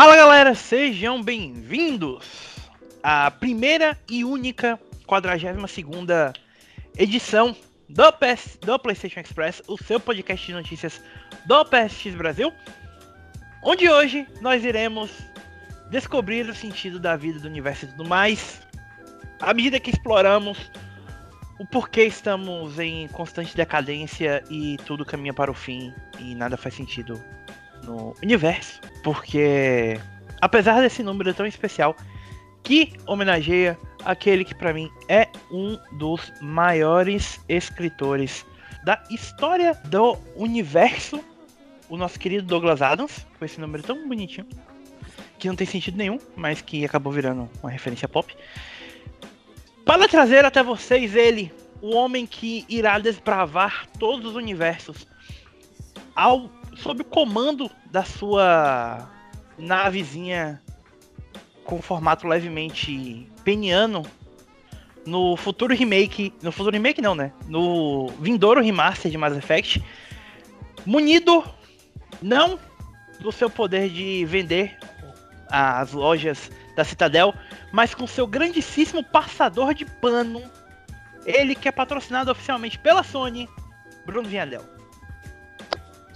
Fala galera, sejam bem-vindos à primeira e única 42 segunda edição do, PS, do PlayStation Express, o seu podcast de notícias do PSX Brasil, onde hoje nós iremos descobrir o sentido da vida, do universo e tudo mais, à medida que exploramos o porquê estamos em constante decadência e tudo caminha para o fim e nada faz sentido no universo, porque apesar desse número tão especial que homenageia aquele que para mim é um dos maiores escritores da história do universo, o nosso querido Douglas Adams, com esse número tão bonitinho, que não tem sentido nenhum, mas que acabou virando uma referência pop. Para trazer até vocês ele, o homem que irá desbravar todos os universos ao sob o comando da sua navezinha com formato levemente peniano no futuro remake, no futuro remake não, né? No vindouro remaster de Mass Effect, munido não do seu poder de vender as lojas da Citadel, mas com seu grandíssimo passador de pano, ele que é patrocinado oficialmente pela Sony, Bruno Vinhadel.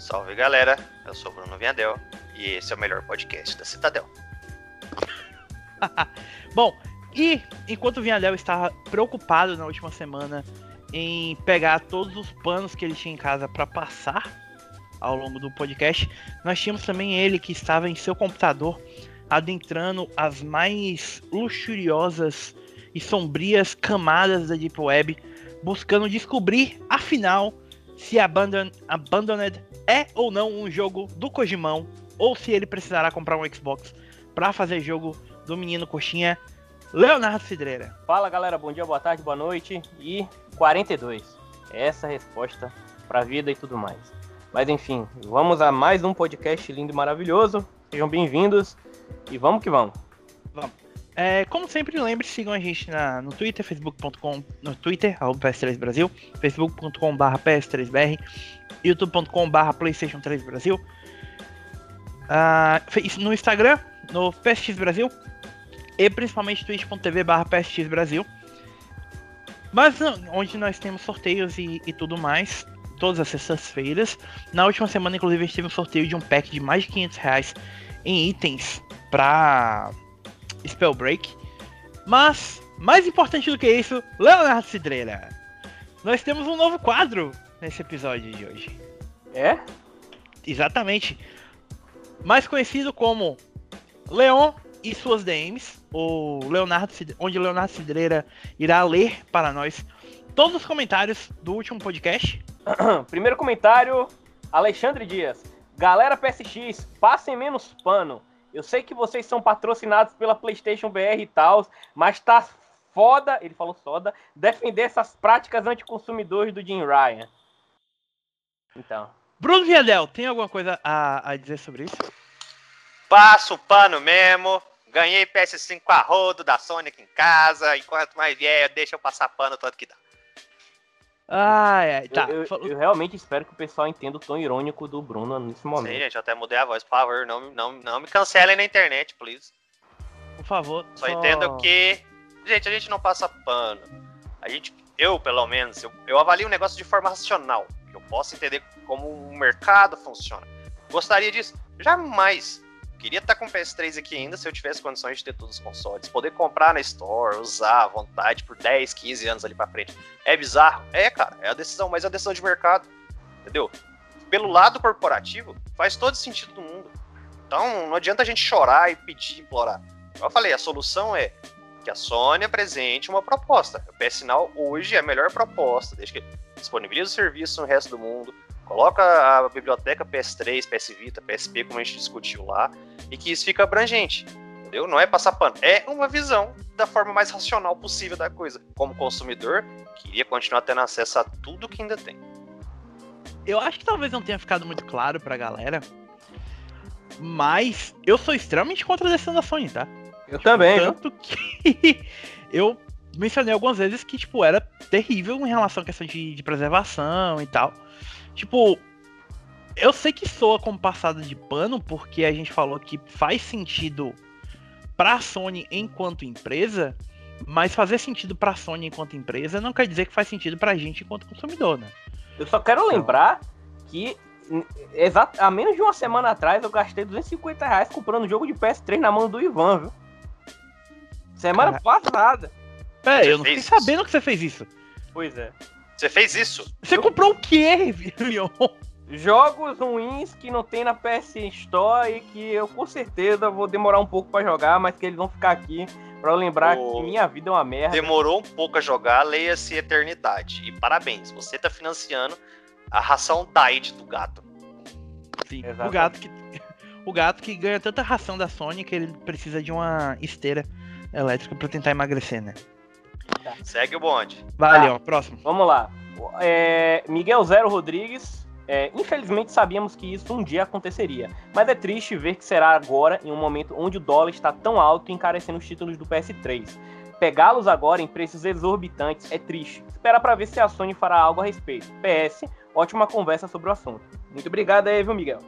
Salve galera, eu sou Bruno Vinhadel e esse é o melhor podcast da Citadel. Bom, e enquanto o Vinhadel estava preocupado na última semana em pegar todos os panos que ele tinha em casa para passar ao longo do podcast, nós tínhamos também ele que estava em seu computador adentrando as mais luxuriosas e sombrias camadas da Deep Web, buscando descobrir, afinal, se Abandon Abandoned é ou não um jogo do Kojimão, ou se ele precisará comprar um Xbox para fazer jogo do menino coxinha Leonardo Cidreira. Fala galera, bom dia, boa tarde, boa noite e 42. Essa é a resposta para vida e tudo mais. Mas enfim, vamos a mais um podcast lindo e maravilhoso. Sejam bem-vindos e vamos que vamos. Vamos. É, como sempre, lembre se sigam a gente na, no Twitter, facebook.com, no Twitter, PS3 Brasil, facebook.com barra PS3BR, youtube.com Playstation 3 Brasil, uh, no Instagram, no PSX Brasil, e principalmente twitch.tv PSX Brasil. Mas onde nós temos sorteios e, e tudo mais, todas as sextas-feiras. Na última semana, inclusive, a gente teve um sorteio de um pack de mais de 500 reais em itens para Spellbreak. Mas, mais importante do que isso, Leonardo Cidreira. Nós temos um novo quadro nesse episódio de hoje. É? Exatamente. Mais conhecido como Leon e suas DMs, o Leonardo, onde Leonardo Cidreira irá ler para nós todos os comentários do último podcast. Primeiro comentário, Alexandre Dias. Galera PSX, passem menos pano. Eu sei que vocês são patrocinados pela PlayStation BR e tal, mas tá foda, ele falou soda, defender essas práticas anticonsumidores do Jim Ryan. Então. Bruno Viadel, tem alguma coisa a, a dizer sobre isso? Passo o pano mesmo. Ganhei PS5 a rodo da Sonic em casa. E quanto mais vier, deixa eu passar pano tanto que dá. Ah, é, tá. Eu, eu, eu, realmente espero que o pessoal entenda o tom irônico do Bruno nesse momento. Sim, gente, eu até mudei a voz, por favor. Não, não, não me cancelem na internet, please. Por favor. Só, só... entendo que. Gente, a gente não passa pano. A gente. Eu, pelo menos, eu, eu avalio o negócio de forma racional. Que eu possa entender como o mercado funciona. Gostaria disso? Jamais queria estar com o PS3 aqui ainda se eu tivesse condições de ter todos os consoles. Poder comprar na Store, usar à vontade por 10, 15 anos ali pra frente. É bizarro? É, cara. É a decisão, mas é a decisão de mercado. Entendeu? Pelo lado corporativo, faz todo sentido do mundo. Então, não adianta a gente chorar e pedir, implorar. Eu falei, a solução é que a Sony apresente uma proposta. O PS Now hoje é a melhor proposta, desde que disponibiliza o serviço no resto do mundo, coloca a biblioteca PS3, PS Vita, PSP, como a gente discutiu lá, e que isso fica abrangente. Entendeu? Não é passar pano, é uma visão da forma mais racional possível da coisa. Como consumidor, queria continuar tendo acesso a tudo que ainda tem. Eu acho que talvez não tenha ficado muito claro pra galera, mas eu sou extremamente contra a decisão da Sony, tá? Eu também. Tanto que eu mencionei algumas vezes que, tipo, era terrível em relação à questão de, de preservação e tal. Tipo, eu sei que soa como passada de pano, porque a gente falou que faz sentido pra Sony enquanto empresa, mas fazer sentido pra Sony enquanto empresa não quer dizer que faz sentido pra gente enquanto consumidor, né? Eu só quero lembrar que exato, há menos de uma semana atrás eu gastei 250 reais comprando um jogo de PS3 na mão do Ivan, viu? Semana passada. Pera, Você eu não fiquei isso? sabendo que você fez isso. Pois é. Você fez isso? Você comprou o quê, Leon? Jogos ruins que não tem na PS Store e que eu com certeza vou demorar um pouco pra jogar, mas que eles vão ficar aqui pra eu lembrar Ô. que minha vida é uma merda. Demorou um pouco a jogar, leia-se Eternidade. E parabéns, você tá financiando a ração diet do gato. Sim, o gato que o gato que ganha tanta ração da Sony que ele precisa de uma esteira elétrica pra tentar emagrecer, né? Segue o bonde. Vai, Tá. Próximo. Vamos lá. É, Miguel Zero Rodrigues. É, infelizmente sabíamos que isso um dia aconteceria, mas é triste ver que será agora, em um momento onde o dólar está tão alto e encarecendo os títulos do PS3. Pegá-los agora em preços exorbitantes é triste. Espera pra ver se a Sony fará algo a respeito. PS, ótima conversa sobre o assunto. Muito obrigado aí, viu, Miguel?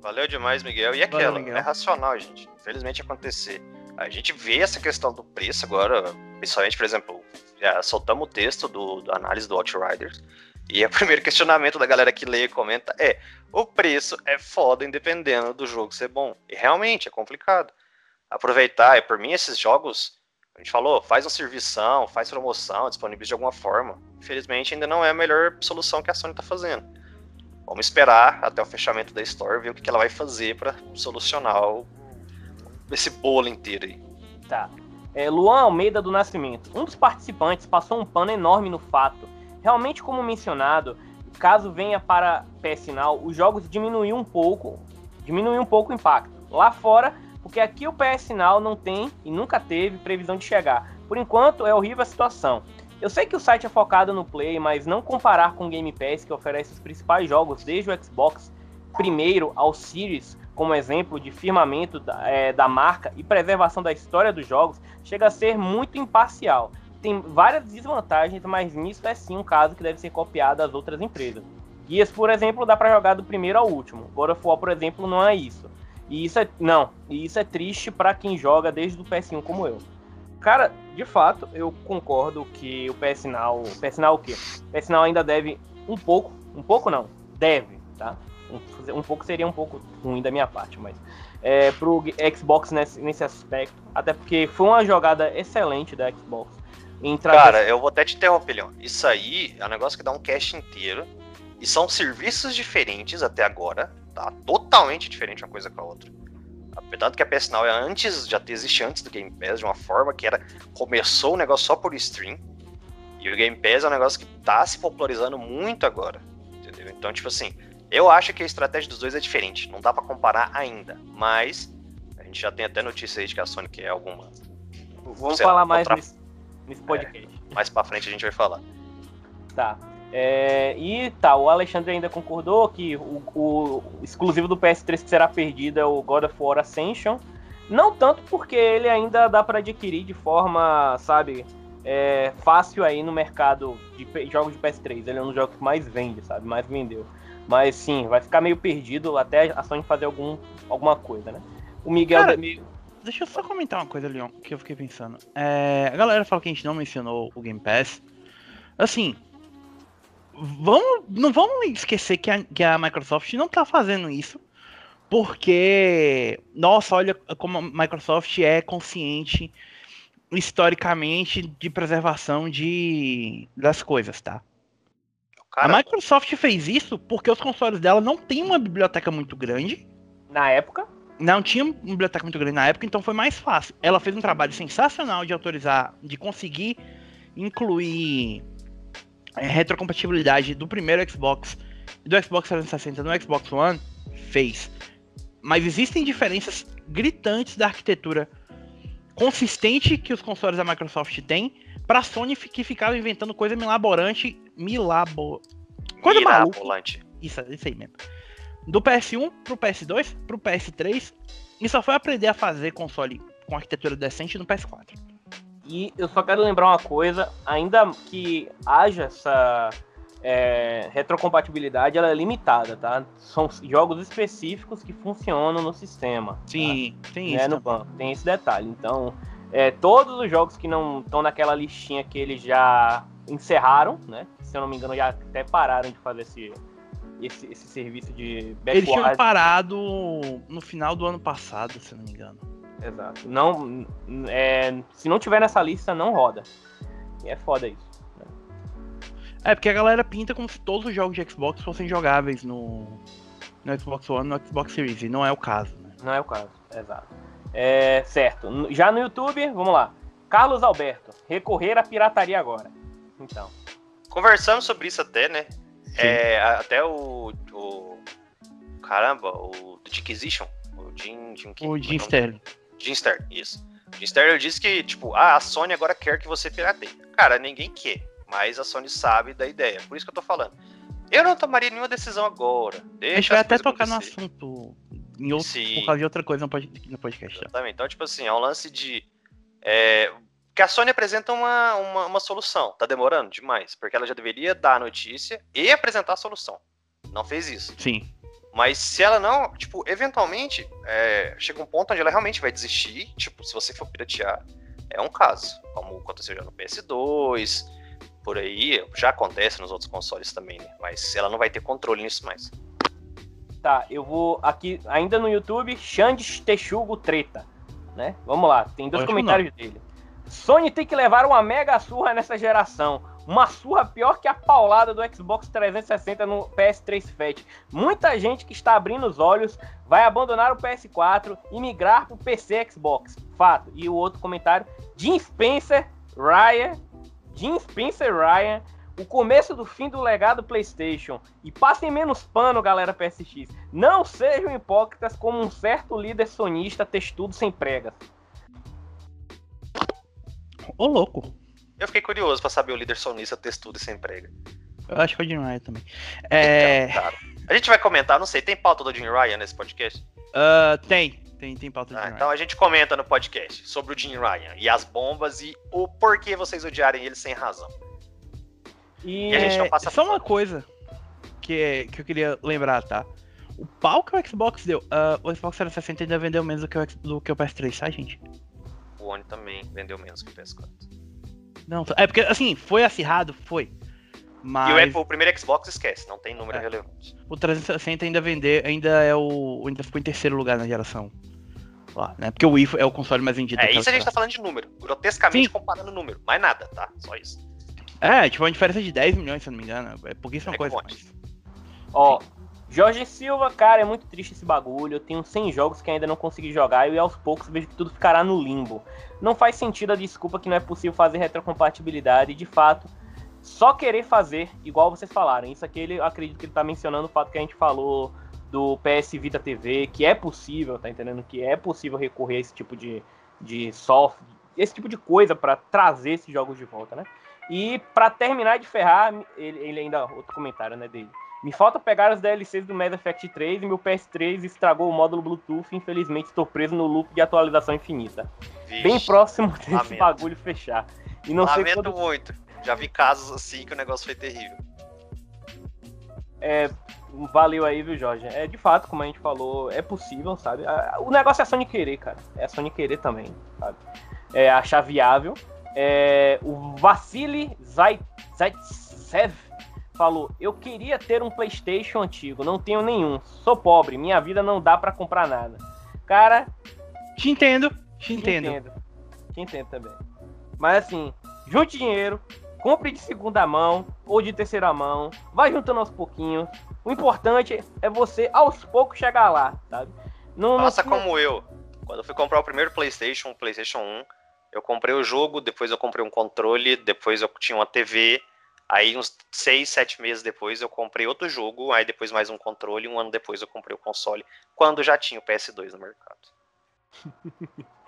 Valeu demais, Miguel. E Valeu, aquela, Miguel. é racional, gente. Infelizmente acontecer. A gente vê essa questão do preço agora, principalmente, por exemplo, já soltamos o texto do, da análise do Outriders. E o primeiro questionamento da galera que lê e comenta é: o preço é foda independendo do jogo ser bom. E realmente é complicado. Aproveitar, e por mim, esses jogos, a gente falou, faz uma servição, faz promoção, disponibiliza de alguma forma. Infelizmente, ainda não é a melhor solução que a Sony tá fazendo. Vamos esperar até o fechamento da Store, ver o que que ela vai fazer para solucionar o- esse bolo inteiro aí. Tá. É, Luan Almeida do Nascimento. Um dos participantes passou um pano enorme no fato. Realmente, como mencionado, caso venha para PS Now, os jogos diminuem um pouco, diminuem um pouco o impacto. Lá fora, porque aqui o PS Now não tem e nunca teve previsão de chegar. Por enquanto, é horrível a situação. Eu sei que o site é focado no Play, mas não comparar com o Game Pass, que oferece os principais jogos desde o Xbox primeiro ao Series, como exemplo de firmamento da, é, da marca e preservação da história dos jogos, chega a ser muito imparcial. Tem várias desvantagens, mas nisso é sim um caso que deve ser copiado das outras empresas. Guias, por exemplo, dá para jogar do primeiro ao último. God of War, por exemplo, não é isso. E isso é não, e isso é triste para quem joga desde o PS1 como eu. Cara, de fato, eu concordo que o PS Now, PS Now o quê? PS Now ainda deve um pouco, um pouco não, deve, tá? Um, um pouco seria um pouco ruim da minha parte, mas é, pro Xbox nesse, nesse aspecto, até porque foi uma jogada excelente da Xbox em trazer Cara, eu vou até te interromper, Leon. Isso aí é um negócio que dá um cache inteiro. E são serviços diferentes até agora, tá? Totalmente diferente uma coisa com a outra. Apesar do que a PS Now é antes, já existe antes do Game Pass, de uma forma que era. Começou o negócio só por stream. E o Game Pass é um negócio que tá se popularizando muito agora. Entendeu? Então, tipo assim, eu acho que a estratégia dos dois é diferente. Não dá pra comparar ainda. Mas a gente já tem até notícia aí de que a Sony quer alguma. Vamos sei lá, falar mais outra- nesse, nesse podcast. Mais pra frente a gente vai falar. Tá. É, e tá, o Alexandre ainda concordou que o, o exclusivo do PS3 que será perdido é o God of War Ascension. Não tanto porque ele ainda dá para adquirir de forma, sabe, é, fácil aí no mercado de jogos de PS3. Ele é um dos jogos que mais vende, sabe, mais vendeu. Mas sim, vai ficar meio perdido até a Sony fazer algum, alguma coisa, né? O Miguel Cara, meio- Deixa eu só comentar uma coisa, Leon, que eu fiquei pensando. É, a galera fala que a gente não mencionou o Game Pass. Assim, vamos, não vamos esquecer que a, que a Microsoft não tá fazendo isso. Porque, nossa, olha como a Microsoft é consciente historicamente de preservação de, das coisas, tá? Cara, a Microsoft fez isso porque os consoles dela não tem uma biblioteca muito grande. na época, Não tinha uma biblioteca muito grande na época, então foi mais fácil. Ela fez um trabalho sensacional de autorizar, de conseguir incluir é, retrocompatibilidade do primeiro Xbox e do Xbox 360 no Xbox One. Fez. Mas existem diferenças gritantes da arquitetura consistente que os consoles da Microsoft têm para a Sony que ficava inventando coisa milaborante, milabo... coisa maluca. Isso, isso aí mesmo. Do PS1 pro PS2, pro PS3, e só foi aprender a fazer console com arquitetura decente no PS4. E eu só quero lembrar uma coisa, ainda que haja essa é, retrocompatibilidade ela é limitada, tá? São jogos específicos que funcionam no sistema. Sim, tá? tem né, isso. no banco. Tem esse detalhe. Então, é, todos os jogos que não estão naquela listinha que eles já encerraram, né? Se eu não me engano, já até pararam de fazer esse, esse, esse serviço de Eles tinham backward. parado no final do ano passado, se eu não me engano. Exato. Não, é, se não tiver nessa lista, não roda. E é foda isso. É, porque a galera pinta como se todos os jogos de Xbox fossem jogáveis no, no Xbox One no Xbox Series, e não é o caso, né? Não é o caso, exato. É, certo. Já no YouTube, vamos lá. Carlos Alberto, recorrer à pirataria agora. Então, Conversamos sobre isso até, né? É, até o, o. Caramba, o do Inquisition. O Jim. Jim O Jim como é o nome? Sterling. Jim Sterling, isso. Jim Sterling disse que, tipo, ah, a Sony agora quer que você pirateie. Cara, ninguém quer, mas a Sony sabe da ideia. Por isso que eu tô falando. Eu não tomaria nenhuma decisão agora. Deixa A gente vai até tocar no acontecer. assunto em outro, Sim. por causa de outra coisa no pod- no podcast. tá? Exatamente. Então, tipo assim, é um lance de. É, que a Sony apresenta uma, uma, uma solução. Tá demorando demais. Porque ela já deveria dar a notícia e apresentar a solução. Não fez isso. Sim. Mas se ela não, tipo, eventualmente, é, chega um ponto onde ela realmente vai desistir. Tipo, se você for piratear, é um caso. Como aconteceu já no PS2, por aí. Já acontece nos outros consoles também, né? Mas ela não vai ter controle nisso mais. tá, eu vou aqui, ainda no YouTube, Xandes Texugo Treta. Né? Vamos lá, tem dois comentários dele. Sony tem que levar uma mega surra nessa geração. Uma surra pior que a paulada do Xbox 360 no PS3 Fat. Muita gente que está abrindo os olhos vai abandonar o PS4 e migrar para o PC Xbox. Fato. E o outro comentário, Jim Spencer Ryan, Jim Spencer Ryan, o começo do fim do legado PlayStation. E passem menos pano, galera PSX. Não sejam hipócritas como um certo líder sonista textudo sem pregas. Ô, louco. Eu fiquei curioso pra saber o líder sonista textudo e sem prega. Eu acho que é o Jim Ryan também. É. Então, a gente vai comentar, não sei, tem pauta do Jim Ryan nesse podcast? ah, tem. Tem, tem pauta de Ah, Jim Ryan. então a gente comenta no podcast sobre o Jim Ryan e as bombas e o porquê vocês odiarem ele sem razão. E, E a gente não É, passa só pano. uma coisa que, é- que eu queria lembrar, tá? O pau que o Xbox deu, ah, o Xbox 360 ainda vendeu menos do que o, do que o PS3, tá, gente? O One também vendeu menos que o PS4. Não, é porque, assim, foi acirrado? Foi. E Mas o, o primeiro Xbox esquece, não tem número É. relevante. o 360 ainda vender, ainda é o. ainda ficou em terceiro lugar na geração. Lá, né? Porque o Wii é o console mais vendido. É, isso a gente tá falando de número, grotescamente Sim. comparando número, mais nada, tá? Só isso. É, tipo, uma diferença de 10 milhões, se eu não me engano. É pouquíssima É coisa. Mas... Jorge Silva, cara, é muito triste esse bagulho. Eu tenho 100 jogos que ainda não consegui jogar e aos poucos vejo que tudo ficará no limbo. Não faz sentido a desculpa que não é possível fazer retrocompatibilidade. De fato, só querer fazer igual vocês falaram. Isso aqui ele acredito que ele tá mencionando o fato que a gente falou do PS Vita TV, que é possível, tá entendendo? Que é possível recorrer a esse tipo de, de software, esse tipo de coisa para trazer esses jogos de volta, né? E para terminar de ferrar, ele, ele ainda outro comentário, né, dele. Me falta pegar os DLCs do Mass Effect 3 e meu PS3 estragou o módulo Bluetooth. Infelizmente, estou preso no loop de atualização infinita. Vixe, Bem próximo desse lamento. bagulho fechar. E não sei Lamento quando. muito. Já vi casos assim que o negócio foi terrível. É, valeu aí, viu, Jorge? É de fato, como a gente falou, é possível, sabe? O negócio é a Sony querer, cara. É a Sony querer também, sabe? É achar viável. É, o Zait- Zaitsev falou: Eu queria ter um PlayStation antigo, não tenho nenhum. Sou pobre, minha vida não dá pra comprar nada. Cara, Te entendo, te te entendo. entendo. Te entendo também. Mas assim, junte dinheiro, compre de segunda mão ou de terceira mão, vai juntando aos pouquinhos. O importante é você aos poucos chegar lá, sabe? Não, não- Faça não- como eu. Quando eu fui comprar o primeiro PlayStation, o PlayStation 1, eu comprei o jogo, depois eu comprei um controle, depois eu tinha uma TV. Aí, uns 6, 7 meses depois, eu comprei outro jogo. Aí, depois, mais um controle. Um ano depois, eu comprei o console. Quando já tinha o PS2 no mercado.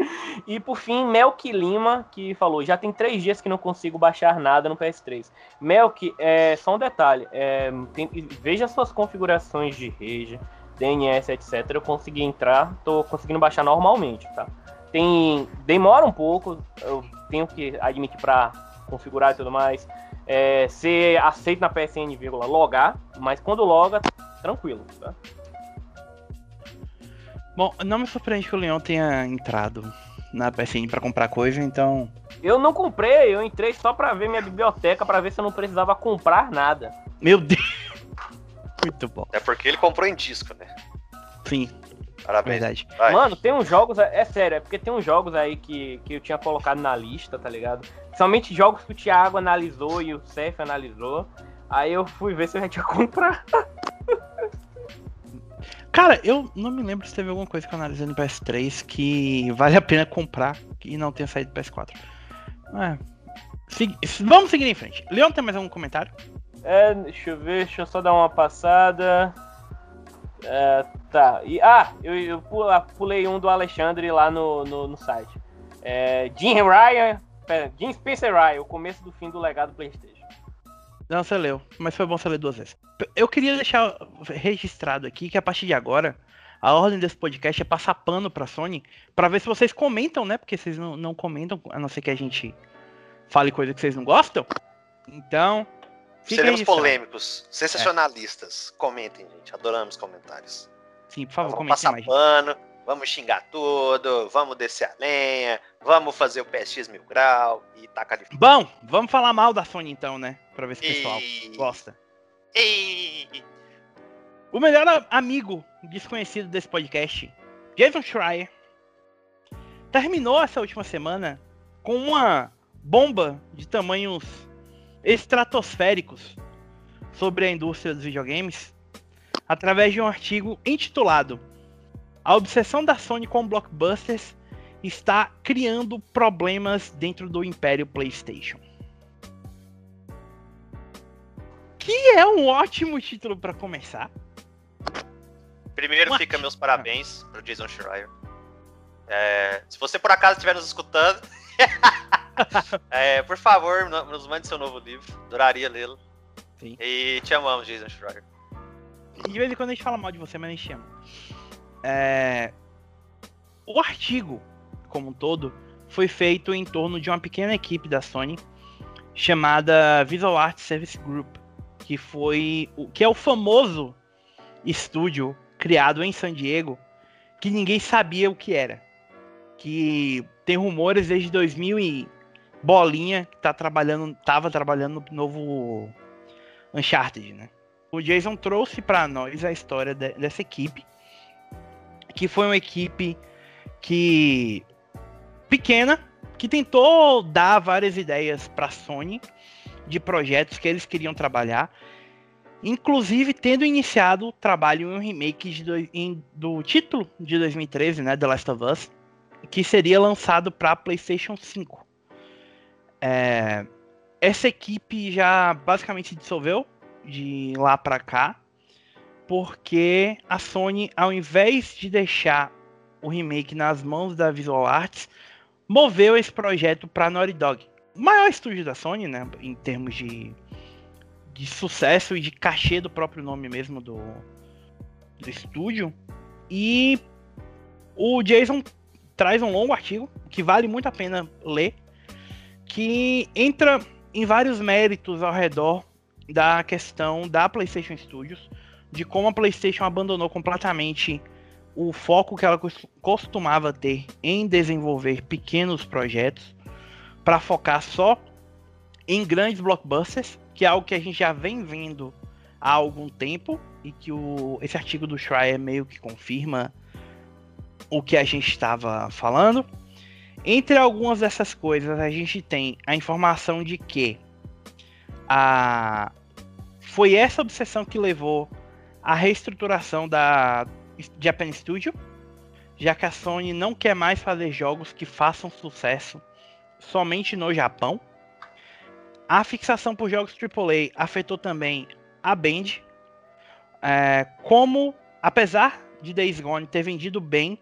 E por fim, Melk Lima, que falou: já tem três dias que não consigo baixar nada no PS3. Melk, é, só um detalhe: é, tem- veja suas configurações de rede, DNS, etc. Eu consegui entrar, tô conseguindo baixar normalmente, tá? Tem, demora um pouco, eu tenho que admitir para configurar e tudo mais. É, ser aceito na PSN, vírgula, logar, mas quando loga, tranquilo, tá? Bom, não me surpreende que o Leão tenha entrado na PSN pra comprar coisa, então. Eu não comprei, eu entrei só pra ver minha biblioteca, pra ver se eu não precisava comprar nada. Meu Deus! Muito bom. É porque ele comprou em disco, né? Sim, Parabéns. verdade. Vai. Mano, tem uns jogos, é sério, é porque tem uns jogos aí que, que eu tinha colocado na lista, tá ligado? Somente jogos que o Thiago analisou e o Cef analisou. Aí eu fui ver se eu já tinha comprado. Cara, eu não me lembro se teve alguma coisa que eu analisei no PS3 que vale a pena comprar e não tenha saído do PS4. É. Segui- Vamos seguir em frente. Leão, tem mais algum comentário? É, deixa eu ver, deixa eu só dar uma passada. É, tá. E, ah, eu, eu pu- pulei um do Alexandre lá no, no, no site. É, Jim Ryan. Pera, Jim Spencer Ryan, o começo do fim do legado PlayStation. Não, você leu, mas foi bom você ler duas vezes. Eu queria deixar registrado aqui que a partir de agora, a ordem desse podcast é passar pano pra Sony, pra ver se vocês comentam, né? Porque vocês não, não comentam, a não ser que a gente fale coisa que vocês não gostam. Então, Seremos registrado. polêmicos, sensacionalistas. Comentem, gente. Adoramos comentários. Sim, por favor, comentem passar mais. pano, vamos xingar tudo, vamos descer a lenha, vamos fazer o PSX mil grau e tacar de Bom, vamos falar mal da Sony então, né? Pra ver se o pessoal E- gosta. E... O melhor amigo desconhecido desse podcast, Jason Schreier, terminou essa última semana com uma bomba de tamanhos estratosféricos sobre a indústria dos videogames através de um artigo intitulado A obsessão da Sony com blockbusters está criando problemas dentro do império PlayStation. Que é um ótimo título para começar. Primeiro Uma- fica meus parabéns pro Jason Schreier. É, se você por acaso estiver nos escutando, é, por favor, no- nos mande seu novo livro. Adoraria lê-lo. E te amamos, Jason Schreier. De vez em quando a gente fala mal de você, mas a gente ama. É, O artigo, como um todo, foi feito em torno de uma pequena equipe da Sony chamada Visual Arts Service Group, que foi o que é o famoso estúdio criado em San Diego que ninguém sabia o que era. Que tem rumores desde 2000 e bolinha que tá trabalhando, tava trabalhando no novo Uncharted, né? o Jason trouxe para nós a história de- dessa equipe, que foi uma equipe que pequena, que tentou dar várias ideias para Sony de projetos que eles queriam trabalhar, inclusive tendo iniciado o trabalho em um remake de doi- em- do título de 2013, né, The Last of Us, que seria lançado para PlayStation 5. É, essa equipe já basicamente se dissolveu de lá pra cá, porque a Sony, ao invés de deixar o remake nas mãos da Visual Arts, moveu esse projeto para Naughty Dog. O maior estúdio da Sony, né, em termos de, de sucesso e de cachê do próprio nome mesmo do, do estúdio. E o Jason traz um longo artigo que vale muito a pena ler, que entra em vários méritos ao redor da questão da PlayStation Studios, de como a PlayStation abandonou completamente o foco que ela cos- costumava ter em desenvolver pequenos projetos para focar só em grandes blockbusters, que é algo que a gente já vem vendo há algum tempo e que o, esse artigo do Schreier meio que confirma o que a gente estava falando. Entre algumas dessas coisas, a gente tem a informação de que a foi essa obsessão que levou à reestruturação da Japan Studio, já que a Sony não quer mais fazer jogos que façam sucesso somente no Japão. A fixação por jogos AAA afetou também a Band, é, como apesar de Days Gone ter vendido bem,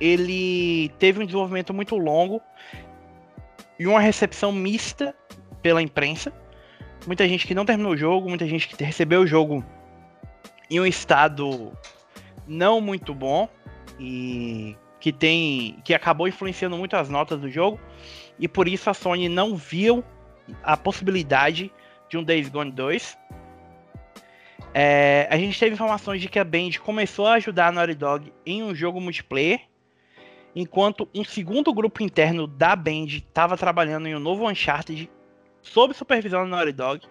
ele teve um desenvolvimento muito longo e uma recepção mista pela imprensa. Muita gente que não terminou o jogo, muita gente que recebeu o jogo em um estado não muito bom e que tem que acabou influenciando muito as notas do jogo e por isso a Sony não viu a possibilidade de um Days Gone 2. É, a gente teve informações de que a Band começou a ajudar a Naughty Dog em um jogo multiplayer, enquanto um segundo grupo interno da Band estava trabalhando em um novo Uncharted sob supervisão da Naughty Dog,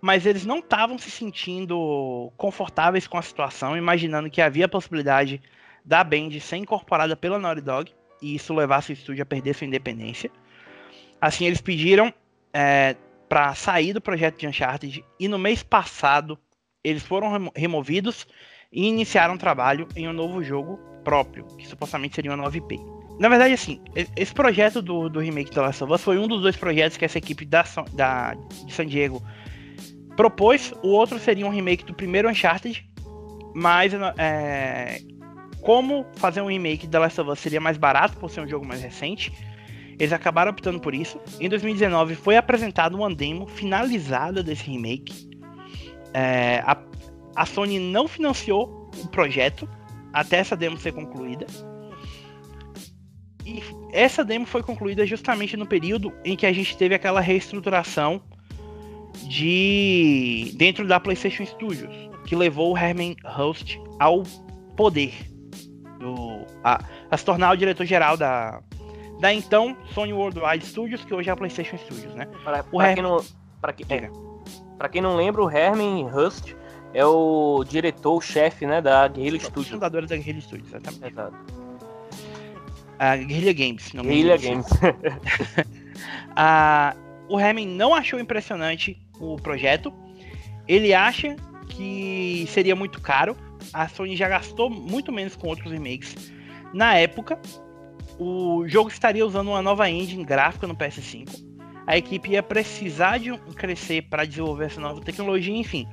mas eles não estavam se sentindo confortáveis com a situação, imaginando que havia a possibilidade da Band ser incorporada pela Naughty Dog e isso levasse o estúdio a perder sua independência. Assim, eles pediram é, para sair do projeto de Uncharted e no mês passado eles foram removidos e iniciaram um trabalho em um novo jogo próprio, que supostamente seria uma nova IP. Na verdade, assim, esse projeto do, do remake da Last of Us foi um dos dois projetos que essa equipe da, da, de San Diego propôs. O outro seria um remake do primeiro Uncharted, mas é, como fazer um remake da Last of Us seria mais barato por ser um jogo mais recente, eles acabaram optando por isso. Em 2019 foi apresentado uma demo finalizada desse remake é, a, a Sony não financiou o projeto até essa demo ser concluída. E essa demo foi concluída justamente no período em que a gente teve aquela reestruturação de dentro da PlayStation Studios, que levou o Herman Host ao poder do, a, a se tornar o diretor-geral da, da então Sony Worldwide Studios, que hoje é a PlayStation Studios, né? Para, o Herman, quem não, para que, é, quem não lembra, o Herman Hust é o diretor, chefe, né, da Guerrilla Studios. Fundadora da Guerrilla Studios, exatamente. Exato. A Guerrilla Games. Não Guerrilla Games. a, o Herman não achou impressionante o projeto. Ele acha que seria muito caro. A Sony já gastou muito menos com outros remakes. Na época, o jogo estaria usando uma nova engine gráfica no PS5 a equipe ia precisar de crescer para desenvolver essa nova tecnologia, enfim.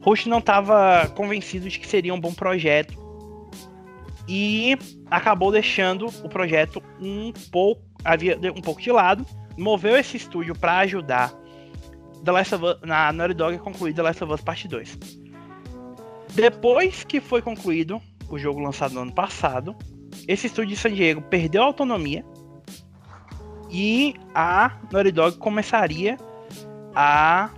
Rush não estava convencido de que seria um bom projeto e acabou deixando o projeto um pouco, havia um pouco de lado, moveu esse estúdio para ajudar The Last of Us, na Naughty Dog a concluir The Last of Us Part 2. Depois que foi concluído o jogo lançado no ano passado, esse estúdio de San Diego perdeu a autonomia e a Naughty Dog começaria a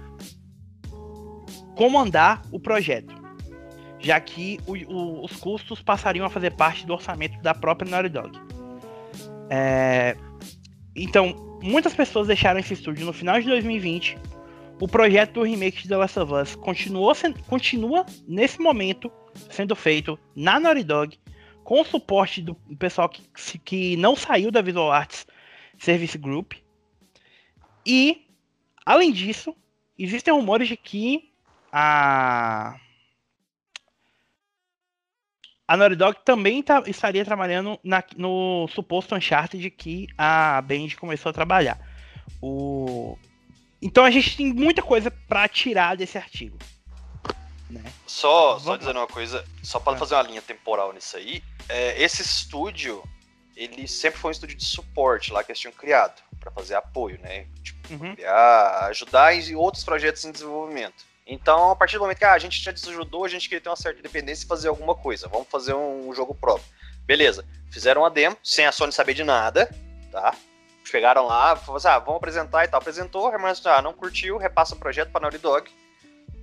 comandar o projeto, já que o, o, os custos passariam a fazer parte do orçamento da própria Naughty Dog. É, então, muitas pessoas deixaram esse estúdio no final de 2020. O projeto do remake de The Last of Us continuou continua nesse momento sendo feito na Naughty Dog, com o suporte do pessoal que, que não saiu da Visual Arts Service Group. E, além disso, existem rumores de que a a Naughty Dog também tá, estaria trabalhando na, no suposto Uncharted que a Band começou a trabalhar. O... Então a gente tem muita coisa para tirar desse artigo. Né? Só, só dizendo uma coisa, só para ah. fazer uma linha temporal nisso aí, é, esse estúdio ele sempre foi um estúdio de suporte lá que eles tinham criado para fazer apoio, né? Tipo, uhum. ajudar em outros projetos em desenvolvimento. Então, a partir do momento que ah, a gente já desajudou, a gente queria ter uma certa independência e fazer alguma coisa. Vamos fazer um jogo próprio. Beleza. Fizeram uma demo, sem a Sony saber de nada, tá? Chegaram lá, falaram assim, ah, vamos apresentar e tal. Apresentou, mas ah, não curtiu, repassa o projeto para Naughty Dog.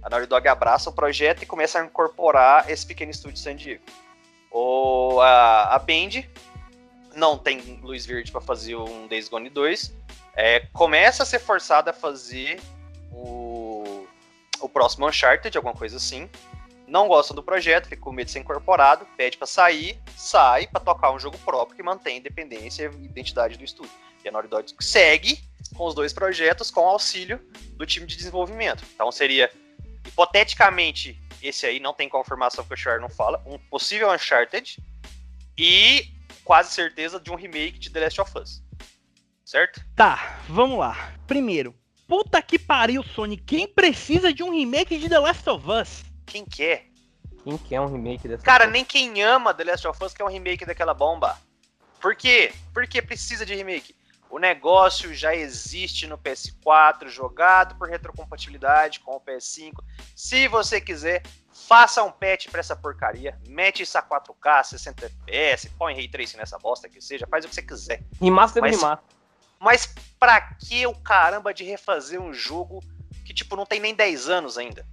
A Naughty Dog abraça o projeto e começa a incorporar esse pequeno estúdio de San Diego. Ou a, a Band não tem luz verde para fazer um Days Gone 2, é, começa a ser forçado a fazer o, o próximo Uncharted, alguma coisa assim. Não gosta do projeto, fica com medo de ser incorporado, pede para sair, sai para tocar um jogo próprio que mantém a independência e a identidade do estúdio. E a Naughty Dog segue com os dois projetos com auxílio do time de desenvolvimento. Então seria, hipoteticamente, esse aí não tem confirmação que o Char não fala, um possível Uncharted e quase certeza de um remake de The Last of Us. Certo? Tá, vamos lá. Primeiro, puta que pariu, Sony. Quem precisa de um remake de The Last of Us? Quem quer? Quem quer um remake dessa Cara, nem quem ama The Last of Us quer um remake daquela bomba. Por quê? Porque precisa de remake. O negócio já existe no PS4, jogado por retrocompatibilidade com o PS5. Se você quiser, Faça um patch pra essa porcaria. Mete isso a 4K, 60 FPS, põe Ray Tracing nessa bosta que seja, faz o que você quiser. Remaster Mas... remaster. Mas pra que o caramba de refazer um jogo que, tipo, não tem nem 10 anos ainda?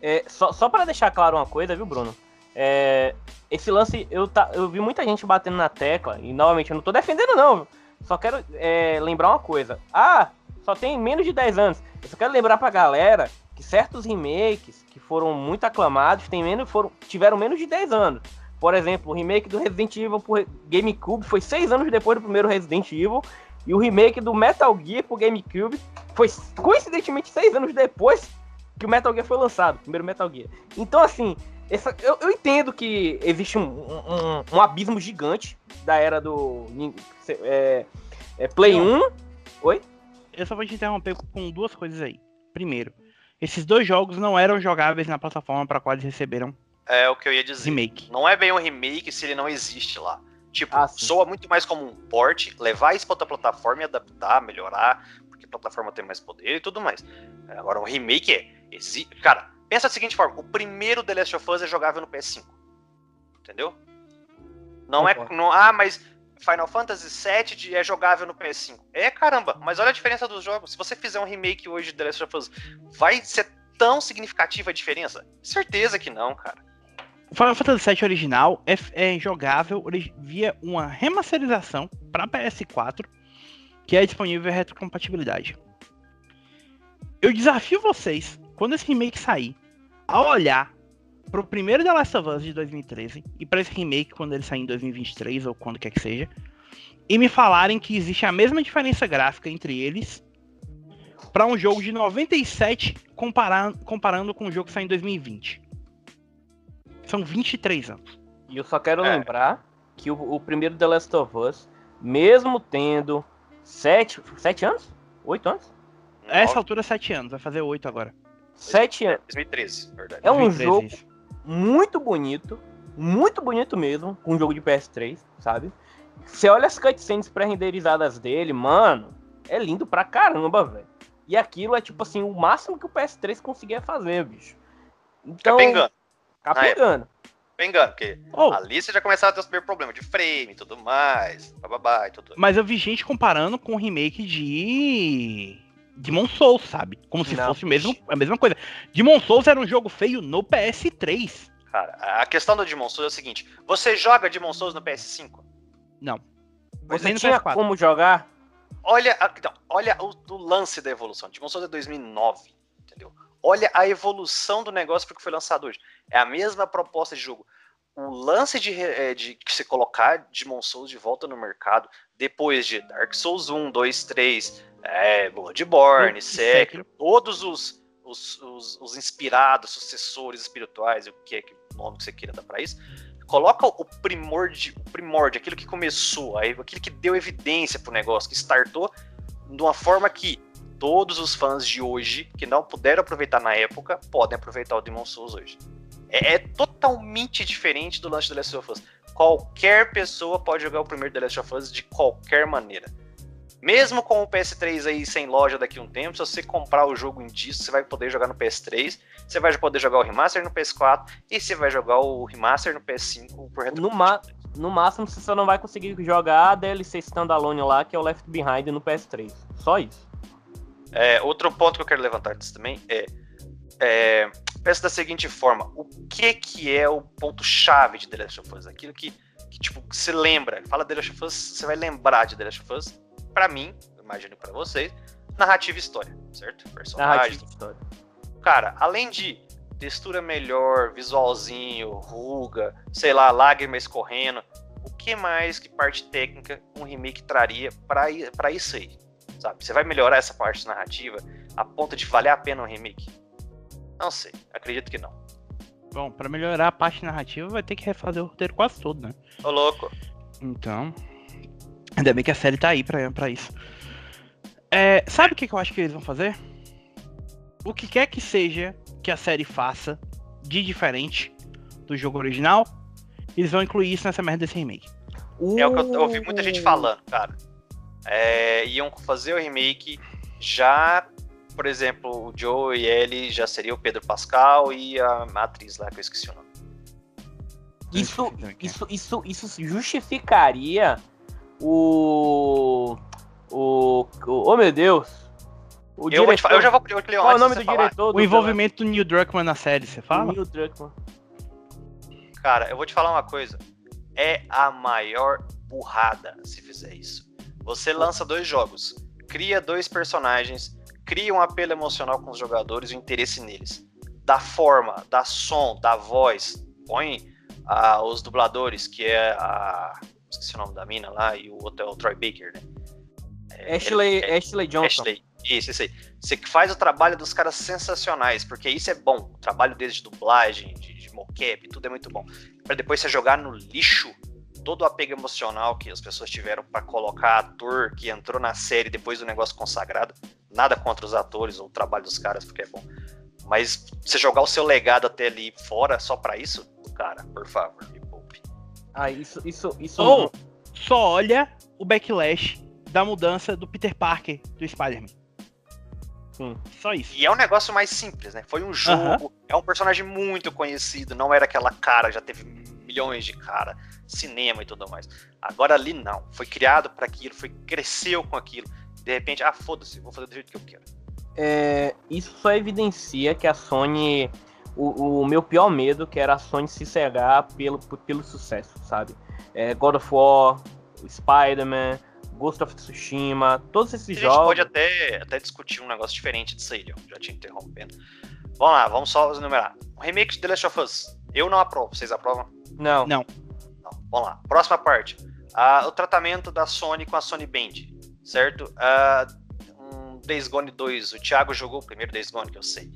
É, só, só para deixar claro uma coisa, viu, Bruno? É, esse lance, eu, tá, eu vi muita gente batendo na tecla, e novamente eu não tô defendendo, não. Só quero é, lembrar uma coisa. Ah, só tem menos de 10 anos. Eu só quero lembrar pra galera que certos remakes que foram muito aclamados tem menos, foram, tiveram menos de 10 anos. Por exemplo, o remake do Resident Evil por GameCube foi 6 anos depois do primeiro Resident Evil. E o remake do Metal Gear pro GameCube foi coincidentemente 6 anos depois que o Metal Gear foi lançado, primeiro Metal Gear. Então, assim, essa, eu, eu, entendo que existe um, um, um, abismo gigante da era do é, é Play 1. Oi? Eu só vou te interromper com duas coisas aí. Primeiro, esses dois jogos não eram jogáveis na plataforma para qual eles receberam. É o que eu ia dizer. Remake. Não é bem um remake se ele não existe lá. Tipo, ah, soa muito mais como um port, levar isso pra outra plataforma e adaptar, melhorar, porque a plataforma tem mais poder e tudo mais. Agora, um remake é. Exi... Cara, pensa da seguinte forma: o primeiro The Last of Us é jogável no PS5. Entendeu? Não é. Não, ah, mas Final Fantasy VII é jogável no PS5. É, caramba, mas olha a diferença dos jogos. Se você fizer um remake hoje de The Last of Us, vai ser tão significativa a diferença? Certeza que não, cara. O Final Fantasy VII original é, é jogável via uma remasterização para PS4, que é disponível em retrocompatibilidade. Eu desafio vocês, quando esse remake sair, a olhar pro primeiro The Last of Us de 2013 e para esse remake quando ele sair em 2023 ou quando quer que seja, e me falarem que existe a mesma diferença gráfica entre eles para um jogo de 97 comparando, comparando com um jogo que sai em 2020. São 23 anos. E eu só quero é. lembrar que o, o, primeiro The Last of Us, mesmo tendo 7, 7 anos? 8 anos? Essa altura, 7 anos, vai fazer 8 agora. 7 anos. 2013, verdade. É um 2013, jogo isso muito bonito, muito bonito mesmo, com um jogo de PS3, sabe? Você olha as cutscenes pré-renderizadas dele, mano, é lindo pra caramba, velho. E aquilo é tipo assim, o máximo que o PS3 conseguia fazer, bicho. Então, capengando. Capengando. Capengando, porque oh. ali você já começava a ter os primeiros problemas de frame e tudo mais, bababá e tudo. Mas eu vi gente comparando com o remake de Demon Souls, sabe? Como se não. fosse mesmo, a mesma coisa. Demon Souls era um jogo feio no PS3. Cara, a questão do Demon Souls é o seguinte: você joga Demon Souls no PS5? Não. Você tinha PS4. como jogar? Olha, então, olha o, o, lance da evolução. Demon Souls é 2009, entendeu? Olha a evolução do negócio porque foi lançado hoje. É a mesma proposta de jogo. O lance de, é, de, de você colocar Demon Souls de volta no mercado depois de Dark Souls 1, 2, 3, é, Bloodborne, Sekiro, todos os, os, os, os, inspirados, sucessores espirituais, o que é que o nome que você queira dar para isso, coloca o primórdio, o primórdio, aquilo que começou, aquilo que deu evidência pro negócio, que startou de uma forma que todos os fãs de hoje, que não puderam aproveitar na época, podem aproveitar o Demon Souls hoje. É, é totalmente diferente do lance do Last of Us. Qualquer pessoa pode jogar o primeiro The Last of Us de qualquer maneira. Mesmo com o PS3 aí sem loja daqui a um tempo, se você comprar o jogo em disco, você vai poder jogar no PS3, você vai poder jogar o remaster no PS4 e você vai jogar o remaster no PS5 por no, ma no máximo você só não vai conseguir jogar a DLC standalone lá, que é o Left Behind no PS3. Só isso. É, outro ponto que eu quero levantar disso também é, é pensa da seguinte forma: o que que é o ponto chave de The Last of Us? Aquilo que, que tipo você lembra? Fala The Last of Us, você vai lembrar de The Last of Us para mim, imagino para vocês, narrativa e história, certo? Personagem. história. Cara, além de textura melhor, visualzinho, ruga, sei lá, lágrima escorrendo, o que mais que parte técnica um remake traria para isso aí? Sabe? Você vai melhorar essa parte narrativa a ponto de valer a pena um remake? Não sei, acredito que não. Bom, para melhorar a parte narrativa vai ter que refazer o roteiro quase todo, né? Ô louco. Então, Ainda bem que a série tá aí pra, pra isso. É, sabe o que, que eu acho que eles vão fazer? O que quer que seja que a série faça de diferente do jogo original, eles vão incluir isso nessa merda desse remake. É o que eu, eu ouvi muita gente falando, cara. É, iam fazer o remake já, por exemplo, o Joe e ele já seria o Pedro Pascal e a atriz lá que eu esqueci o nome. Isso, isso, isso, isso justificaria o. O. o oh meu Deus! O eu, diretor, falar, eu já vou eu, Qual é o nome do falar. diretor? O envolvimento do Neil Druckmann na série, você fala? Neil Druckmann. Cara, eu vou te falar uma coisa. É a maior burrada se fizer isso. Você lança dois jogos, cria dois personagens, cria um apelo emocional com os jogadores e o interesse neles. Da forma, da som, da voz. Põe ah, os dubladores, que é a. Esqueci o nome da mina lá, e o outro é o Troy Baker, né? É, Ashley, é, Ashley Johnson. Ashley, isso, isso aí. Você faz o trabalho dos caras sensacionais, porque isso é bom. O trabalho deles de dublagem, de, de mocap, tudo é muito bom. Para depois você jogar no lixo todo o apego emocional que as pessoas tiveram para colocar ator que entrou na série depois do negócio consagrado. Nada contra os atores ou o trabalho dos caras, porque é bom. Mas você jogar o seu legado até ali fora só para isso, cara, por favor, me poupe. Ah, isso, isso, isso. Ou só olha o backlash da mudança do Peter Parker do Spider-Man. Sim. Só isso. E é um negócio mais simples, né? Foi um jogo, uhum. é um personagem muito conhecido, não era aquela cara, já teve milhões de cara, cinema e tudo mais. Agora ali não, foi criado para aquilo, foi cresceu com aquilo. De repente, ah, foda-se, vou fazer do jeito que eu quero. É, isso só evidencia que a Sony o, o, meu pior medo, que era a Sony se cegar pelo, pelo sucesso, sabe? É, God of War, Spider-Man, Ghost of Tsushima, todos esses jogos. A gente pode até, até discutir um negócio diferente disso aí, já te interrompendo. Vamos lá, vamos só enumerar. O remake de The Last of Us, eu não aprovo, vocês aprovam? Não. Não. não. Vamos lá, próxima parte. Uh, o tratamento da Sony com a Sony Band, certo? Uh, um Days Gone 2, o Thiago jogou o primeiro Days Gone que eu sei.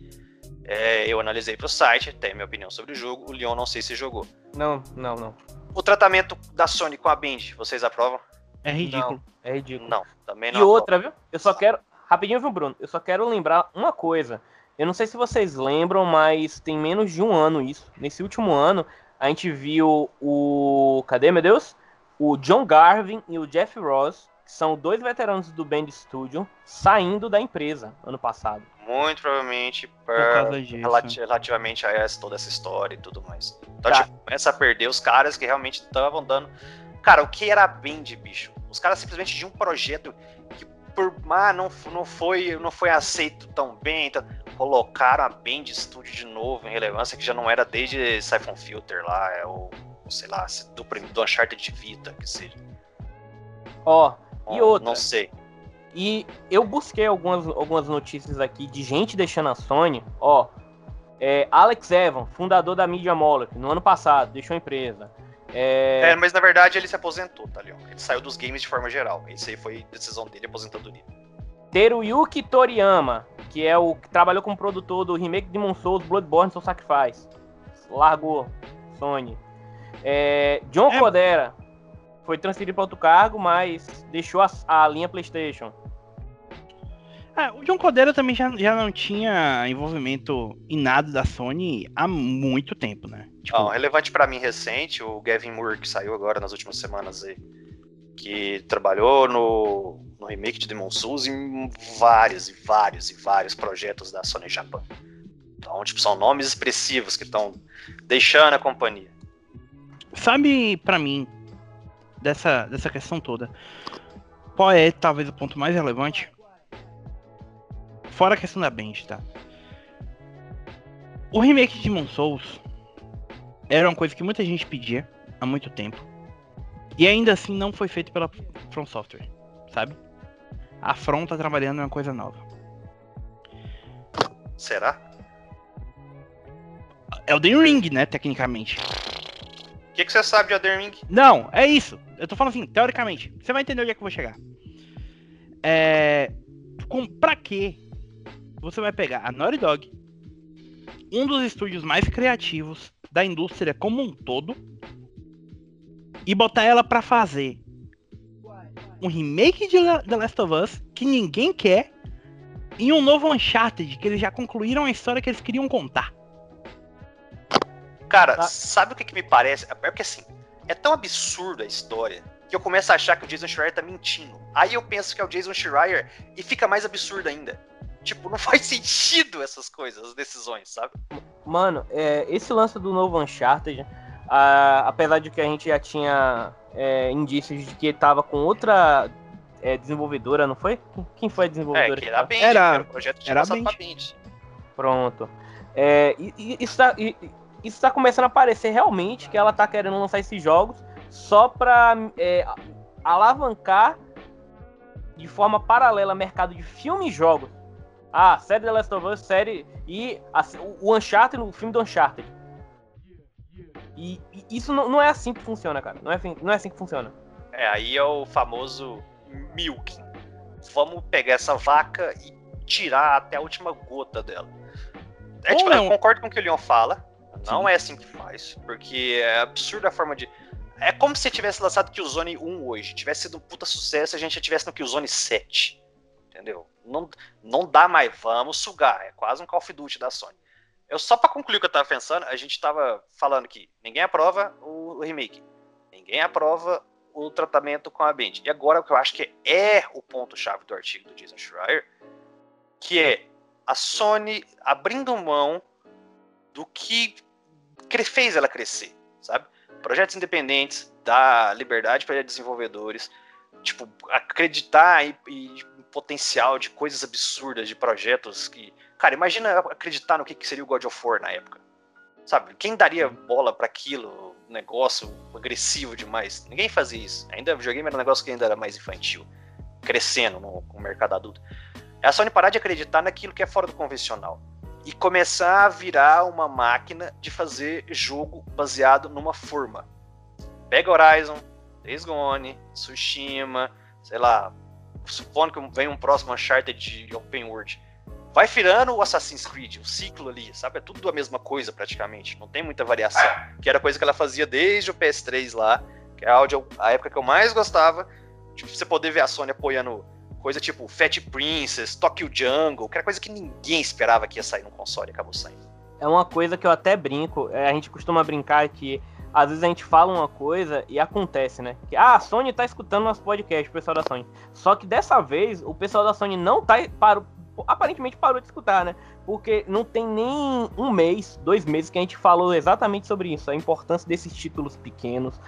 É, eu analisei para o site, tenho minha opinião sobre o jogo. O Leon não sei se jogou. Não, não, não. O tratamento da Sony com a Band, vocês aprovam? É ridículo. Não, é ridículo. Não, também não. E outra, viu? Eu só quero. Rapidinho, viu, Bruno? Eu só quero lembrar uma coisa. Eu não sei se vocês lembram, mas tem menos de um ano isso. Nesse último ano, a gente viu o. Cadê, meu Deus? O John Garvin e o Jeff Ross, que são dois veteranos do Band Studio, saindo da empresa ano passado. Muito provavelmente por, relati relativamente a essa, toda essa história e tudo mais. Então, tá. tipo, começa a perder os caras que realmente estavam dando. Cara, o que era a Band, bicho? Os caras simplesmente de um projeto por ah, não, não, foi, não foi aceito tão bem. Então, colocaram a Band Studio de novo em relevância, que já não era desde Siphon Filter lá, é o, sei lá, do, do Uncharted de Vita, que seja. Ó, oh, e outra. Não sei. E eu busquei algumas, algumas notícias aqui de gente deixando a Sony. Ó, é, Alex Evan, fundador da Media Molecule, no ano passado, deixou a empresa. É... é... mas na verdade ele se aposentou, tá, Leon? Ele saiu dos games de forma geral. Isso aí foi decisão dele, aposentadoria. Teruyuki Toriyama, que é o que trabalhou como produtor do remake de Souls, Bloodborne Soul Sacrifice. Largou, Sony. É, John é... Codera foi transferido para outro cargo, mas deixou a, a linha PlayStation. É, o John Codera também já, já não tinha envolvimento em nada da Sony há muito tempo, né? Tipo... Não, relevante para mim recente, o Gavin Moore, que saiu agora nas últimas semanas aí, que trabalhou no, no remake de Demon Souls em vários e vários e vários projetos da Sony Japan. Então, tipo, são nomes expressivos que estão deixando a companhia. Sabe, para mim, dessa, dessa questão toda, qual é talvez o ponto mais relevante? Fora a questão da bench, tá? O remake de Demon Souls era uma coisa que muita gente pedia há muito tempo. E ainda assim não foi feito pela From Software, sabe? A From tá trabalhando em uma coisa nova. Será? É o The Ring, né, tecnicamente. O que, que você sabe de Elden Ring? Não, é isso. Eu tô falando assim, teoricamente. Você vai entender onde é que eu vou chegar. É. Com, pra quê você vai pegar a Naughty Dog, um dos estúdios mais criativos da indústria como um todo, e botar ela para fazer um remake de The Last of Us que ninguém quer e um novo Uncharted que eles já concluíram a história que eles queriam contar. Cara, ah. sabe o que, que me parece? É porque assim, é tão absurda a história que eu começo a achar que o Jason Schreier tá mentindo. Aí eu penso que é o Jason Schreier e fica mais absurdo ainda. Tipo, não faz sentido essas coisas, as decisões, sabe? Mano, é, esse lance do novo Uncharted, a, apesar de que a gente já tinha é, indícios de que tava com outra é, desenvolvedora, não foi? Quem foi a desenvolvedora? É, que era a Band, Era- era, o projeto tinha era a passado Band. pra Band. Pronto. É, e, e isso, tá, e- isso tá começando a parecer realmente que ela tá querendo lançar esses jogos só pra é, alavancar de forma paralela mercado de filme e jogos. Ah, série The Last of Us, série. E a- o Uncharted, o filme do Uncharted. E, e isso não, não é assim que funciona, cara. Não é, assim- não é assim que funciona. É, aí é o famoso milking. Vamos pegar essa vaca e tirar até a última gota dela. É, tipo, eu concordo com o que o Leon fala. Não Sim. é assim que faz, porque é absurda a forma de. É como se tivesse lançado Killzone 1 hoje. Tivesse sido um puta sucesso e a gente já tivesse no Killzone 7. Entendeu? Não, não dá mais, vamos sugar. É quase um Call of Duty da Sony. Eu só pra concluir o que eu tava pensando, a gente tava falando que ninguém aprova o remake. Ninguém aprova o tratamento com a Band. E agora o que eu acho que é o ponto-chave do artigo do Jason Schreier, que é a Sony abrindo mão do que fez ela crescer, sabe? Projetos independentes, dar liberdade para desenvolvedores, tipo, acreditar em, em potencial de coisas absurdas, de projetos que. Cara, imagina acreditar no que, seria o God of War na época. Sabe? Quem daria bola para aquilo? Negócio agressivo demais. Ninguém fazia isso. Ainda videogame era um negócio que ainda era mais infantil, crescendo no, no mercado adulto. É a Sony parar de acreditar naquilo que é fora do convencional e começar a virar uma máquina de fazer jogo baseado numa forma. Pega Horizon, Days Gone, Tsushima, sei lá, supondo que vem um próximo Uncharted de Open World. Vai virando o Assassin's Creed, o ciclo ali, sabe? É tudo a mesma coisa praticamente, não tem muita variação. Que era coisa que ela fazia desde o PS3 lá, que é a, áudio- a época que eu mais gostava. Tipo, você poder ver a Sony apoiando coisa tipo Fat Princess, Tokyo Jungle, que era coisa que ninguém esperava que ia sair num console acabou saindo. É uma coisa que eu até brinco. é, a gente costuma brincar que às vezes a gente fala uma coisa e acontece, né? Que ah, a Sony tá escutando nosso podcast, o pessoal da Sony. Só que dessa vez o pessoal da Sony não tá parou, aparentemente parou de escutar, né? Porque não tem nem um mês, dois meses que a gente falou exatamente sobre isso, a importância desses títulos pequenos,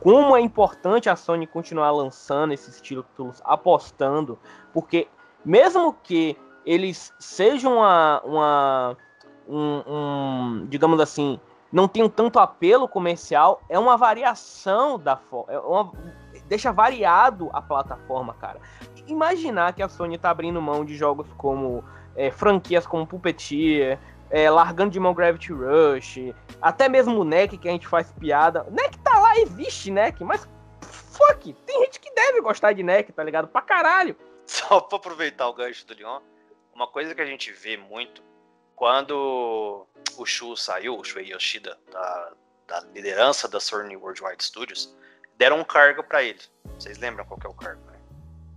como é importante a Sony continuar lançando esses títulos, apostando, porque mesmo que eles sejam uma, uma um, um, digamos assim, não tenham tanto apelo comercial, é uma variação da forma, é deixa variado a plataforma, cara. Imaginar que a Sony tá abrindo mão de jogos como é, franquias como Puppeteer, é, largando de mão Gravity Rush, até mesmo o NEC que a gente faz piada. NEC tá lá, existe NEC, mas fuck, tem gente que deve gostar de NEC, tá ligado? Pra caralho. Só pra aproveitar o gancho do Leon, uma coisa que a gente vê muito quando o Shu saiu, o Shuei Yoshida, da, da liderança da Sony Worldwide Studios, deram um cargo pra ele. Vocês lembram qual que é o cargo, né?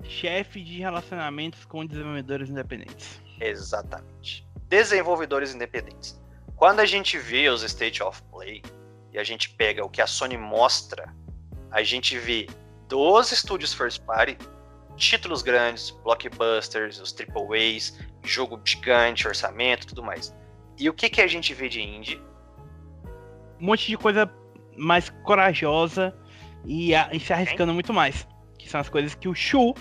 Chefe de relacionamentos com desenvolvedores independentes. Exatamente. Desenvolvedores independentes. Quando a gente vê os State of Play e a gente pega o que a Sony mostra, a gente vê dos estúdios first party, títulos grandes, blockbusters, os triple A's, jogo gigante, orçamento, tudo mais. E o que que a gente vê de indie? Um monte de coisa mais corajosa e, a- e se arriscando muito mais. Que são as coisas que o Shu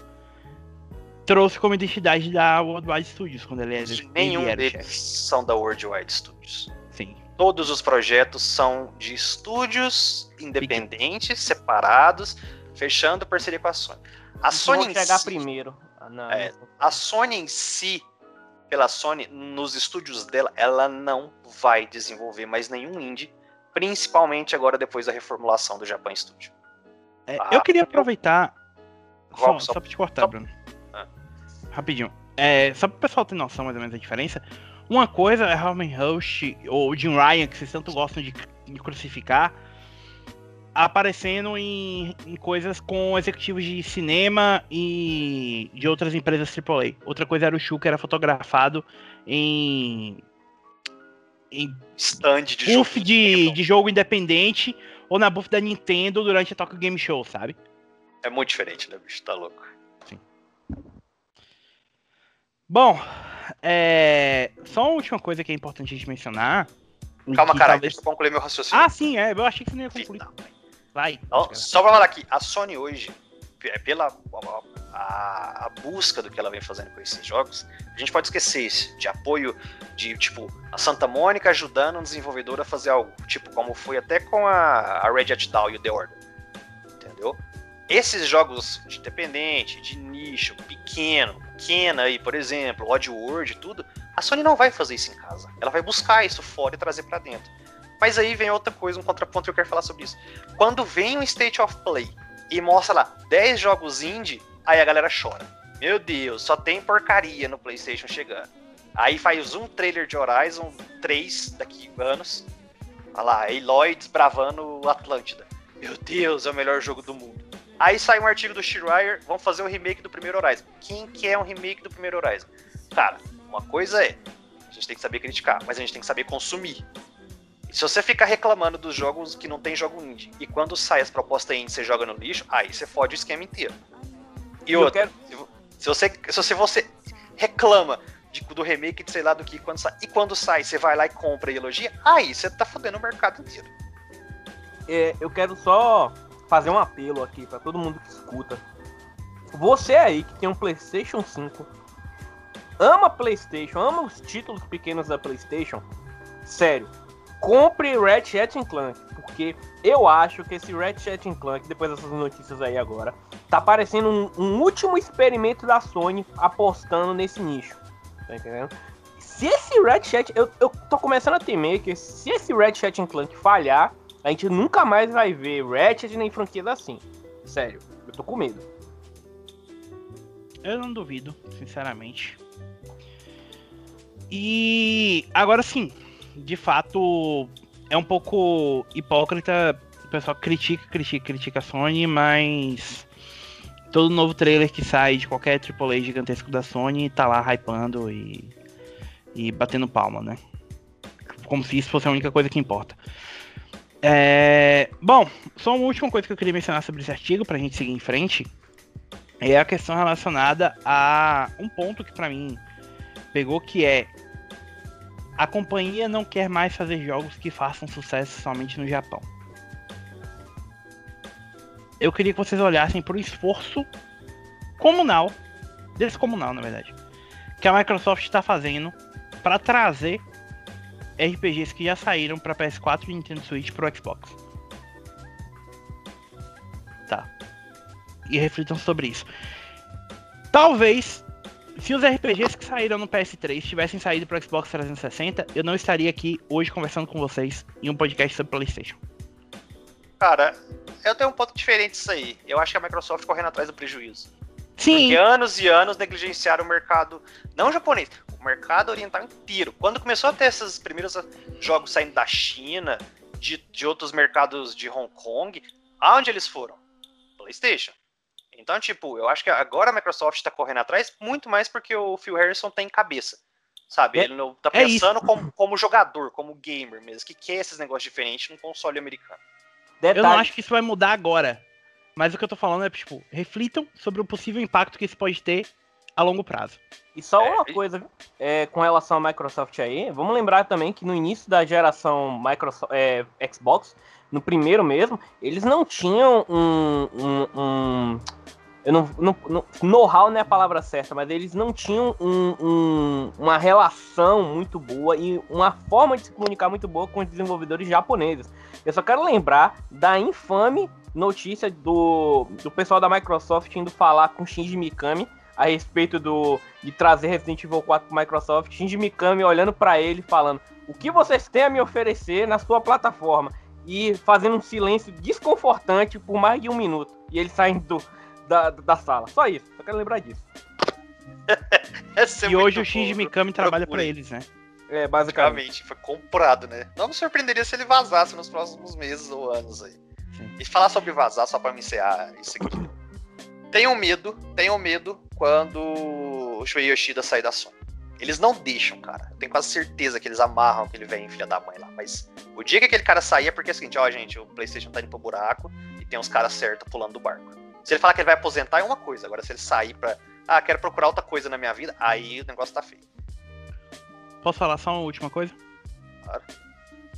trouxe como identidade da Worldwide Studios quando ele, é, ele nenhum era deles chefe. são da Worldwide Studios. Sim. Todos os projetos são de estúdios independentes, separados, fechando parceria com a Sony. A Sony chegar si- primeiro. Ah, não, É, não. A Sony em si, pela Sony, nos estúdios dela, ela não vai desenvolver mais nenhum indie, principalmente agora depois da reformulação do Japan Studio. É, Ah, eu queria eu- aproveitar. Só, Vamos, só só- pra te cortar, só- Bruno. Ah. Rapidinho. É, só pro pessoal ter noção mais ou menos da diferença. Uma coisa é Harman Rush ou Jim Ryan, que vocês tanto gostam de, de crucificar, aparecendo em, em coisas com executivos de cinema e de outras empresas AAA. Outra coisa era o Shu, que era fotografado em, em Stand de buff jogo de, de jogo independente ou na buff da Nintendo durante a Tokyo Game Show, sabe? É muito diferente, né, bicho? Tá louco. Bom, é, só uma última coisa que é importante a gente mencionar Calma, cara, talvez- deixa eu concluir meu raciocínio. Ah, sim, é. Eu achei que você não ia concluir. Mãe. Vai. Só pra falar aqui, a Sony hoje, p- pela a, a busca do que ela vem fazendo com esses jogos, a gente pode esquecer isso, de apoio de, tipo, a Santa Mônica ajudando um desenvolvedor a fazer algo, tipo, como foi até com a, a Red Hat Down e o The Order, entendeu? Esses jogos de independente, de nicho, pequeno, pequena aí, por exemplo, Oddworld e tudo, a Sony não vai fazer isso em casa. Ela vai buscar isso fora e trazer pra dentro. Mas aí vem outra coisa, um contraponto que eu quero falar sobre isso. Quando vem um State of Play e mostra lá 10 jogos indie, aí a galera chora. Meu Deus, só tem porcaria no PlayStation chegando. Aí faz um trailer de Horizon 3 daqui anos. Olha lá, Aloy desbravando o Atlântida. Meu Deus, é o melhor jogo do mundo. Aí sai um artigo do Schreier, vamos fazer o remake do primeiro Horizon. Quem quer um remake do primeiro Horizon? Cara, uma coisa é, a gente tem que saber criticar, mas a gente tem que saber consumir. Se você ficar reclamando dos jogos que não tem jogo indie, e quando sai as propostas indie você joga no lixo, aí você fode o esquema inteiro. E Eu outra, quero- se você, se você reclama de- do remake de sei lá do que quando sai, e quando sai você vai lá e compra e elogia, aí você tá fodendo o mercado inteiro. É, eu quero só fazer um apelo aqui pra todo mundo que escuta. Você aí que tem um PlayStation 5, ama PlayStation, ama os títulos pequenos da PlayStation, sério, compre Ratchet Clank, porque eu acho que esse Ratchet Clank, depois dessas notícias aí agora, tá parecendo um, um último experimento da Sony apostando nesse nicho. Tá entendendo? Se esse Ratchet, eu, eu tô começando a temer que se esse Ratchet Clank falhar, a gente nunca mais vai ver Ratchet nem franquias assim. Sério, eu tô com medo. Eu não duvido, sinceramente. E agora sim, de fato, é um pouco hipócrita. O pessoal critica, critica, critica a Sony, mas todo novo trailer que sai de qualquer AAA gigantesco da Sony tá lá hypando e, e batendo palma, né? Como se isso fosse a única coisa que importa. É, Bom, só uma última coisa que eu queria mencionar sobre esse artigo pra gente seguir em frente é a questão relacionada a um ponto que pra mim pegou que é a companhia não quer mais fazer jogos que façam sucesso somente no Japão. Eu queria que vocês olhassem pro esforço comunal, descomunal na verdade, que a Microsoft está fazendo para trazer RPGs que já saíram para PS4 e Nintendo Switch pro Xbox. Tá. E reflitam sobre isso. Talvez, se os RPGs que saíram no PS3 tivessem saído pro Xbox 360, eu não estaria aqui hoje conversando com vocês em um podcast sobre PlayStation. Cara, eu tenho um ponto diferente disso aí. Eu acho que a Microsoft correndo atrás do prejuízo. Sim, Porque anos e anos negligenciaram o mercado, não japonês, o mercado oriental inteiro. Quando começou a ter esses primeiros jogos saindo da China, de, de outros mercados de Hong Kong, aonde eles foram? PlayStation. Então, tipo, eu acho que agora a Microsoft tá correndo atrás muito mais porque o Phil Harrison tem cabeça. Sabe? É- Ele não tá é isso. pensando como, como jogador, como gamer mesmo, que quer esses negócios diferentes num console americano. Detalhe, eu não acho que isso vai mudar agora. Mas o que eu tô falando é, tipo, reflitam sobre o possível impacto que isso pode ter a longo prazo. E só É, uma coisa é, com relação à Microsoft aí, vamos lembrar também que no início da geração Microsoft, é, Xbox, no primeiro mesmo, eles não tinham um. um, um- eu não, não, não- know-how não é a palavra certa, mas eles não tinham um- um- uma relação muito boa e uma forma de se comunicar muito boa com os desenvolvedores japoneses. Eu só quero lembrar da infame notícia do, do pessoal da Microsoft indo falar com Shinji Mikami a respeito do, de trazer Resident Evil 4 pro Microsoft, Shinji Mikami olhando pra ele falando: "O que vocês têm a me oferecer na sua plataforma?" E fazendo um silêncio desconfortante por mais de um minuto. E ele saindo do- da, da sala. Só isso. Só quero lembrar disso. É e hoje o Shinji Mikami trabalha pra procurem. eles, né? É, basicamente. Basicamente, foi comprado, né? Não me surpreenderia se ele vazasse nos próximos meses ou anos aí. Sim. E falar sobre vazar, só pra me encerrar isso aqui. Tenham medo, tenham medo quando o Shuei Yoshida sair da Sony. Eles não deixam, cara. Eu tenho quase certeza que eles amarram aquele velho filha da mãe lá. Mas o dia que aquele cara sair é porque é o seguinte, ó, gente, o Playstation tá indo pro buraco e tem uns caras certos pulando do barco. Se ele falar que ele vai aposentar é uma coisa, agora se ele sair pra. Ah, quero procurar outra coisa na minha vida, aí o negócio tá feio. Posso falar só uma última coisa? Claro.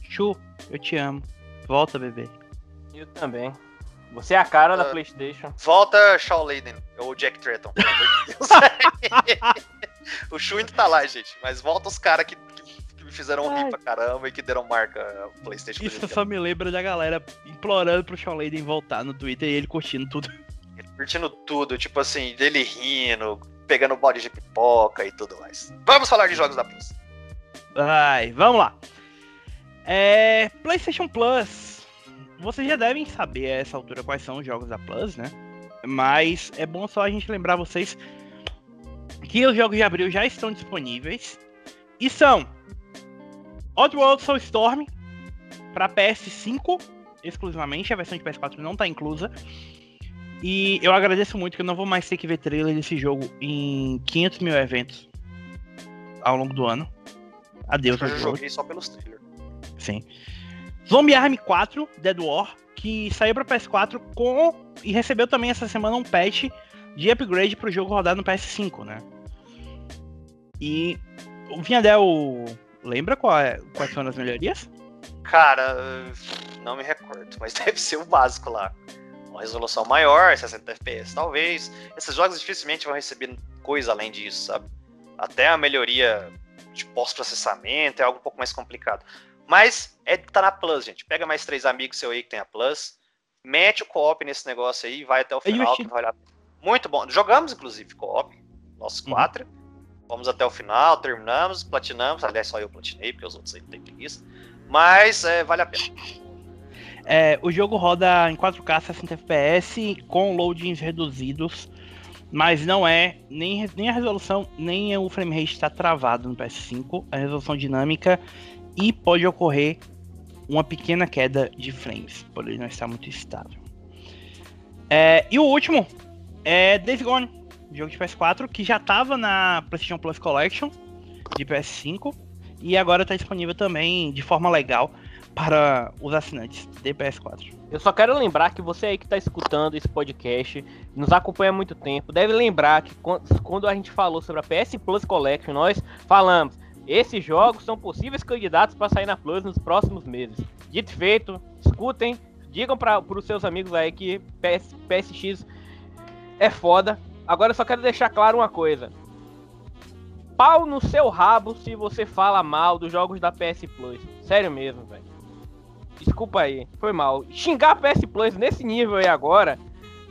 Chu, eu te amo. Volta, bebê. Eu também. Você é a cara da Ah. PlayStation. Volta Shaw Layden, ou Jack Tretton, pelo amor de Deus. o Shu ainda tá lá, gente. Mas volta os caras que, que, que me fizeram rir Ai. pra caramba e que deram marca Playstation. Isso 3. só me lembra da galera implorando pro Shawn Layden voltar no Twitter e ele curtindo tudo. Curtindo tudo, tipo assim, dele rindo, pegando balde de pipoca e tudo mais. Vamos falar de jogos da Plus. Vai, vamos lá. É, PlayStation Plus. Vocês já devem saber a essa altura quais são os jogos da Plus, né? Mas é bom só a gente lembrar vocês que os jogos de abril já estão disponíveis. E são Oddworld Soulstorm para PS5 exclusivamente, a versão de PS4 não está inclusa. E eu agradeço muito que eu não vou mais ter que ver trailer desse jogo em 500 mil eventos ao longo do ano. Adeus, Eu joguei só pelos trailers. Sim. Zombie Army 4 Dead War, que saiu para PS4 com e recebeu também essa semana um patch de upgrade para o jogo rodar no PS5, né? E o Vinhadel lembra qual é- quais foram as melhorias? Cara, não me recordo, mas deve ser o básico lá. Uma resolução maior, 60 FPS talvez. Esses jogos dificilmente vão receber coisa além disso, sabe? Até a melhoria de pós-processamento é algo um pouco mais complicado. Mas é tá na Plus, gente. Pega mais três amigos seu aí que tem a Plus. Mete o co-op nesse negócio aí, vai até o final, que a pena. Muito bom. Jogamos, inclusive, co-op. Nós Uhum. quatro. Fomos até o final, terminamos, platinamos. Aliás, só eu platinei, porque os outros aí não tem preguiça. Mas é, vale a pena. É, o jogo roda em 4K 60 FPS com loadings reduzidos, mas não é nem, nem a resolução, nem o frame rate está travado no PS5, a resolução dinâmica e pode ocorrer uma pequena queda de frames, por ele não estar muito estável. É, e o último é Days Gone, jogo de PS4 que já estava na PlayStation Plus Collection de PS5 e agora está disponível também de forma legal para os assinantes de PS4. Eu só quero lembrar que você aí que tá escutando esse podcast, nos acompanha há muito tempo, deve lembrar que quan- quando a gente falou sobre a PS Plus Collection, nós falamos, esses jogos são possíveis candidatos para sair na Plus nos próximos meses. Dito feito, escutem, digam para os seus amigos aí que PS, PSX é foda. Agora eu só quero deixar claro uma coisa. Pau no seu rabo se você fala mal dos jogos da PS Plus. Sério mesmo, velho. Desculpa aí, foi mal. Xingar a PS Plus nesse nível aí agora,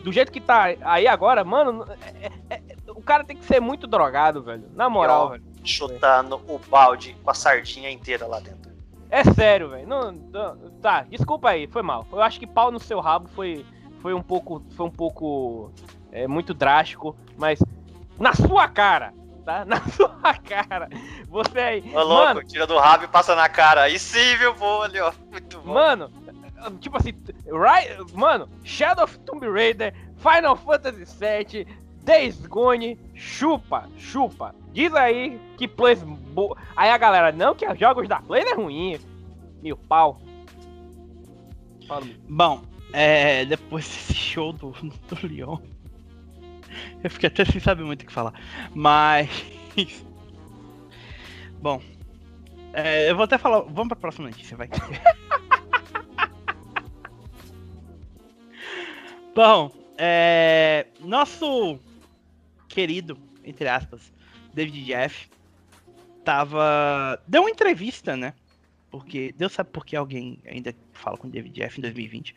do jeito que tá aí agora, mano, é- é- é- o cara tem que ser muito drogado, velho. Na moral, ó, velho. Chutando o balde com a sardinha inteira lá dentro. É sério, velho. Não, não- tá, desculpa aí, foi mal. Eu acho que pau no seu rabo foi, foi um pouco, foi um pouco é, muito drástico, mas na sua cara, tá? Na sua cara. Você aí, Ô, louco, mano, tira do rabo e passa na cara. Aí sim, viu, pô, ali, ó. Muito bom. Mano, tipo assim, right, mano, Shadow of Tomb Raider, Final Fantasy VII, Days Gone, chupa, chupa. Diz aí que plays bo... Aí a galera, não, que os jogos da Play é ruim. Meu pau. Fala, meu. Bom, é, depois desse show do, do Leon, eu fiquei até sem saber muito o que falar. Mas. Bom, é, eu vou até falar. Vamos pra próxima notícia, vai. Bom, é, nosso querido, entre aspas, David Jeff, tava. Deu uma entrevista, né? Porque Deus sabe por que alguém ainda fala com David Jeff em 2020.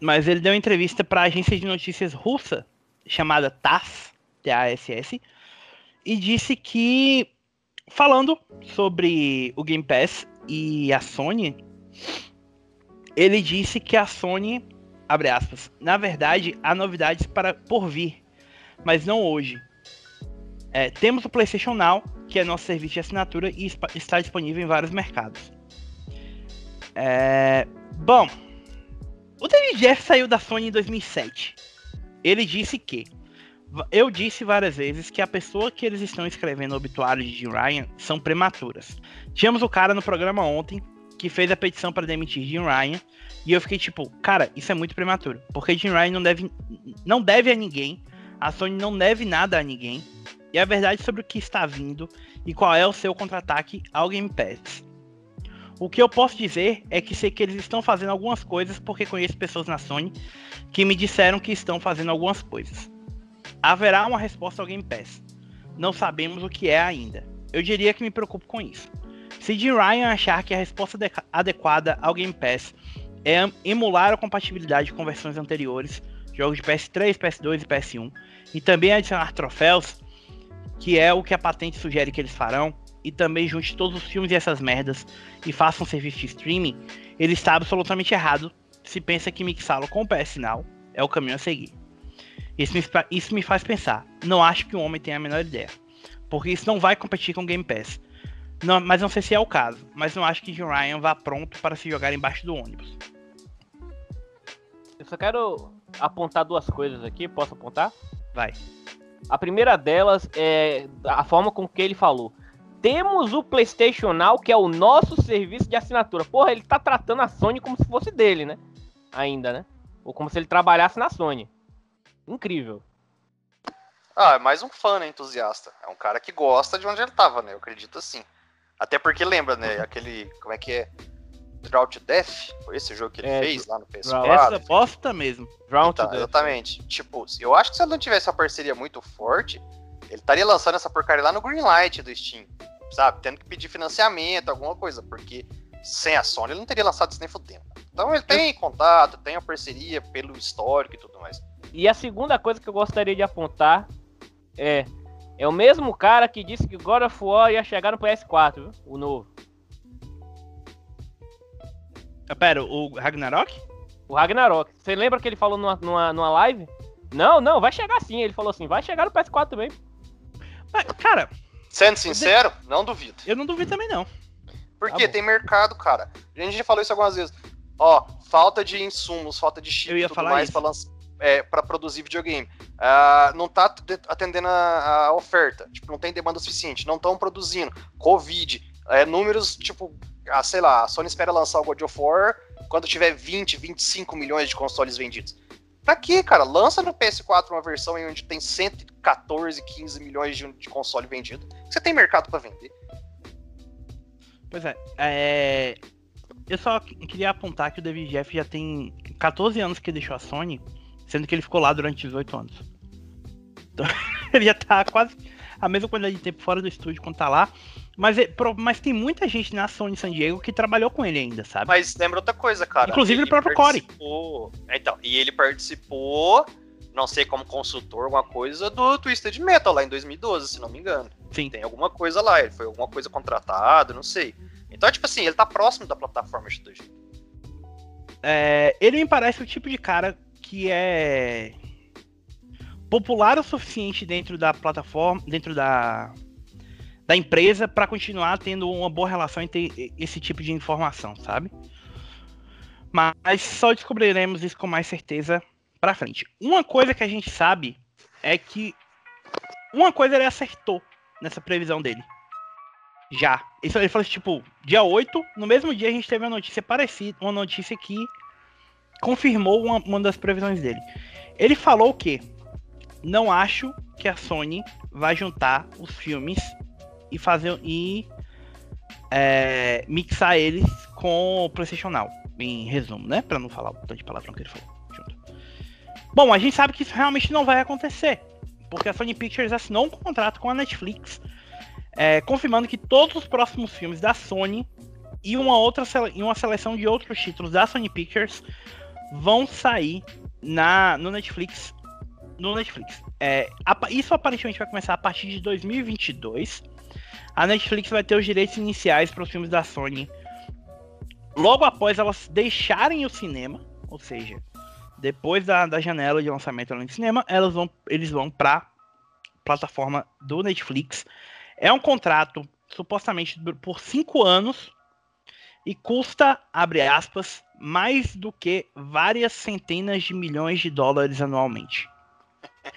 Mas ele deu uma entrevista para a agência de notícias russa chamada TASS, T-A-S-S, e disse que falando sobre o Game Pass e a Sony, ele disse que a Sony, abre aspas, na verdade há novidades para por vir, mas não hoje. É, temos o PlayStation Now, que é nosso serviço de assinatura e está disponível em vários mercados. É, bom, o David Jeff saiu da Sony em 2007. Ele disse que eu disse várias vezes que a pessoa que eles estão escrevendo o obituário de Jim Ryan são prematuras. Tínhamos o cara no programa ontem que fez a petição para demitir Jim Ryan e eu fiquei tipo, cara, isso é muito prematuro, porque Jim Ryan não deve não deve a ninguém, a Sony não deve nada a ninguém. E a verdade sobre o que está vindo e qual é o seu contra-ataque ao Game Pass. O que eu posso dizer é que sei que eles estão fazendo algumas coisas porque conheço pessoas na Sony que me disseram que estão fazendo algumas coisas. Haverá uma resposta ao Game Pass. Não sabemos o que é ainda. Eu diria que me preocupo com isso. Se Jim Ryan achar que a resposta adequada ao Game Pass é emular a compatibilidade com versões anteriores, jogos de PS3, PS2 e PS1, e também adicionar troféus, que é o que a patente sugere que eles farão, e também junte todos os filmes e essas merdas e faça um serviço de streaming, ele está absolutamente errado se pensa que mixá-lo com o PS Now é o caminho a seguir. Isso me, isso me faz pensar. Não acho que o homem tenha a menor ideia. Porque isso não vai competir com o Game Pass. Não, mas não sei se é o caso. Mas não acho que Jim Ryan vá pronto para se jogar embaixo do ônibus. Eu só quero apontar duas coisas aqui. Posso apontar? Vai. A primeira delas é a forma com que ele falou. Temos o PlayStation Now, que é o nosso serviço de assinatura. Porra, ele tá tratando a Sony como se fosse dele, né? Ainda, né? Ou como se ele trabalhasse na Sony. Incrível. Ah, é mais um fã, né, entusiasta. É um cara que gosta de onde ele tava, né? Eu acredito assim. Até porque lembra, né, aquele. Como é que é? Drought to Death? Foi esse jogo que ele é, fez lá no PS4? Essa bosta mesmo. Drought então, to Exatamente. Tipo, eu acho que se ele não tivesse uma parceria muito forte, ele estaria lançando essa porcaria lá no Greenlight do Steam. Sabe? Tendo que pedir financiamento, alguma coisa. Porque sem a Sony ele não teria lançado isso nem fudendo. Então ele tem contato, tem a parceria pelo histórico e tudo mais. E a segunda coisa que eu gostaria de apontar é. É o mesmo cara que disse que God of War ia chegar no PS4, viu? o novo. Ah, pera, o Ragnarok? O Ragnarok. Você lembra que ele falou numa, numa, numa live? Não, não, vai chegar sim. Ele falou assim, vai chegar no PS4 também. Mas, cara. Sendo sincero, não duvido. Eu não duvido também, não. Porque tá tem mercado, cara. A gente já falou isso algumas vezes. Ó, falta de insumos, falta de chip e tudo mais para é, produzir videogame. Uh, não tá atendendo a, a, oferta. Tipo, não tem demanda suficiente. Não estão produzindo. Covid. É, números, tipo, ah, sei lá, a Sony espera lançar o God of War quando tiver 20, 25 milhões de consoles vendidos. Pra quê, cara? Lança no PS4 uma versão em onde tem 114, 15 milhões de, de console vendido. Você tem mercado para vender. Pois é, é, Eu só queria apontar que o David Jeff já tem 14 anos que deixou a Sony, sendo que ele ficou lá durante 18 anos. Então, ele já tá quase a mesma quantidade de tempo fora do estúdio quando tá lá. Mas, é, mas tem muita gente na Sony San Diego que trabalhou com ele ainda, sabe? Mas lembra outra coisa, cara. Inclusive o próprio Corey. Então, e ele participou, não sei como consultor, alguma coisa, do Twisted Metal lá em 2012, se não me engano. Sim. Tem alguma coisa lá, ele foi alguma coisa contratado, não sei. Então, tipo assim, ele tá próximo da plataforma X2. É, ele me parece o tipo de cara que é popular o suficiente dentro da plataforma, dentro da, da empresa para continuar tendo uma boa relação entre esse tipo de informação, sabe? Mas só descobriremos isso com mais certeza para frente. Uma coisa que a gente sabe é que uma coisa ele acertou nessa previsão dele. Já. Isso ele falou assim, tipo, dia 8, no mesmo dia a gente teve uma notícia parecida, uma notícia que confirmou uma, uma das previsões dele. Ele falou que não acho que a Sony vai juntar os filmes e fazer e é, mixar eles com o PlayStation Now, em resumo, né? Para não falar o tanto de palavrão que ele falou. Bom, a gente sabe que isso realmente não vai acontecer, porque a Sony Pictures assinou um contrato com a Netflix, é, confirmando que todos os próximos filmes da Sony e uma outra e uma seleção de outros títulos da Sony Pictures vão sair na no Netflix no Netflix. É, isso aparentemente vai começar a partir de 2022. A Netflix vai ter os direitos iniciais para os filmes da Sony logo após elas deixarem o cinema, ou seja, depois da, da janela de lançamento no cinema, elas vão, eles vão para plataforma do Netflix. É um contrato supostamente por cinco anos e custa, abre aspas, mais do que várias centenas de milhões de dólares anualmente.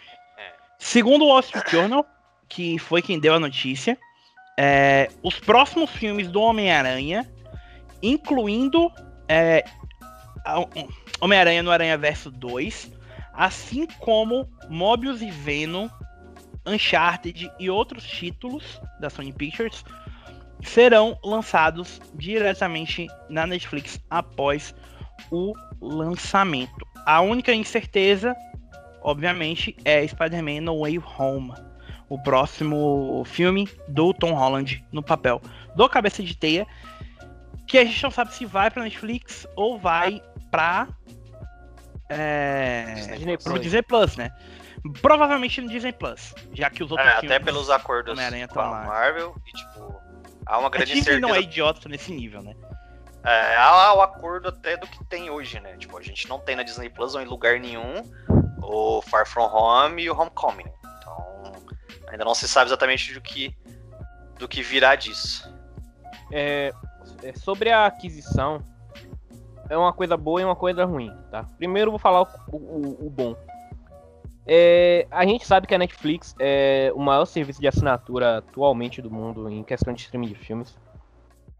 Segundo o Wall Street Journal, que foi quem deu a notícia, é, os próximos filmes do Homem-Aranha, incluindo é, Homem-Aranha no Aranha Verso 2, assim como Mobius e Venom, Uncharted e outros títulos da Sony Pictures, serão lançados diretamente na Netflix após o lançamento. A única incerteza, obviamente, é Spider-Man No Way Home, o próximo filme do Tom Holland no papel do Cabeça de Teia, que a gente não sabe se vai para Netflix ou vai para é, Disney pro Plus. Disney Plus, né? Provavelmente no Disney Plus, já que os outros É, filmes até pelos acordos com a lá. Marvel e, tipo, há uma A grande Disney não é idiota nesse nível, né? É, há o acordo até do que tem hoje, né? Tipo, a gente não tem na Disney Plus ou em lugar nenhum o Far From Home e o Homecoming. Então, ainda não se sabe exatamente do que, do que virá disso. É, é, sobre a aquisição, é uma coisa boa e uma coisa ruim, tá? Primeiro eu vou falar o, o- o bom. É, a gente sabe que a Netflix é o maior serviço de assinatura atualmente do mundo em questão de streaming de filmes.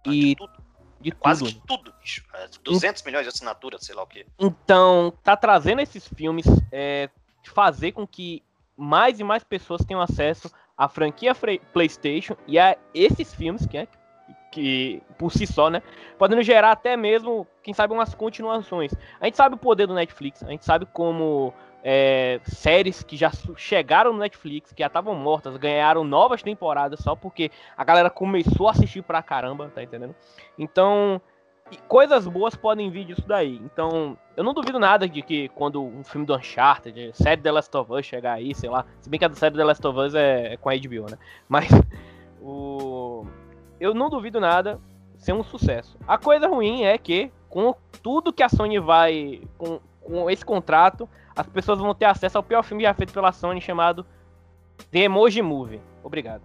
E tudo, de quase tudo. que tudo, bicho. É, 200 milhões de assinaturas, sei lá o quê. Então, tá trazendo esses filmes, é, fazer com que mais e mais pessoas tenham acesso à franquia PlayStation e a esses filmes, que é que por si só, né, podendo gerar até mesmo, quem sabe, umas continuações. A gente sabe o poder do Netflix, a gente sabe como é, séries que já chegaram no Netflix, que já estavam mortas, ganharam novas temporadas só porque a galera começou a assistir pra caramba, tá entendendo? Então, coisas boas podem vir disso daí. Então, eu não duvido nada de que quando um filme do Uncharted, série The Last of Us chegar aí, sei lá. Se bem que a série The Last of Us é, é com a HBO, né? Mas o. Eu não duvido nada ser um sucesso. A coisa ruim é que, com tudo que a Sony vai. Com, com esse contrato, as pessoas vão ter acesso ao pior filme já feito pela Sony chamado The Emoji Movie. Obrigado.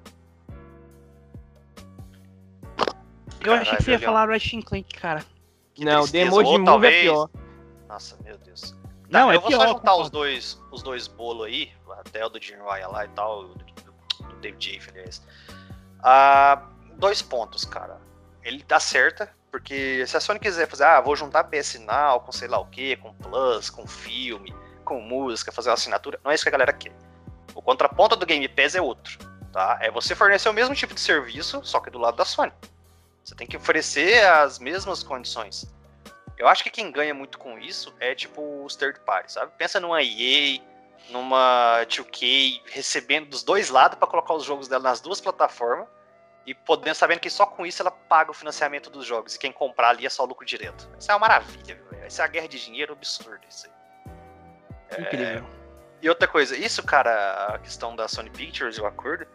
Eu achei que você ia Caralho, falar Ratchet Clank, cara. Que não, The tristeza. Emoji Ou Movie talvez- é pior. Nossa, meu Deus. Tá, Não, é eu vou pior, só juntar os dois, os dois bolos aí, até o do Jim Ryan lá e tal, do, do- David J. aliás. Ah, dois pontos, cara. Ele dá certa, porque se a Sony quiser fazer, ah, vou juntar PS Now com sei lá o que, com Plus, com filme, com música, fazer uma assinatura, não é isso que a galera quer. O contraponto do Game Pass é outro, tá? É você fornecer o mesmo tipo de serviço, só que do lado da Sony. Você tem que oferecer as mesmas condições. Eu acho que quem ganha muito com isso é tipo os third parties, sabe? Pensa numa EA, numa 2K, recebendo dos dois lados para colocar os jogos dela nas duas plataformas e podendo sabendo que só com isso ela paga o financiamento dos jogos e quem comprar ali é só lucro direto. Isso é uma maravilha, viu? Essa é a guerra de dinheiro absurda isso aí. Incrível. E outra coisa, isso, cara, a questão da Sony Pictures e o acordo,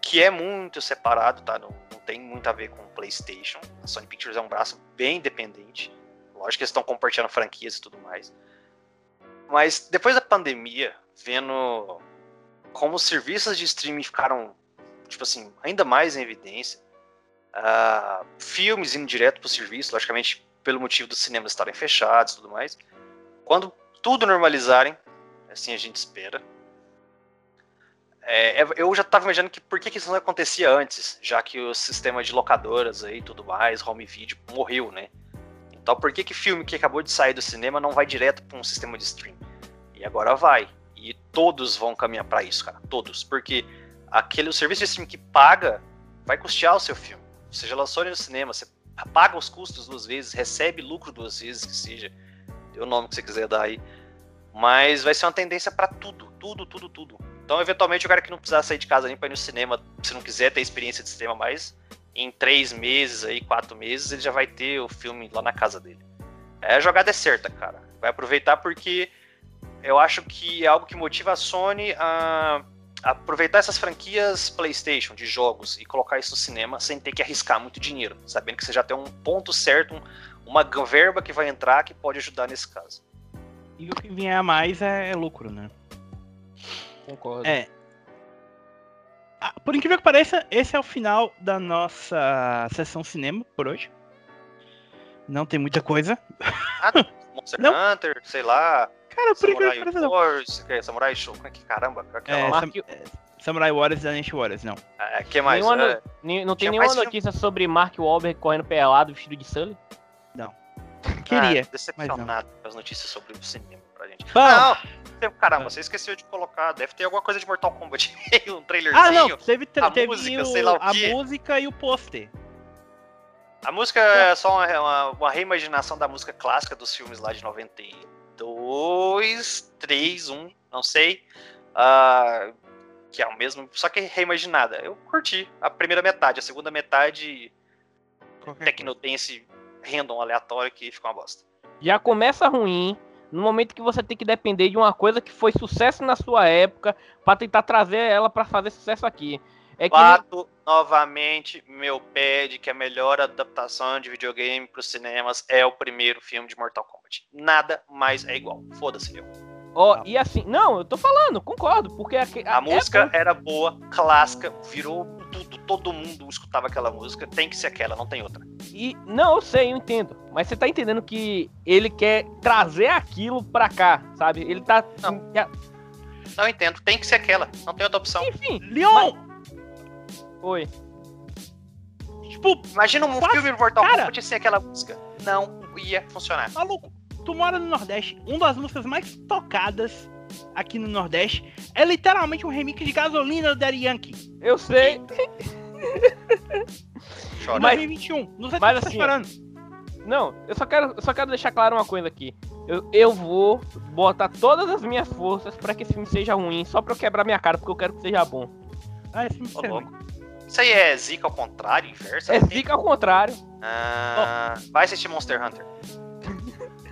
que é muito separado, tá? Não, não tem muito a ver com o PlayStation. A Sony Pictures é um braço bem independente. Lógico que eles estão compartilhando franquias e tudo mais. Mas depois da pandemia, vendo como os serviços de streaming ficaram, tipo assim, ainda mais em evidência, ah, filmes indo direto pro serviço, logicamente pelo motivo dos cinemas estarem fechados e tudo mais. Quando tudo normalizarem, assim a gente espera. É, é- eu já estava imaginando que por que, que isso não acontecia antes, já que o sistema de locadoras aí tudo mais, home video, morreu, né? Então por que que filme que acabou de sair do cinema não vai direto para um sistema de stream? E agora vai. E todos vão caminhar para isso, cara. Todos. Porque aquele o serviço de stream que paga vai custear o seu filme. Você já lançou ele no cinema, você paga os custos duas vezes, recebe lucro duas vezes, que seja. Dê o nome que você quiser dar aí. Mas vai ser uma tendência para tudo, tudo, tudo, tudo. Então, eventualmente, o cara que não precisar sair de casa nem para ir no cinema, se não quiser ter experiência de cinema mais, em três meses aí, quatro meses, ele já vai ter o filme lá na casa dele. É, a jogada é certa, cara. Vai aproveitar porque eu acho que é algo que motiva a Sony a aproveitar essas franquias PlayStation de jogos e colocar isso no cinema sem ter que arriscar muito dinheiro, sabendo que você já tem um ponto certo, um- uma verba que vai entrar que pode ajudar nesse caso. E o que vier a mais é, é lucro, né? Concordo. É. Ah, por incrível que pareça, esse é o final da nossa sessão cinema por hoje. Não tem muita coisa. Monster Não. Hunter, sei lá, Cara, por incrível que Samurai não. Wars, é Samurai Show, como é que caramba, que é É, Sam- é, Samurai Warriors e Dynasty Warriors, não. É, que mais? Nenhuma É, Não tem nenhuma mais filme. notícia sobre Mark Wahlberg correndo pelado vestido de Sully? Queria. ah, decepcionado com as notícias sobre o cinema pra gente. Bom, Não, caramba, você esqueceu de colocar, deve ter alguma coisa de Mortal Kombat, um trailerzinho. ah, não, teve, tra- a teve música, o- sei lá o a quê. música e o pôster. A música é só uma, uma, uma reimaginação da música clássica dos filmes lá de 92, 3, 1, não sei. Uh, que é o mesmo, só que reimaginada. Eu curti a primeira metade, a segunda metade tecnodense random aleatório que fica uma bosta. Já começa ruim no momento que você tem que depender de uma coisa que foi sucesso na sua época para tentar trazer ela para fazer sucesso aqui. É que... Bato novamente meu pé de que a melhor adaptação de videogame para os cinemas é o primeiro filme de Mortal Kombat. Nada mais é igual. Foda-se eu. Ó, oh, e assim, não, eu tô falando, concordo, porque a, a, a música era boa, clássica, virou tudo, todo mundo escutava aquela música, tem que ser aquela, não tem outra. E não, eu sei, eu entendo, mas você tá entendendo que ele quer trazer aquilo pra cá, sabe? Ele tá Não. Não entendo, tem que ser aquela, não tem outra opção. Enfim, Leon. Mas... Oi. Tipo, imagina um filme do Mortal Kombat sem aquela música. Não ia funcionar. Maluco, tu mora no Nordeste, uma das músicas mais tocadas aqui no Nordeste é literalmente um remix de gasolina do Daddy Yankee. Eu sei. Chora. Mas, 2021, não sei mas tá assim, esperando. Não, eu só quero, eu só quero deixar claro uma coisa aqui. Eu, eu vou botar todas as minhas forças para que esse filme seja ruim, só pra eu quebrar minha cara, porque eu quero que seja bom. Ah, esse filme oh, ruim. Isso aí é zica ao contrário, inverso? É zica ao contrário. Ah, oh. Vai assistir Monster Hunter.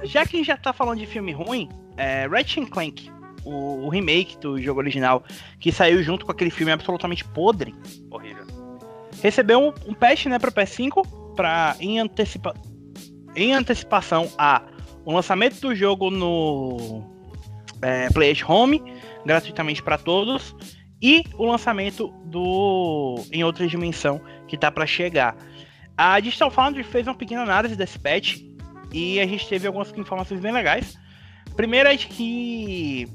Já que a gente já tá falando de filme ruim, é Ratchet Clank, o, o, remake do jogo original, que saiu junto com aquele filme absolutamente podre. Horrível. Recebeu um, um patch, né, pro PS5, pra, em, antecipa, em antecipação a o lançamento do jogo no é, PlayStation Home, gratuitamente para todos, e o lançamento do em outra dimensão que tá para chegar. A Digital Foundry fez uma pequena análise desse patch e a gente teve algumas informações bem legais. Primeiro é de que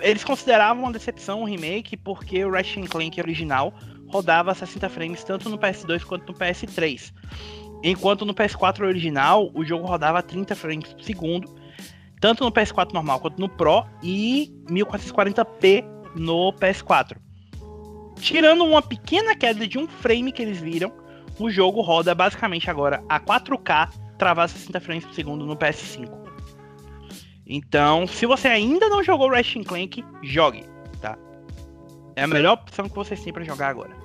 eles consideravam uma decepção o remake porque o Ratchet Clank original rodava 60 frames tanto no PS2 quanto no PS3. Enquanto no PS4 original o jogo rodava 30 frames por segundo, tanto no PS4 normal quanto no Pro e 1440p no PS4. Tirando uma pequena queda de um frame que eles viram, o jogo roda basicamente agora a 4K travar 60 frames por segundo no PS5. Então, se você ainda não jogou Ratchet Clank, jogue, tá? É a melhor opção que vocês têm para jogar agora.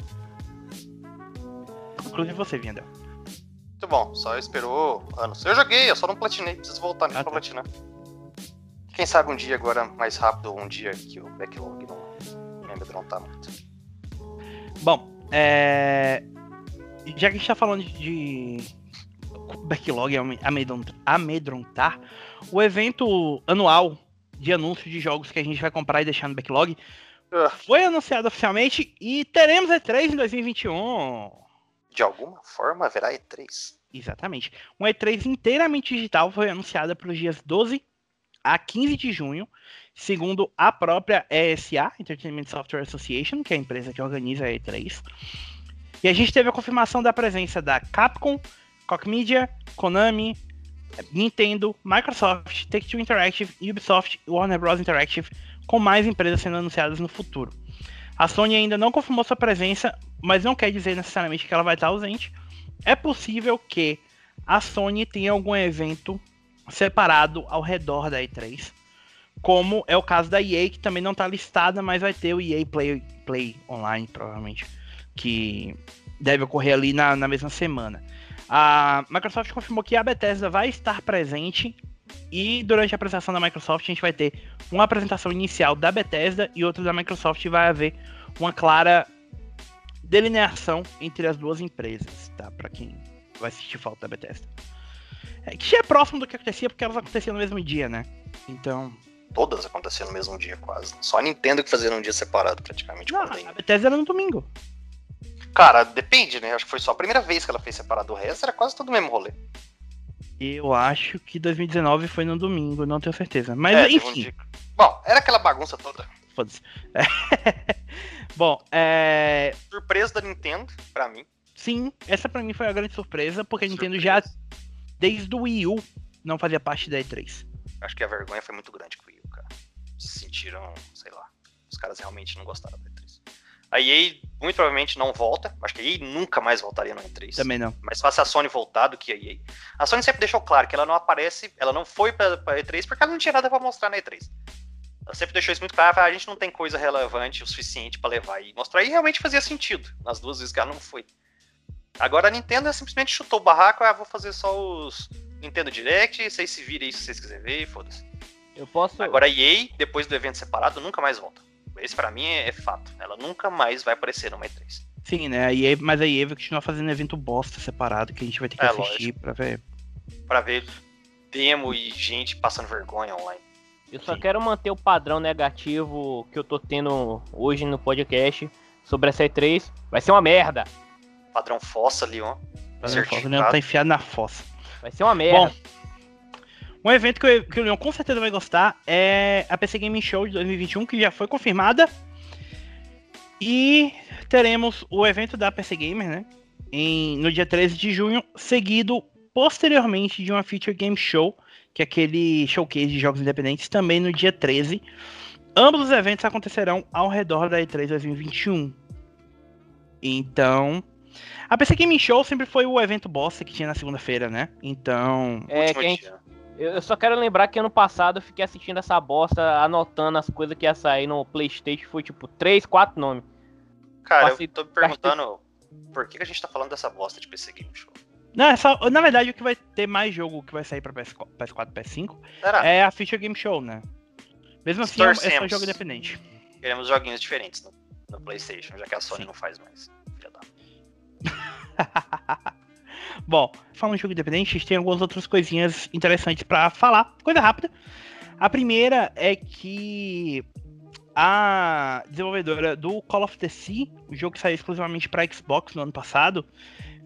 Inclusive você, Viandel. Muito bom, só esperou anos. Eu joguei, eu só não platinei, preciso voltar ah, pra tá. platinar. Quem sabe um dia agora, mais rápido, um dia que o backlog não me amedrontar muito. Bom, é... já que a gente tá falando de backlog amedrontar, o evento anual de anúncio de jogos que a gente vai comprar e deixar no backlog uh. foi anunciado oficialmente e teremos E3 em 2021. De alguma forma haverá E3. Exatamente. Um E3 inteiramente digital foi anunciado para os dias 12 a 15 de junho, segundo a própria ESA, Entertainment Software Association, que é a empresa que organiza a E3. E a gente teve a confirmação da presença da Capcom, Koch Media, Konami, Nintendo, Microsoft, Take-Two Interactive, Ubisoft e Warner Bros. Interactive, com mais empresas sendo anunciadas no futuro. A Sony ainda não confirmou sua presença, mas não quer dizer necessariamente que ela vai estar ausente. É possível que a Sony tenha algum evento separado ao redor da E3, como é o caso da EA, que também não está listada, mas vai ter o EA Play, Play Online, provavelmente, que deve ocorrer ali na, na mesma semana. A Microsoft confirmou que a Bethesda vai estar presente e durante a apresentação da Microsoft a gente vai ter uma apresentação inicial da Bethesda e outra da Microsoft e vai haver uma clara delineação entre as duas empresas, tá? Para quem vai assistir falta da Bethesda. É, que é próximo do que acontecia porque elas aconteciam no mesmo dia, né? Então. Todas aconteciam no mesmo dia, quase. Só a Nintendo que fazia num dia separado, praticamente. Não, a Bethesda era no domingo. Cara, depende, né? Acho que foi só a primeira vez que ela fez separado. O resto era quase todo o mesmo rolê. Eu acho que 2019 foi no domingo, não tenho certeza. Mas é, enfim. Bom, era aquela bagunça toda. Foda-se. Bom, é. Surpresa da Nintendo, pra mim. Sim, essa pra mim foi a grande surpresa, porque surpresa. a Nintendo já, desde o Wii U, não fazia parte da E3. Acho que a vergonha foi muito grande com o Wii U, cara. Se sentiram, sei lá. Os caras realmente não gostaram da E3. A EA muito provavelmente não volta. Acho que a EA nunca mais voltaria no E3. Também não. Mais fácil a Sony voltar do que a EA. A Sony sempre deixou claro que ela não aparece, ela não foi pra, pra E3 porque ela não tinha nada pra mostrar na E3. Ela sempre deixou isso muito claro, a gente não tem coisa relevante o suficiente pra levar e mostrar. E realmente fazia sentido, nas duas vezes que ela não foi. Agora a Nintendo simplesmente chutou o barraco, ah, vou fazer só os Nintendo Direct, vocês se virem aí se vocês quiserem ver, foda-se. Eu posso. Agora a EA, depois do evento separado, nunca mais volta. Esse pra mim é, é fato. Ela nunca mais vai aparecer numa E3. Sim, né? A EA, mas a EA vai continuar fazendo evento bosta separado que a gente vai ter que É, assistir lógico. pra ver. Pra ver demo e gente passando vergonha online. Eu só Sim. quero manter o padrão negativo que eu tô tendo hoje no podcast sobre essa E3. Vai ser uma merda. Padrão fossa, Leon. O Certificado. Leão tá enfiado na fossa. Vai ser uma merda. Um evento que, eu- que o Leon com certeza vai gostar é a PC Gaming Show de 2021, que já foi confirmada. E teremos o evento da PC Gamer, né? Em, no dia 13 de junho, seguido posteriormente de uma Feature Game Show, que é aquele showcase de jogos independentes, também no dia 13. Ambos os eventos acontecerão ao redor da E3 2021. Então, a PC Gaming Show sempre foi o evento bosta que tinha na segunda-feira, né? Então, É, Último que a gente- dia. Eu eu só quero lembrar que ano passado eu fiquei assistindo essa bosta, anotando as coisas que ia sair no Playstation. Foi tipo 3, 4 nomes. Cara, Passei- eu tô me perguntando por que, que a gente tá falando dessa bosta de PC Game Show. Não, é só, na verdade, o que vai ter mais jogo que vai sair pra PS4, PS4 PS5 Será? é a Feature Game Show, né? Mesmo assim, é, é só Torcemos. jogo independente. Queremos joguinhos diferentes no, no PlayStation, já que a Sony Sim. não faz mais. Filha da. Bom, falando de jogo independente, a gente tem algumas outras coisinhas interessantes pra falar. Coisa rápida. A primeira é que a desenvolvedora do Call of the Sea, o jogo que saiu exclusivamente pra Xbox no ano passado,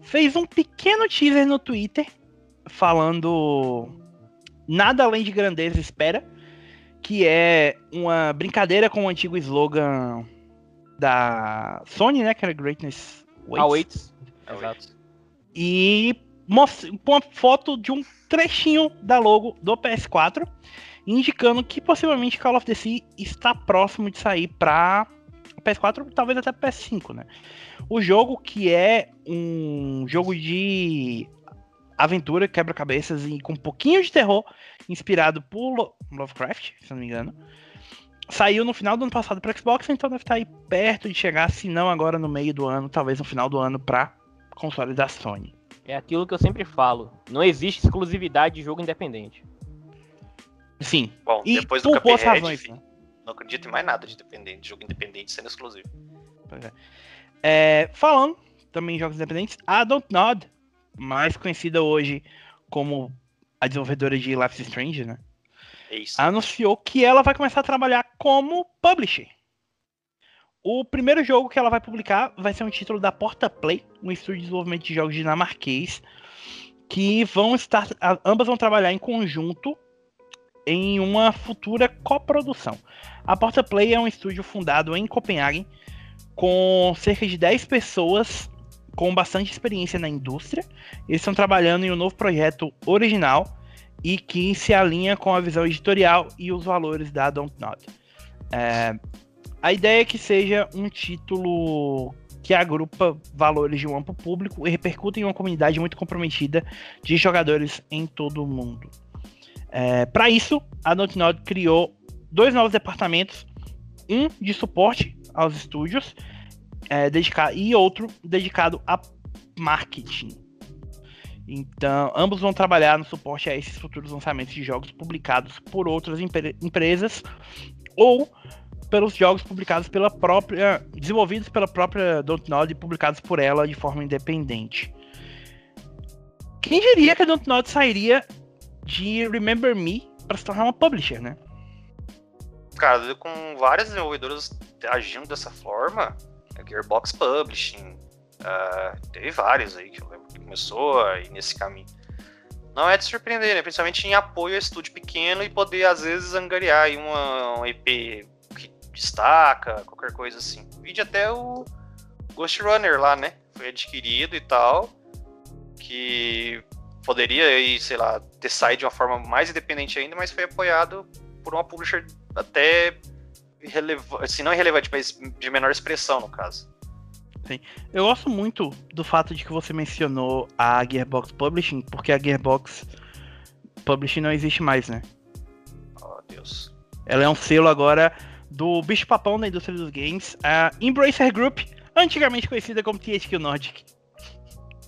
fez um pequeno teaser no Twitter falando nada além de grandeza espera, que é uma brincadeira com o antigo slogan da Sony, né, que era Greatness Waits. Awaits. Exato. E uma foto de um trechinho da logo do PS4, indicando que possivelmente Call of Sea está próximo de sair para PS4, talvez até PS5, né? O jogo que é um jogo de aventura, quebra-cabeças e com um pouquinho de terror, inspirado por Lo- Lovecraft, se não me engano. Saiu no final do ano passado para Xbox, então deve estar aí perto de chegar, se não agora no meio do ano, talvez no final do ano para console da Sony. É aquilo que eu sempre falo. Não existe exclusividade de jogo independente. Sim. Bom, E depois do Cuphead, razões, enfim, né? não acredito em mais nada de, independente, de jogo independente sendo exclusivo. Pois é. É, falando também em jogos independentes, a Dontnod, mais conhecida hoje como a desenvolvedora de Life is Strange, né? É isso. Anunciou que ela vai começar a trabalhar como publisher. O primeiro jogo que ela vai publicar vai ser um título da Porta Play, um estúdio de desenvolvimento de jogos dinamarquês, que vão estar, ambas vão trabalhar em conjunto em uma futura coprodução. A Porta Play é um estúdio fundado em Copenhague com cerca de 10 pessoas com bastante experiência na indústria. Eles estão trabalhando em um novo projeto original e que se alinha com a visão editorial e os valores da Dontnod. É, a ideia é que seja um título que agrupa valores de um amplo público e repercute em uma comunidade muito comprometida de jogadores em todo o mundo. Para isso, a Dontnod criou dois novos departamentos, um de suporte aos estúdios é, e outro dedicado a marketing. Então, ambos vão trabalhar no suporte a esses futuros lançamentos de jogos publicados por outras empre- empresas ou pelos jogos publicados pela própria, desenvolvidos pela própria Dontnod e publicados por ela de forma independente. Quem diria que a Dontnod sairia de Remember Me para se tornar uma publisher, né? Cara, com várias desenvolvedoras agindo dessa forma, a Gearbox Publishing, ah, teve vários aí que eu lembro que começou a ir nesse caminho. Não é de surpreender, né? Principalmente em apoio a estúdio pequeno e poder, às vezes, angariar aí uma, um EP que destaca, qualquer coisa assim. Vídeo até o Ghost Runner lá, né? Foi adquirido e tal. Que poderia aí, sei lá, ter saído de uma forma mais independente ainda, mas foi apoiado por uma publisher até irrelevante, se não irrelevante, mas de menor expressão, no caso. Eu gosto muito do fato de que você mencionou a Gearbox Publishing, porque a Gearbox Publishing não existe mais, né? Oh, Deus. Ela é um selo agora do bicho papão da indústria dos games, a Embracer Group, antigamente conhecida como THQ Nordic.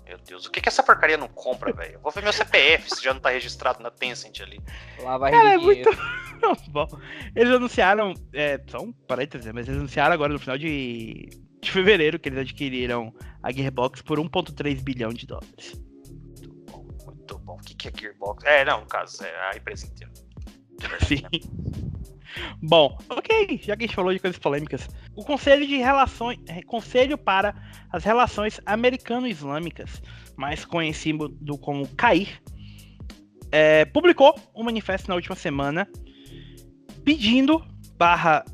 Meu Deus, o que, que essa porcaria não compra, velho? Eu vou ver meu CPF se já não tá registrado na Tencent ali. Lá vai Cara, é muito bom. Eles anunciaram, é, só um parênteses, né, mas eles anunciaram agora no final de, de fevereiro que eles adquiriram a Gearbox por 1.3 bilhão de dólares. Muito bom, muito bom. O que, que é Gearbox? É, não, no caso, é a empresa inteira. Sim. Bom, ok, já que a gente falou de coisas polêmicas, o Conselho de Relações, eh, Conselho para as Relações Americano-Islâmicas, mais conhecido como CAIR, eh, publicou um manifesto na última semana pedindo barra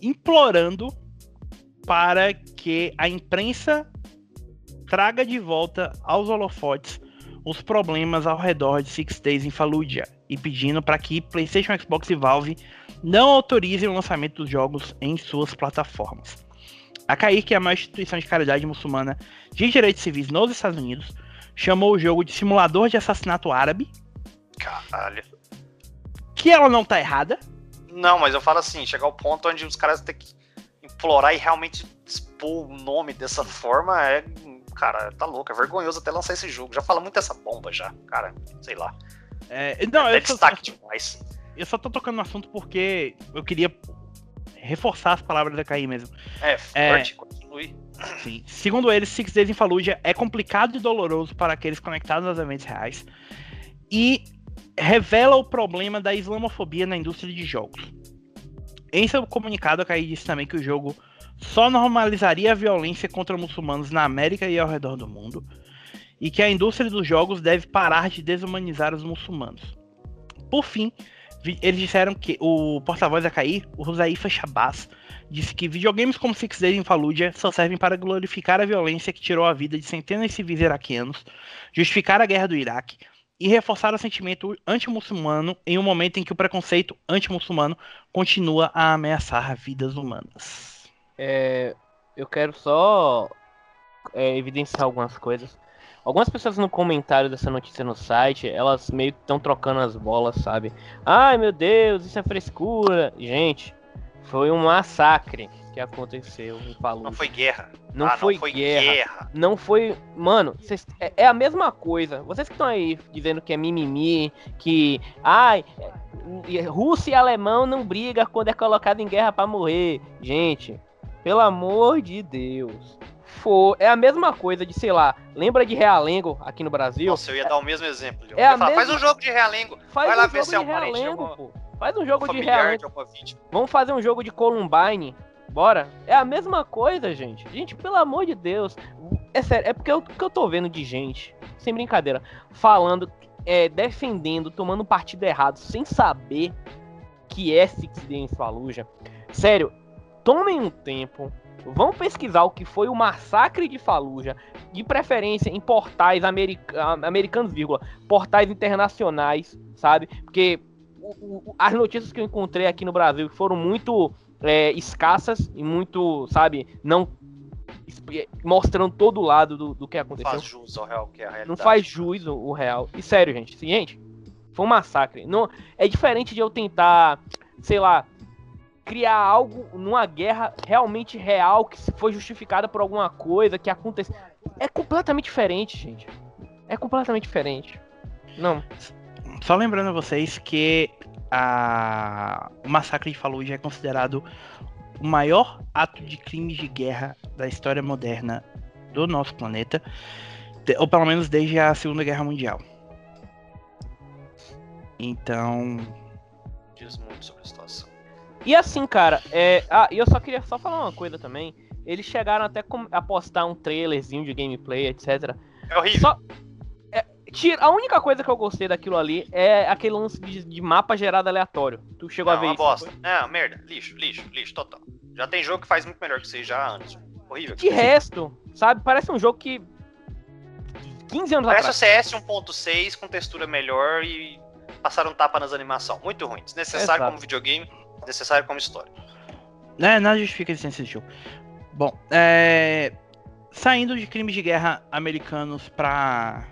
implorando para que a imprensa traga de volta aos holofotes os problemas ao redor de Six Days em Fallujah e pedindo para que PlayStation, Xbox e Valve não autorizem o lançamento dos jogos em suas plataformas. A CAIR, que é a maior instituição de caridade muçulmana de direitos civis nos Estados Unidos, chamou o jogo de simulador de assassinato árabe, Caralho. que ela não tá errada. Não, mas eu falo assim, chegar ao ponto onde os caras têm que implorar e realmente expor o nome dessa forma é. Cara, tá louco, é vergonhoso até lançar esse jogo. Já fala muito dessa bomba já, cara, sei lá. É, não, é eu destaque demais. Eu só tô tocando no assunto porque eu queria reforçar as palavras da CAIR mesmo. É, forte, continue. Sim. Segundo eles, Six Days in Fallujah é complicado e doloroso para aqueles conectados aos eventos reais e revela o problema da islamofobia na indústria de jogos. Em seu comunicado, a CAI disse também que o jogo só normalizaria a violência contra muçulmanos na América e ao redor do mundo, e que a indústria dos jogos deve parar de desumanizar os muçulmanos. Por fim, eles disseram que o porta-voz da CAI, o Rosaifa Shabazz, disse que videogames como Six Days in Fallujah só servem para glorificar a violência que tirou a vida de centenas de civis iraquianos, justificar a guerra do Iraque e reforçar o sentimento anti-muçulmano em um momento em que o preconceito anti-muçulmano continua a ameaçar vidas humanas. É, eu quero só é, evidenciar algumas coisas. Algumas pessoas no comentário dessa notícia no site, elas meio que estão trocando as bolas, sabe? Ai meu Deus, isso é frescura. Gente, foi um massacre que aconteceu em Palu. Não foi guerra. Não Ah, foi não foi guerra. guerra. Não foi. Mano, cês- é, é a mesma coisa. Vocês que estão aí dizendo que é mimimi, que. Ai, é, Rússia e alemão não briga quando é colocado em guerra pra morrer. Gente, pelo amor de Deus. For, é a mesma coisa de, sei lá, lembra de Realengo aqui no Brasil? Nossa, eu ia dar o mesmo exemplo. É ia a falar, Faz mesma- um jogo de Realengo. Faz vai lá um ver se é de um parente Realengo, alguma- pô. Faz um jogo de Realengo. Vamos fazer um jogo de Columbine. Bora? É a mesma coisa, gente. Gente, pelo amor de Deus. É sério, é porque eu, que eu tô vendo de gente, sem brincadeira, falando, é, defendendo, tomando partido errado, sem saber que é Six Days in Fallujah. Sério, tomem um tempo, vão pesquisar o que foi o massacre de Fallujah, de preferência em portais america- americanos, vírgula, portais internacionais, sabe? Porque o- o- as notícias que eu encontrei aqui no Brasil foram muito é, escassas e muito, sabe, não mostrando todo o lado do, do que Não aconteceu. faz jus ao real que é a realidade. Não faz jus o, o real. E sério, gente, gente, foi um massacre. Não, é diferente de eu tentar, sei lá, criar algo numa guerra realmente real que se foi justificada por alguma coisa que aconteceu. É completamente diferente, gente. É completamente diferente. Não. Só lembrando a vocês que a... o massacre de Fallujah é considerado o maior ato de crime de guerra da história moderna do nosso planeta, ou pelo menos desde a Segunda Guerra Mundial. Então, Diz muito sobre a situação. E assim, cara, é... ah, e eu só queria só falar uma coisa também. Eles chegaram até a postar um trailerzinho de gameplay, etc. É horrível. Só. é, a única coisa que eu gostei daquilo ali é aquele lance de, de mapa gerado aleatório. Tu chegou Não, a ver uma isso? bosta. Não, merda. Lixo, lixo, lixo, total. Já tem jogo que faz muito melhor que isso aí já anos. Horrível. De resto, sabe? Parece um jogo que. 15 anos Parece o atrás. CS 1.6 com textura melhor e passaram tapa nas animações. Muito ruim. Desnecessário Exato. como videogame, desnecessário como história. Né, nada justifica a existência desse jogo. Bom, é... saindo de crimes de guerra americanos pra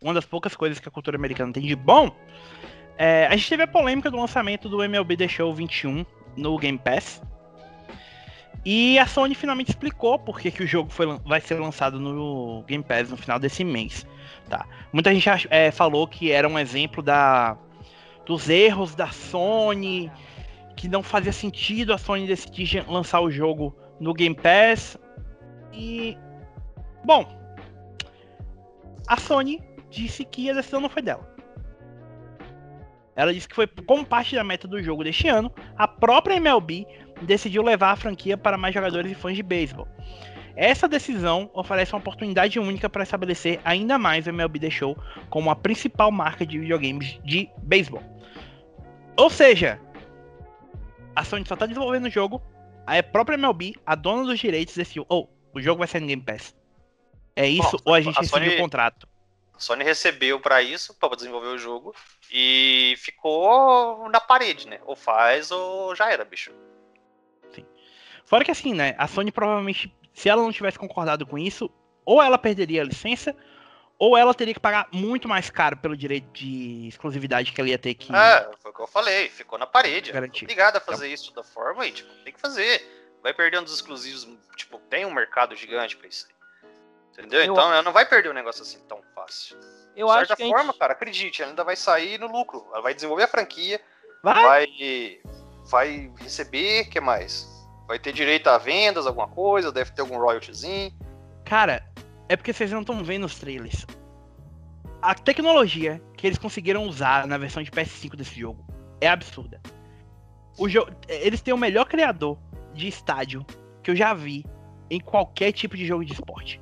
uma das poucas coisas que a cultura americana tem de bom, é... a gente teve a polêmica do lançamento do MLB The Show 21 no Game Pass. E a Sony finalmente explicou por que, que o jogo foi, vai ser lançado no Game Pass no final desse mês. Tá? Muita gente é, falou que era um exemplo da, dos erros da Sony, que não fazia sentido a Sony decidir lançar o jogo no Game Pass. E. Bom. A Sony disse que a decisão não foi dela. Ela disse que foi como parte da meta do jogo deste ano, a própria MLB decidiu levar a franquia para mais jogadores e fãs de beisebol. Essa decisão oferece uma oportunidade única para estabelecer ainda mais o MLB The Show como a principal marca de videogames de beisebol. Ou seja, a Sony só está desenvolvendo o jogo, a própria MLB, a dona dos direitos, decidiu: oh, o jogo vai ser no Game Pass. É isso Bom, ou a gente a recebeu o contrato? A Sony recebeu para isso, para desenvolver o jogo, e ficou na parede, né? Ou faz ou já era, bicho. Fora que assim, né? A Sony provavelmente, se ela não tivesse concordado com isso, ou ela perderia a licença, ou ela teria que pagar muito mais caro pelo direito de exclusividade que ela ia ter que. É, foi o que eu falei, ficou na parede. Garantir. Obrigado a fazer então... isso da forma e, tipo, tem que fazer. Vai perdendo os exclusivos, tipo, tem um mercado gigante pra isso aí. Entendeu? Eu... Então ela não vai perder um negócio assim tão fácil. Eu de certa acho que forma, gente... cara, acredite, ela ainda vai sair no lucro. Ela vai desenvolver a franquia, vai, vai, vai receber, que mais? Vai ter direito a vendas, alguma coisa, deve ter algum royaltyzinho. Cara, é porque vocês não estão vendo os trailers. A tecnologia que eles conseguiram usar na versão de PS5 desse jogo é absurda. O jogo, eles têm o melhor criador de estádio que eu já vi em qualquer tipo de jogo de esporte.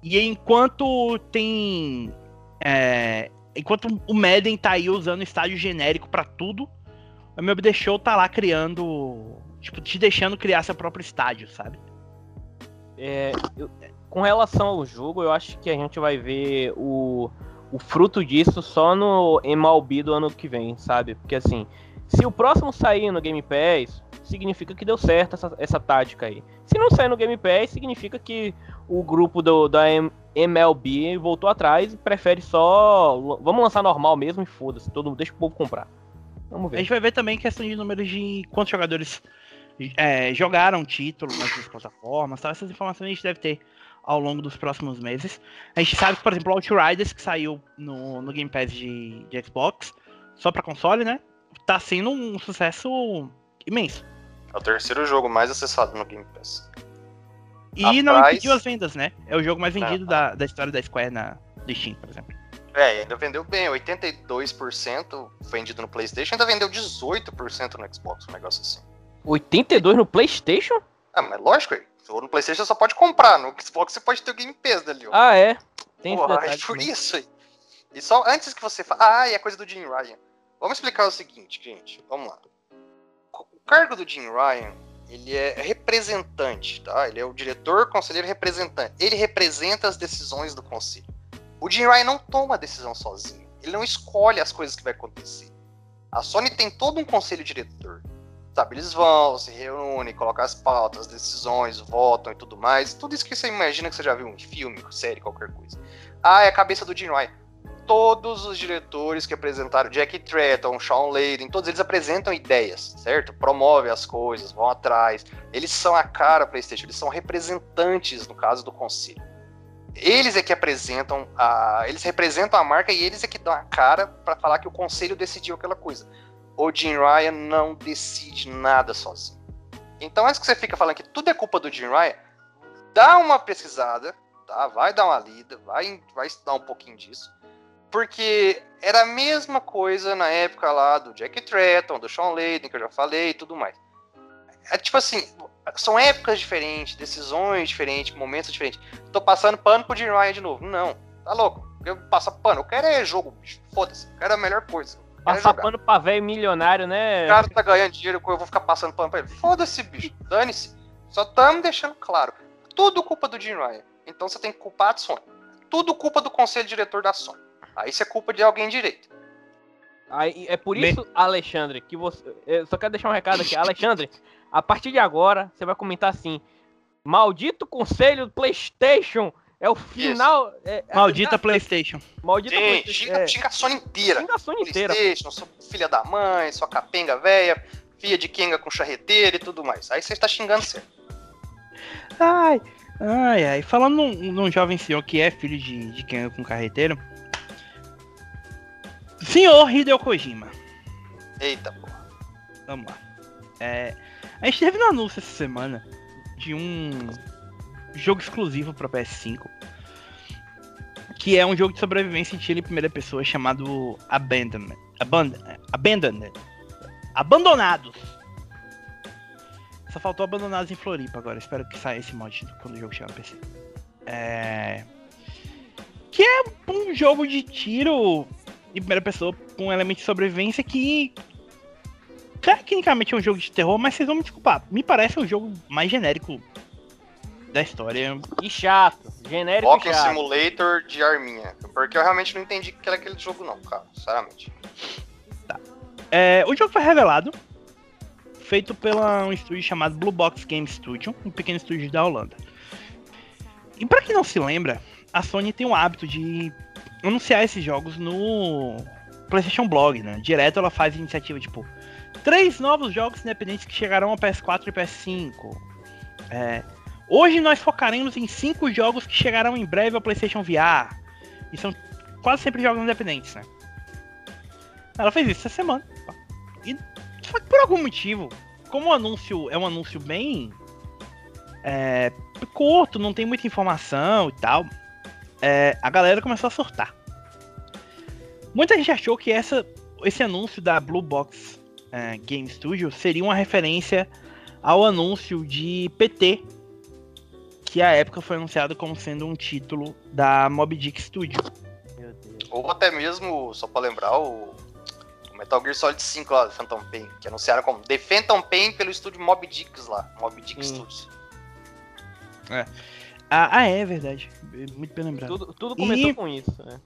E enquanto tem. É, enquanto o Madden tá aí usando estádio genérico para tudo, o MLB Show tá lá criando tipo, te deixando criar seu próprio estádio, sabe? É, eu, com relação ao jogo, eu acho que a gente vai ver o, o fruto disso só no MLB do ano que vem, sabe? Porque assim, se o próximo sair no Game Pass, significa que deu certo essa, essa tática aí. Se não sair no Game Pass, significa que o grupo do, da MLB voltou atrás e prefere só. Vamos lançar normal mesmo e foda-se, todo mundo deixa o povo comprar. Vamos ver. A gente vai ver também questão de números de quantos jogadores é, jogaram título nas plataformas, tá? essas informações a gente deve ter ao longo dos próximos meses. A gente sabe que, por exemplo, o Outriders, que saiu no, no Game Pass de, de Xbox, só para console, né? Tá sendo um sucesso imenso. É o terceiro jogo mais acessado no Game Pass. E Atrás... não impediu as vendas, né? É o jogo mais vendido da, da história da Square na do Steam, por exemplo. É, ainda vendeu bem, 82% vendido no PlayStation, ainda vendeu 18% no Xbox, um negócio assim. 82 no PlayStation? Ah, mas lógico, no PlayStation você só pode comprar, no Xbox você pode ter o Game Pass dali, ó. Ah, é? Tem Porra, é por isso aí. E só antes que você fale, ah, é coisa do Jim Ryan. Vamos explicar o seguinte, gente, vamos lá. O cargo do Jim Ryan, ele é representante, tá? Ele é o diretor, conselheiro representante. Ele representa as decisões do conselho. O Jim Ryan não toma a decisão sozinho. Ele não escolhe as coisas que vai acontecer. A Sony tem todo um conselho diretor. Sabe, eles vão, se reúnem, colocam as pautas, as decisões, votam e tudo mais. Tudo isso que você imagina que você já viu em filme, série, qualquer coisa. Ah, é a cabeça do Jim Ryan. Todos os diretores que apresentaram, Jack Tretton, Sean Layden, todos eles apresentam ideias, certo? Promovem as coisas, vão atrás. Eles são a cara PlayStation, eles são representantes, no caso do conselho. Eles é que apresentam, a, eles representam a marca e eles é que dão a cara para falar que o conselho decidiu aquela coisa o Jim Ryan não decide nada sozinho. Então, antes que você fica falando que tudo é culpa do Jim Ryan, dá uma pesquisada, tá? Vai dar uma lida, vai, vai estudar um pouquinho disso. Porque era a mesma coisa na época lá do Jack Tretton, do Sean Layden, que eu já falei e tudo mais. É tipo assim, são épocas diferentes, decisões diferentes, momentos diferentes. Tô passando pano pro Jim Ryan de novo. Não, tá louco. Eu passo pano, eu quero é jogo, bicho. Foda-se, eu quero a melhor coisa. Passar pano pra velho milionário, né? O cara tá ganhando dinheiro, eu vou ficar passando pano pra ele. Foda-se, bicho. Dane-se. Só estamos deixando claro. Tudo culpa do Jim Ryan. Então você tem que culpar a Sony. Tudo culpa do conselho diretor da Sony. Aí isso é culpa de alguém direito. Aí, é por Me- isso, Alexandre, que você. Eu só quero deixar um recado aqui. Alexandre, a partir de agora, você vai comentar assim: Maldito conselho do PlayStation! É o final. é- é- Maldita é- PlayStation. Maldita Sim, PlayStation. xinga, É, xinga a Sony inteira. xinga a Sony inteira. Playstation, sua filha da mãe, sua capenga velha, filha de Kenga com charreteira e tudo mais. Aí você está xingando certo. Ai, ai, ai. Falando num, num jovem senhor que é filho de, de quem com carreteiro. Senhor Hideo Kojima. Eita, porra. Vamos lá. É, a gente teve no anúncio essa semana de um jogo exclusivo para PS5. Que é um jogo de sobrevivência em tiro em primeira pessoa chamado Abandonment. Aband Abandoned. Abandonados. Só faltou Abandonados em Floripa agora. Espero que saia esse mod quando o jogo chegar no PC. É... Que é um jogo de tiro em primeira pessoa com elementos de sobrevivência que tecnicamente é um jogo de terror, mas vocês vão me desculpar. Me parece um jogo mais genérico da história. E chato. Genérico Walking chato. Simulator de arminha. Porque eu realmente não entendi que era aquele jogo, não, cara. Sinceramente. É, o jogo foi revelado, feito pela um estúdio chamado Blue Box Game Studio, um pequeno estúdio da Holanda. E pra quem não se lembra, a Sony tem o hábito de anunciar esses jogos no PlayStation Blog, né? Direto ela faz iniciativa tipo três novos jogos independentes que chegarão ao PS4 e PS5. É, hoje nós focaremos em cinco jogos que chegarão em breve ao PlayStation VR. E são quase sempre jogos independentes, né? Ela fez isso essa semana. E só que por algum motivo, como o anúncio é um anúncio bem é, curto, não tem muita informação e tal, é, a galera começou a surtar. Muita gente achou que essa, esse anúncio da Blue Box é, Game Studio seria uma referência ao anúncio de PT, que à época foi anunciado como sendo um título da Mob Dick Studio. Meu Deus. Ou até mesmo, só pra lembrar, o, Metal Gear Solid 5 lá, Phantom Pain, que anunciaram como The Phantom Pain pelo estúdio Mob Dicks lá, Mob Dick Sim. Studios. Ah, ah, é verdade. Muito bem lembrado. Tudo, tudo começou E- com isso. né?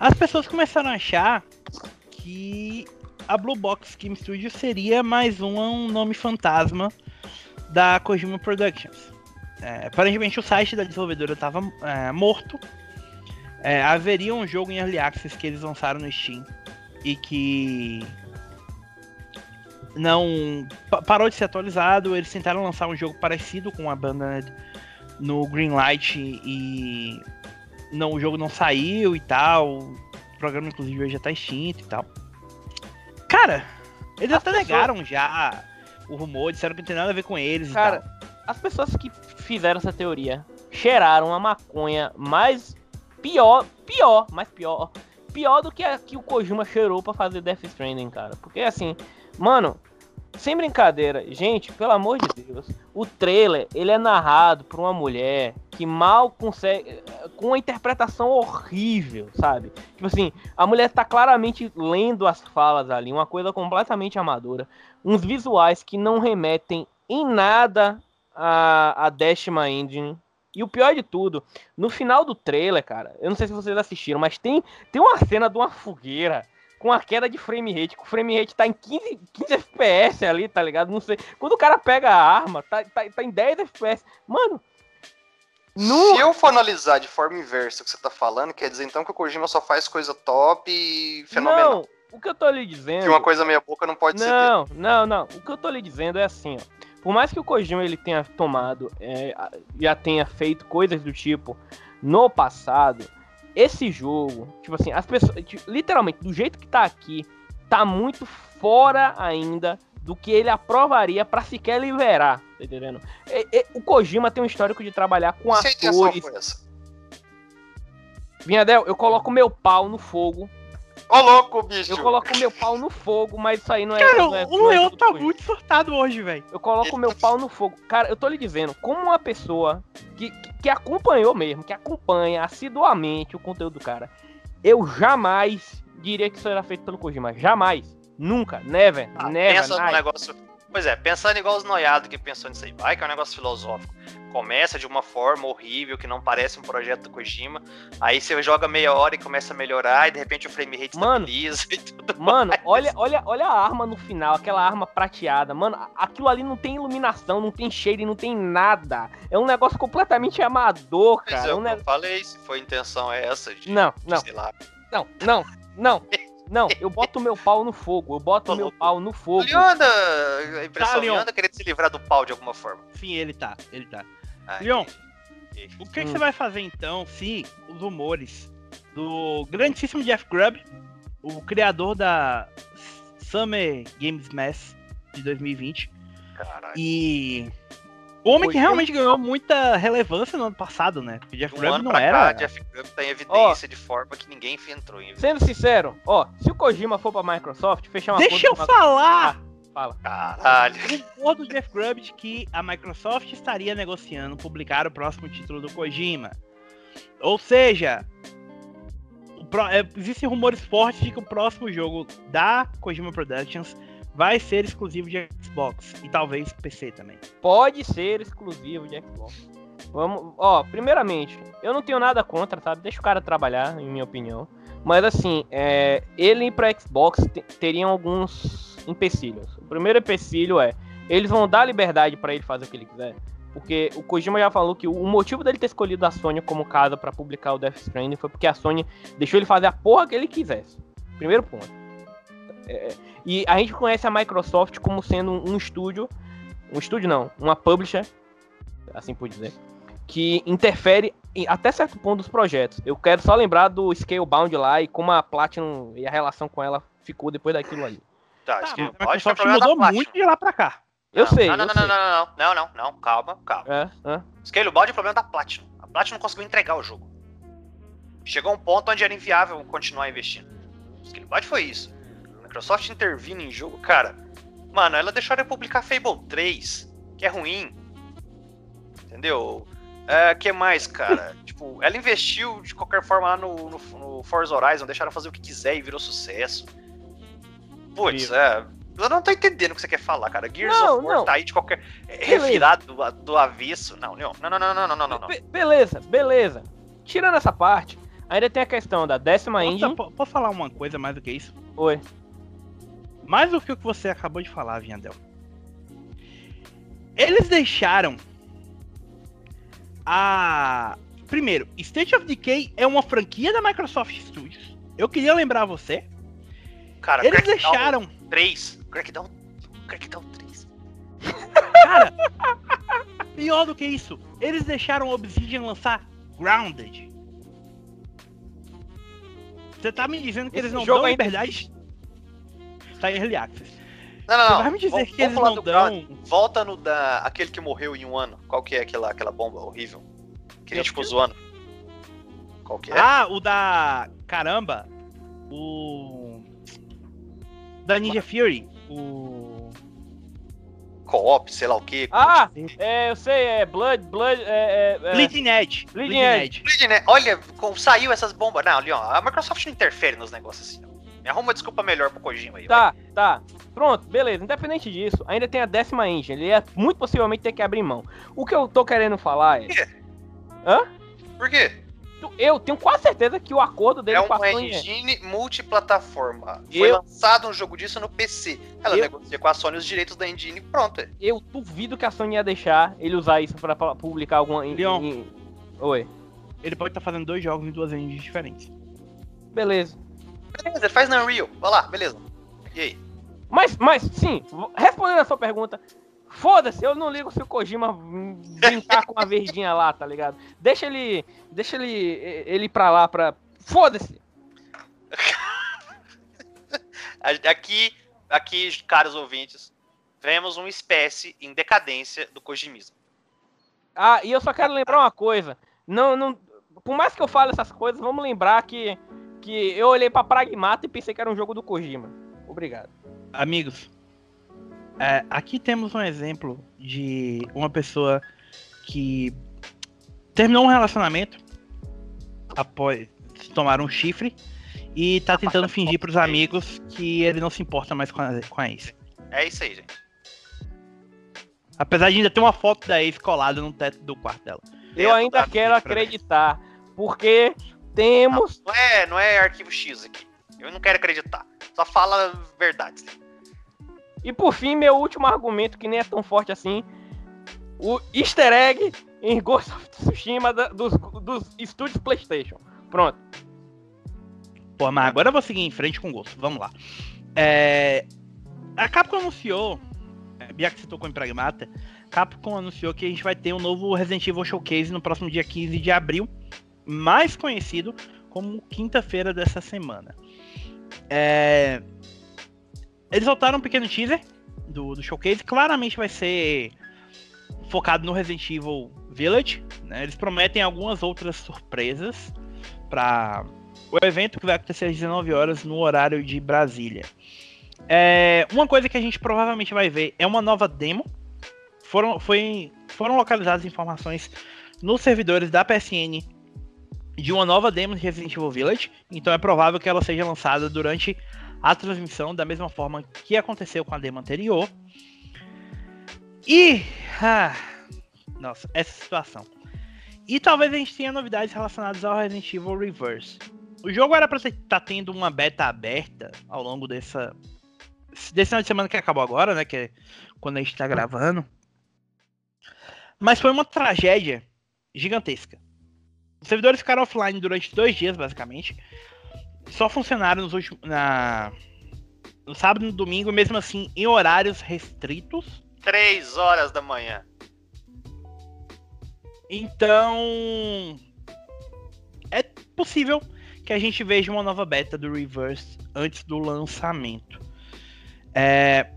As pessoas começaram a achar que a Blue Box Game Studio seria mais um, um nome fantasma da Kojima Productions. É, aparentemente o site da desenvolvedora estava morto. É, haveria um jogo em Early Access que eles lançaram no Steam e que não pa- parou de ser atualizado. Eles tentaram lançar um jogo parecido com a Abandoned no Greenlight e não, o jogo não saiu e tal. O programa, inclusive, hoje já tá extinto e tal. Cara, eles As até pessoas- negaram já o rumor, disseram que não tem nada a ver com eles e Cara, tal. As pessoas que fizeram essa teoria cheiraram a maconha mais pior, pior, mais pior, pior do que a que o Kojima cheirou pra fazer Death Stranding, cara. Porque assim, mano, sem brincadeira, gente, pelo amor de Deus, o trailer, ele é narrado por uma mulher que mal consegue com uma interpretação horrível, sabe? Tipo assim, a mulher tá claramente lendo as falas ali, uma coisa completamente amadora, uns visuais que não remetem em nada a, a Dashma Engine. E o pior de tudo, no final do trailer, cara, eu não sei se vocês assistiram, mas tem, tem uma cena de uma fogueira com a queda de frame rate, que o frame rate tá em 15, 15 FPS ali, tá ligado? Não sei. Quando o cara pega a arma, tá, tá, tá em 10 FPS. Mano, no, Se eu for analisar de forma inversa o que você tá falando, quer dizer então que o Kojima só faz coisa top e fenomenal. não, o que eu tô lhe dizendo. Que uma coisa meia boca não pode ser dele. Não, não, não. O que eu tô lhe dizendo é assim, ó. Por mais que o Kojima ele tenha tomado, é, já tenha feito coisas do tipo no passado, esse jogo, tipo assim, as pessoas, literalmente, do jeito que tá aqui, tá muito fora ainda do que ele aprovaria pra sequer liberar, tá entendendo? E- e- o Kojima tem um histórico de trabalhar com Se a intenção atores. Vinhadel, eu coloco meu pau no fogo. Ô louco, bicho! Eu coloco meu pau no fogo, mas isso aí não é. Cara, não é, o é Leão tá Kojima. muito surtado hoje, velho. Eu coloco meu pau no fogo. Cara, eu tô lhe dizendo, como uma pessoa que, que, que acompanhou mesmo, que acompanha assiduamente o conteúdo do cara, eu jamais diria que isso era feito pelo Kojima. Jamais. Nunca. Never. Ah, never. pensa no night. negócio. Pois é, pensando igual os noiados que pensou nisso aí. Vai que é um negócio filosófico. Começa de uma forma horrível, que não parece um projeto do Kojima. Aí você joga meia hora e começa a melhorar, e de repente o frame rate Mano, estabiliza e tudo Mano, mais. olha, olha, olha a arma no final, aquela arma prateada. Mano, aquilo ali não tem iluminação, não tem cheiro, não tem nada. É um negócio completamente amador, Mas cara. É eu um ne- falei, se foi a intenção é essa, de, Não, não, sei lá. não, não, não. Não, eu boto meu pau no fogo. Eu boto meu pau no fogo. Leon anda, a impressão Tá, Leon Leon. anda querendo se livrar do pau de alguma forma. Sim, ele tá, ele tá. Ah, Leon. O que, que Hum. você vai fazer então se os rumores do grandíssimo Jeff Grubb, o criador da Summer Games Mass de 2020, Caralho. e o homem que realmente ganhou muita relevância no ano passado, né? Porque Jeff um Grubb ano não pra era. cá, Jeff Grubb tá em evidência de forma que ninguém entrou em evidência. Sendo sincero, ó, se o Kojima for pra Microsoft, fechar uma Deixa eu falar! Fala. Caralho. O do Jeff Grubb de que a Microsoft estaria negociando publicar o próximo título do Kojima. Ou seja, pro- é, existem rumores fortes de que o próximo jogo da Kojima Productions vai ser exclusivo de Xbox e talvez PC também. Pode ser exclusivo de Xbox. Vamos, ó, primeiramente, eu não tenho nada contra, sabe? Deixa o cara trabalhar, em minha opinião. Mas assim, é, ele pra Xbox te- teriam alguns empecilhos. O primeiro empecilho é, eles vão dar liberdade pra ele fazer o que ele quiser. Porque o Kojima já falou que o motivo dele ter escolhido a Sony como casa pra publicar o Death Stranding foi porque a Sony deixou ele fazer a porra que ele quisesse. Primeiro ponto. É, e a gente conhece a Microsoft como sendo um estúdio, um estúdio não, uma publisher, assim por dizer, que interfere em- até certo ponto dos projetos. Eu quero só lembrar do Scalebound lá e como a Platinum e a relação com ela ficou depois daquilo ali. Tá, Tá, que a Microsoft mudou muito de lá pra cá. Eu Não, sei, Não, não, eu não, sei. não, não, não, não, não, calma, calma. É, é. Scalebound é problema da Platinum. A Platinum não conseguiu entregar o jogo. Chegou um ponto onde era inviável continuar investindo. Scalebound foi isso. A Microsoft intervindo em jogo, cara. Mano, ela deixou de publicar Fable 3, que é ruim. Entendeu? É, que mais, cara? tipo, ela investiu de qualquer forma lá no, no, no Forza Horizon, deixaram fazer o que quiser e virou sucesso. Putz, é. Eu não tô entendendo o que você quer falar, cara. Gears não, of War não. tá aí de qualquer. Beleza. revirado do, do avesso. Não, não, não, não, não, não, não, não. Be beleza, beleza. Tirando essa parte, ainda tem a questão da décima Posso, engine. Posso falar uma coisa mais do que isso? Oi. Mais do que o que você acabou de falar, Viandel. Eles deixaram a. Primeiro, State of Decay é uma franquia da Microsoft Studios. Eu queria lembrar você Cara, Eles Crackdown deixaram. 3. Crackdown. Crackdown 3. Cara, pior do que isso. Eles deixaram o Obsidian lançar Grounded. Você tá me dizendo que Esse eles não jogo dão ainda liberdade? Tá em Early Access. Não, não, Você não. vai me dizer Vamos- que eles não dão. Ground. Volta no da. aquele que morreu em um ano. Qual que é aquela, aquela bomba horrível? Que a gente ficou zoando. Qual que é? Ah, o da. Caramba! O. Da Ninja Fury. O. Co-op, sei lá o que. Ah, é, eu sei, é Blood, Blood, é... é, é Bleeding Edge. Bleeding Edge. né? Olha, como saiu essas bombas. Não, Leon, a Microsoft não interfere nos negócios assim. não. Me arruma uma desculpa melhor pro Kojima aí. vai. Tá, tá. Pronto, beleza. Independente disso, ainda tem a décima engine. Ele ia muito possivelmente ter que abrir mão. O que eu tô querendo falar é... Por quê? Eu tenho quase certeza que o acordo dele É com a uma Sony é... engine multiplataforma. Foi Eu- lançado um jogo disso no PC. Ela Eu- negocia com a Sony os direitos da engine e pronto. é. Eu duvido que a Sony ia deixar ele usar isso pra, pra publicar alguma... Leon. em- Oi. Ele pode estar fazendo dois jogos em duas engines diferentes. Beleza. Beleza, ele faz na Unreal. Vai lá, beleza. E aí? Mas, mas, sim, respondendo a sua pergunta, foda-se, eu não ligo se o Kojima brincar com a verdinha lá, tá ligado? Deixa ele, deixa ele, ele ir pra lá pra... Foda-se! Aqui, aqui, caros ouvintes, vemos uma espécie em decadência do Kojimismo. Ah, e eu só quero lembrar uma coisa, não, não, por mais que eu fale essas coisas, vamos lembrar que, que eu olhei pra Pragmata e pensei que era um jogo do Kojima. Obrigado. Amigos, é, aqui temos um exemplo de uma pessoa que terminou um relacionamento após tomar um chifre e tá tentando fingir pros amigos que ele não se importa mais com a, com a ex. É isso aí, gente. Apesar de ainda ter uma foto da ex colada no teto do quarto dela. Eu ainda quero acreditar, porque temos. Não, não, é, não é arquivo X aqui. Eu não quero acreditar. Só fala verdades. E por fim, meu último argumento, que nem é tão forte assim. O easter egg em Ghost of Tsushima da, dos, dos estúdios Playstation. Pronto. Pô, mas agora eu vou seguir em frente com gosto. Vamos lá. É... A Capcom anunciou, Bia que citou com o Pragmata, Capcom anunciou que a gente vai ter um novo Resident Evil Showcase no próximo dia 15 de abril, mais conhecido como quinta-feira dessa semana. É... Eles soltaram um pequeno teaser do, do showcase, claramente vai ser focado no Resident Evil Village. Né? Eles prometem algumas outras surpresas para o evento que vai acontecer às 19 horas no horário de Brasília. É, uma coisa que a gente provavelmente vai ver é uma nova demo. Foram, foi, foram localizadas informações nos servidores da PSN de uma nova demo de Resident Evil Village. Então é provável que ela seja lançada durante a transmissão, da mesma forma que aconteceu com a demo anterior. E. Ah, nossa, essa situação. E talvez a gente tenha novidades relacionadas ao Resident Evil Reverse. O jogo era para estar tá tendo uma beta aberta ao longo dessa desse final de semana que acabou agora, né, que é quando a gente tá gravando. Mas foi uma tragédia gigantesca. Os servidores ficaram offline durante dois dias, basicamente. Só funcionaram nos últimos, na, no sábado e no domingo, mesmo assim, em horários restritos. Três horas da manhã. Então. É possível que a gente veja uma nova beta do Reverse antes do lançamento. É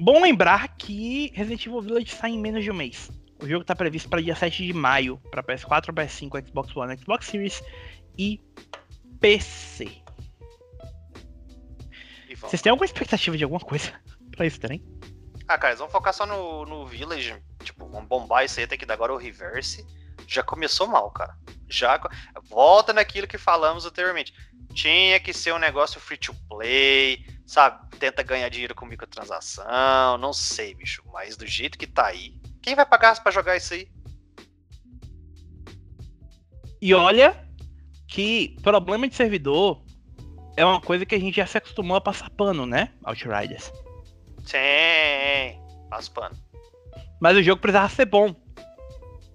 bom lembrar que Resident Evil Village sai em menos de um mês. O jogo está previsto para dia 7 de maio para PS4, PS5, Xbox One, Xbox Series e PC. Vocês têm alguma expectativa de alguma coisa para isso também? Ah, cara, eles vão focar só no, no Village. Tipo, vão bombar isso aí até que agora o Reverse. Já começou mal, cara já volta naquilo que falamos anteriormente. Tinha que ser um negócio free to play, sabe? Tenta ganhar dinheiro com microtransação, não sei, bicho, mas do jeito que tá aí, quem vai pagar para jogar isso aí? E olha que problema de servidor é uma coisa que a gente já se acostumou a passar pano, né? Outriders. Sim, passa pano. Mas o jogo precisava ser bom.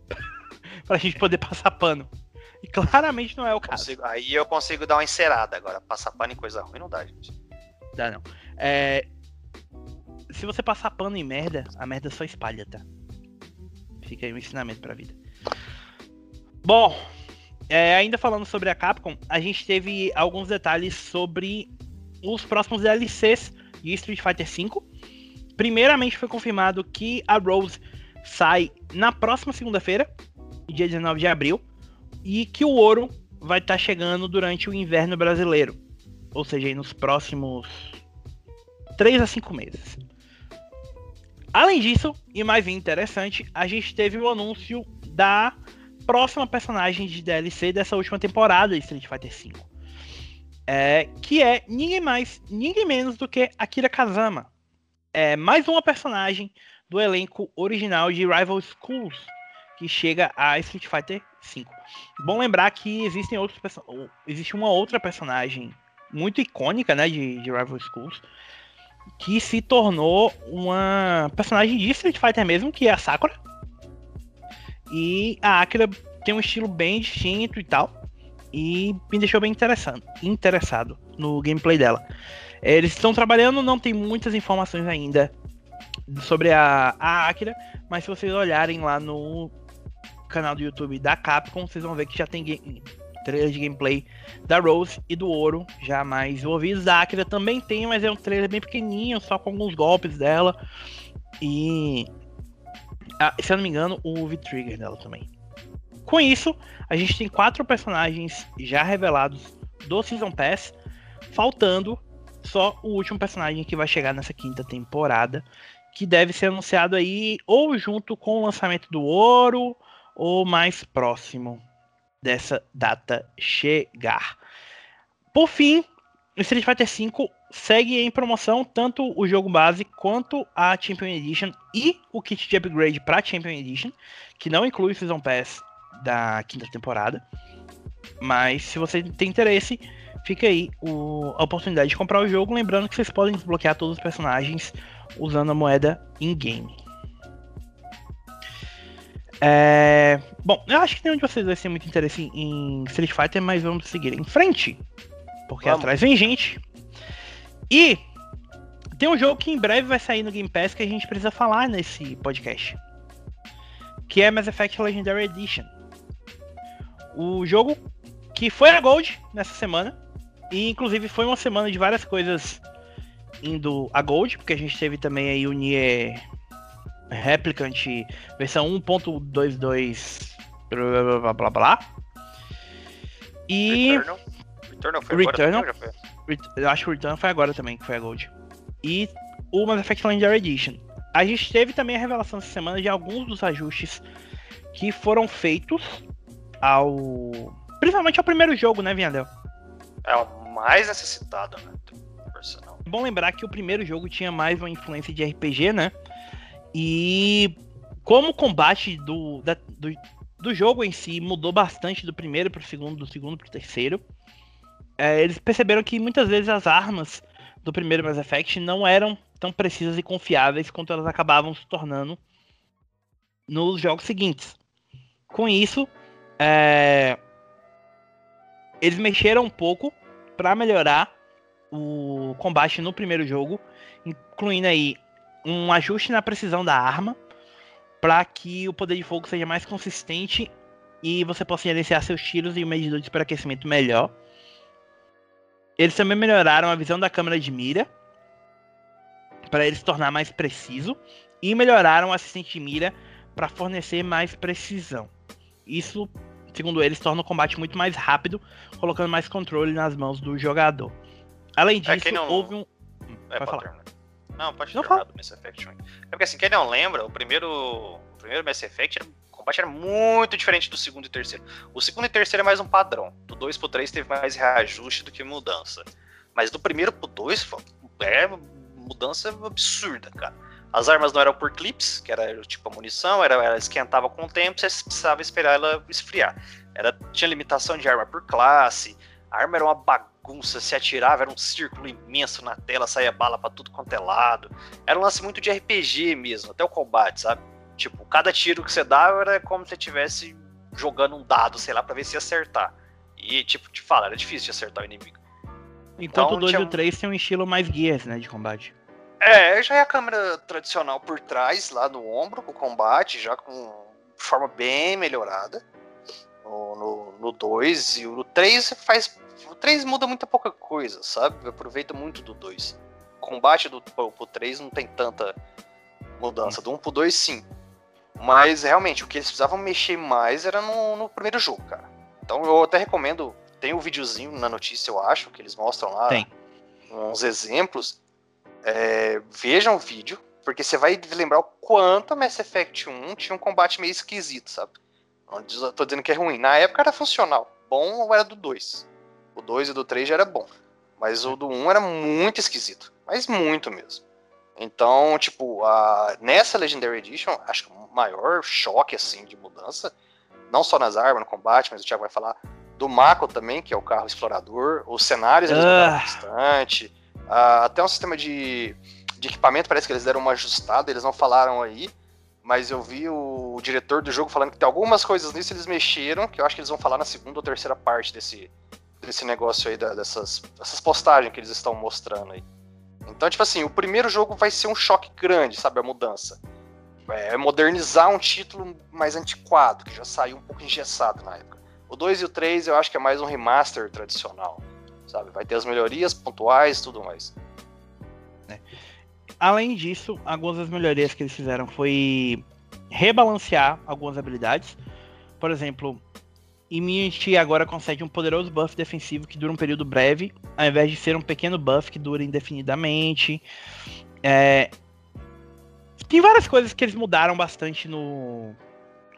pra gente poder passar pano. E claramente não é o caso. Consigo, aí eu consigo dar uma encerada agora. Passar pano em coisa ruim não dá, gente. Dá não. É, se você passar pano em merda, a merda só espalha, tá? Fica aí um ensinamento pra vida. Bom, é, ainda falando sobre a Capcom, a gente teve alguns detalhes sobre os próximos DLCs de Street Fighter V. Primeiramente foi confirmado que a Rose sai na próxima segunda-feira, dia 19 de abril e que o ouro vai estar tá chegando durante o inverno brasileiro, ou seja, nos próximos 3 a 5 meses. Além disso, e mais interessante, a gente teve o anúncio da próxima personagem de DLC dessa última temporada de Street Fighter V. É, que é ninguém mais, ninguém menos do que Akira Kazama. É mais uma personagem do elenco original de Rival Schools que chega a Street Fighter 5. Bom lembrar que existem outros existe uma outra personagem muito icônica, né, de, de Rival Schools, que se tornou uma personagem de Street Fighter mesmo, que é a Sakura. E a Akira tem um estilo bem distinto e tal. E me deixou bem interessado, interessado no gameplay dela. Eles estão trabalhando, não tem muitas informações ainda sobre a, a Akira, mas se vocês olharem lá no canal do YouTube da Capcom, vocês vão ver que já tem trailer de gameplay da Rose e do Ouro, já mais envolvidos. Da Akira também tem, mas é um trailer bem pequenininho, só com alguns golpes dela. E. Ah, se eu não me engano, o V-Trigger dela também. Com isso, a gente tem quatro personagens já revelados do Season Pass, faltando só o último personagem que vai chegar nessa quinta temporada, que deve ser anunciado aí ou junto com o lançamento do Ouro, ou mais próximo dessa data chegar. Por fim, Street Fighter V segue em promoção tanto o jogo base quanto a Champion Edition e o kit de upgrade para Champion Edition, que não inclui o Season Pass da quinta temporada. Mas se você tem interesse, fica aí o, a oportunidade de comprar o jogo. Lembrando que vocês podem desbloquear todos os personagens usando a moeda in-game. É... Bom, eu acho que nenhum de vocês vai ter muito interesse em Street Fighter, mas vamos seguir em frente. Porque vamos. atrás vem gente. E tem um jogo que em breve vai sair no Game Pass que a gente precisa falar nesse podcast. Que é Mass Effect Legendary Edition. O jogo que foi a Gold nessa semana. E inclusive foi uma semana de várias coisas indo a Gold, porque a gente teve também aí o Nier Replicant versão 1.22 blá blá blá blá. E. Returnal, Returnal foi Returnal, agora foi? Eu acho que o Returnal foi agora também, que foi a Gold. E o Mass Effect Legendary Edition. A gente teve também a revelação essa semana de alguns dos ajustes que foram feitos ao. Principalmente ao primeiro jogo, né, Viandel? É o mais necessitado, né? É bom lembrar que o primeiro jogo tinha mais uma influência de RPG, né? E como o combate do, da, do, do, jogo em si mudou bastante do primeiro para o segundo, do segundo para o terceiro, é, eles perceberam que muitas vezes as armas do primeiro Mass Effect não eram tão precisas e confiáveis quanto elas acabavam se tornando nos jogos seguintes. Com isso, é, eles mexeram um pouco para melhorar o combate no primeiro jogo, incluindo aí um ajuste na precisão da arma para que o poder de fogo seja mais consistente e você possa gerenciar seus tiros e o medidor de superaquecimento melhor. Eles também melhoraram a visão da câmera de mira para ele se tornar mais preciso e melhoraram o assistente de mira para fornecer mais precisão. Isso, segundo eles, torna o combate muito mais rápido, colocando mais controle nas mãos do jogador. Além é disso, é não... houve um. Hum, é, falar. Não, pode não terminar do Mass Effect 1. É porque assim, quem não lembra, o primeiro, o primeiro Mass Effect, era, combate era muito diferente do segundo e terceiro. O segundo e terceiro é mais um padrão. Do 2 pro 3 teve mais reajuste do que mudança. Mas do primeiro pro 2, é mudança absurda, cara. As armas não eram por clips, que era tipo a munição, era, ela esquentava com o tempo, você precisava esperar ela esfriar. Era, tinha limitação de arma por classe, a arma era uma bagunça se atirava, era um círculo imenso na tela, saía bala para tudo quanto é lado. Era um lance muito de RPG mesmo, até o combate, sabe? Tipo, cada tiro que você dava era como se você estivesse jogando um dado, sei lá, pra ver se ia acertar. E, tipo, te fala, era difícil de acertar o inimigo. Enquanto então, o 2 tinha... e o 3 tem um estilo mais guias, né, de combate. É, já é a câmera tradicional por trás, lá no ombro, o combate, já com forma bem melhorada. No 2 e o 3 faz o 3 muda muita pouca coisa, sabe? Aproveita muito do 2. O combate do pro 3 não tem tanta mudança. Do 1 pro 2, sim. Mas realmente, o que eles precisavam mexer mais era no, no primeiro jogo, cara. Então eu até recomendo. Tem um videozinho na notícia, eu acho, que eles mostram lá tem. uns exemplos. É, vejam o vídeo, porque você vai lembrar o quanto a Mass Effect 1 tinha um combate meio esquisito, sabe? Não tô dizendo que é ruim. Na época era funcional. Bom era do 2. O 2 e do 3 já era bom. Mas o do 1 um era muito esquisito. Mas muito mesmo. Então, tipo, a... nessa Legendary Edition, acho que maior choque, assim, de mudança, não só nas armas, no combate, mas o Thiago vai falar, do Mako também, que é o carro explorador, os cenários eles mudaram uh. bastante, uh, até um sistema de, de equipamento, parece que eles deram uma ajustada, eles não falaram aí, mas eu vi o, o diretor do jogo falando que tem algumas coisas nisso eles mexeram, que eu acho que eles vão falar na segunda ou terceira parte desse, desse negócio aí, da, dessas, dessas postagens que eles estão mostrando aí. Então, tipo assim, o primeiro jogo vai ser um choque grande, sabe? A mudança. É modernizar um título mais antiquado, que já saiu um pouco engessado na época. O 2 e o 3 eu acho que é mais um remaster tradicional, sabe? Vai ter as melhorias pontuais e tudo mais. É. Além disso, algumas das melhorias que eles fizeram foi rebalancear algumas habilidades. Por exemplo, Immunity agora concede um poderoso buff defensivo que dura um período breve, ao invés de ser um pequeno buff que dura indefinidamente. É... Tem várias coisas que eles mudaram bastante no,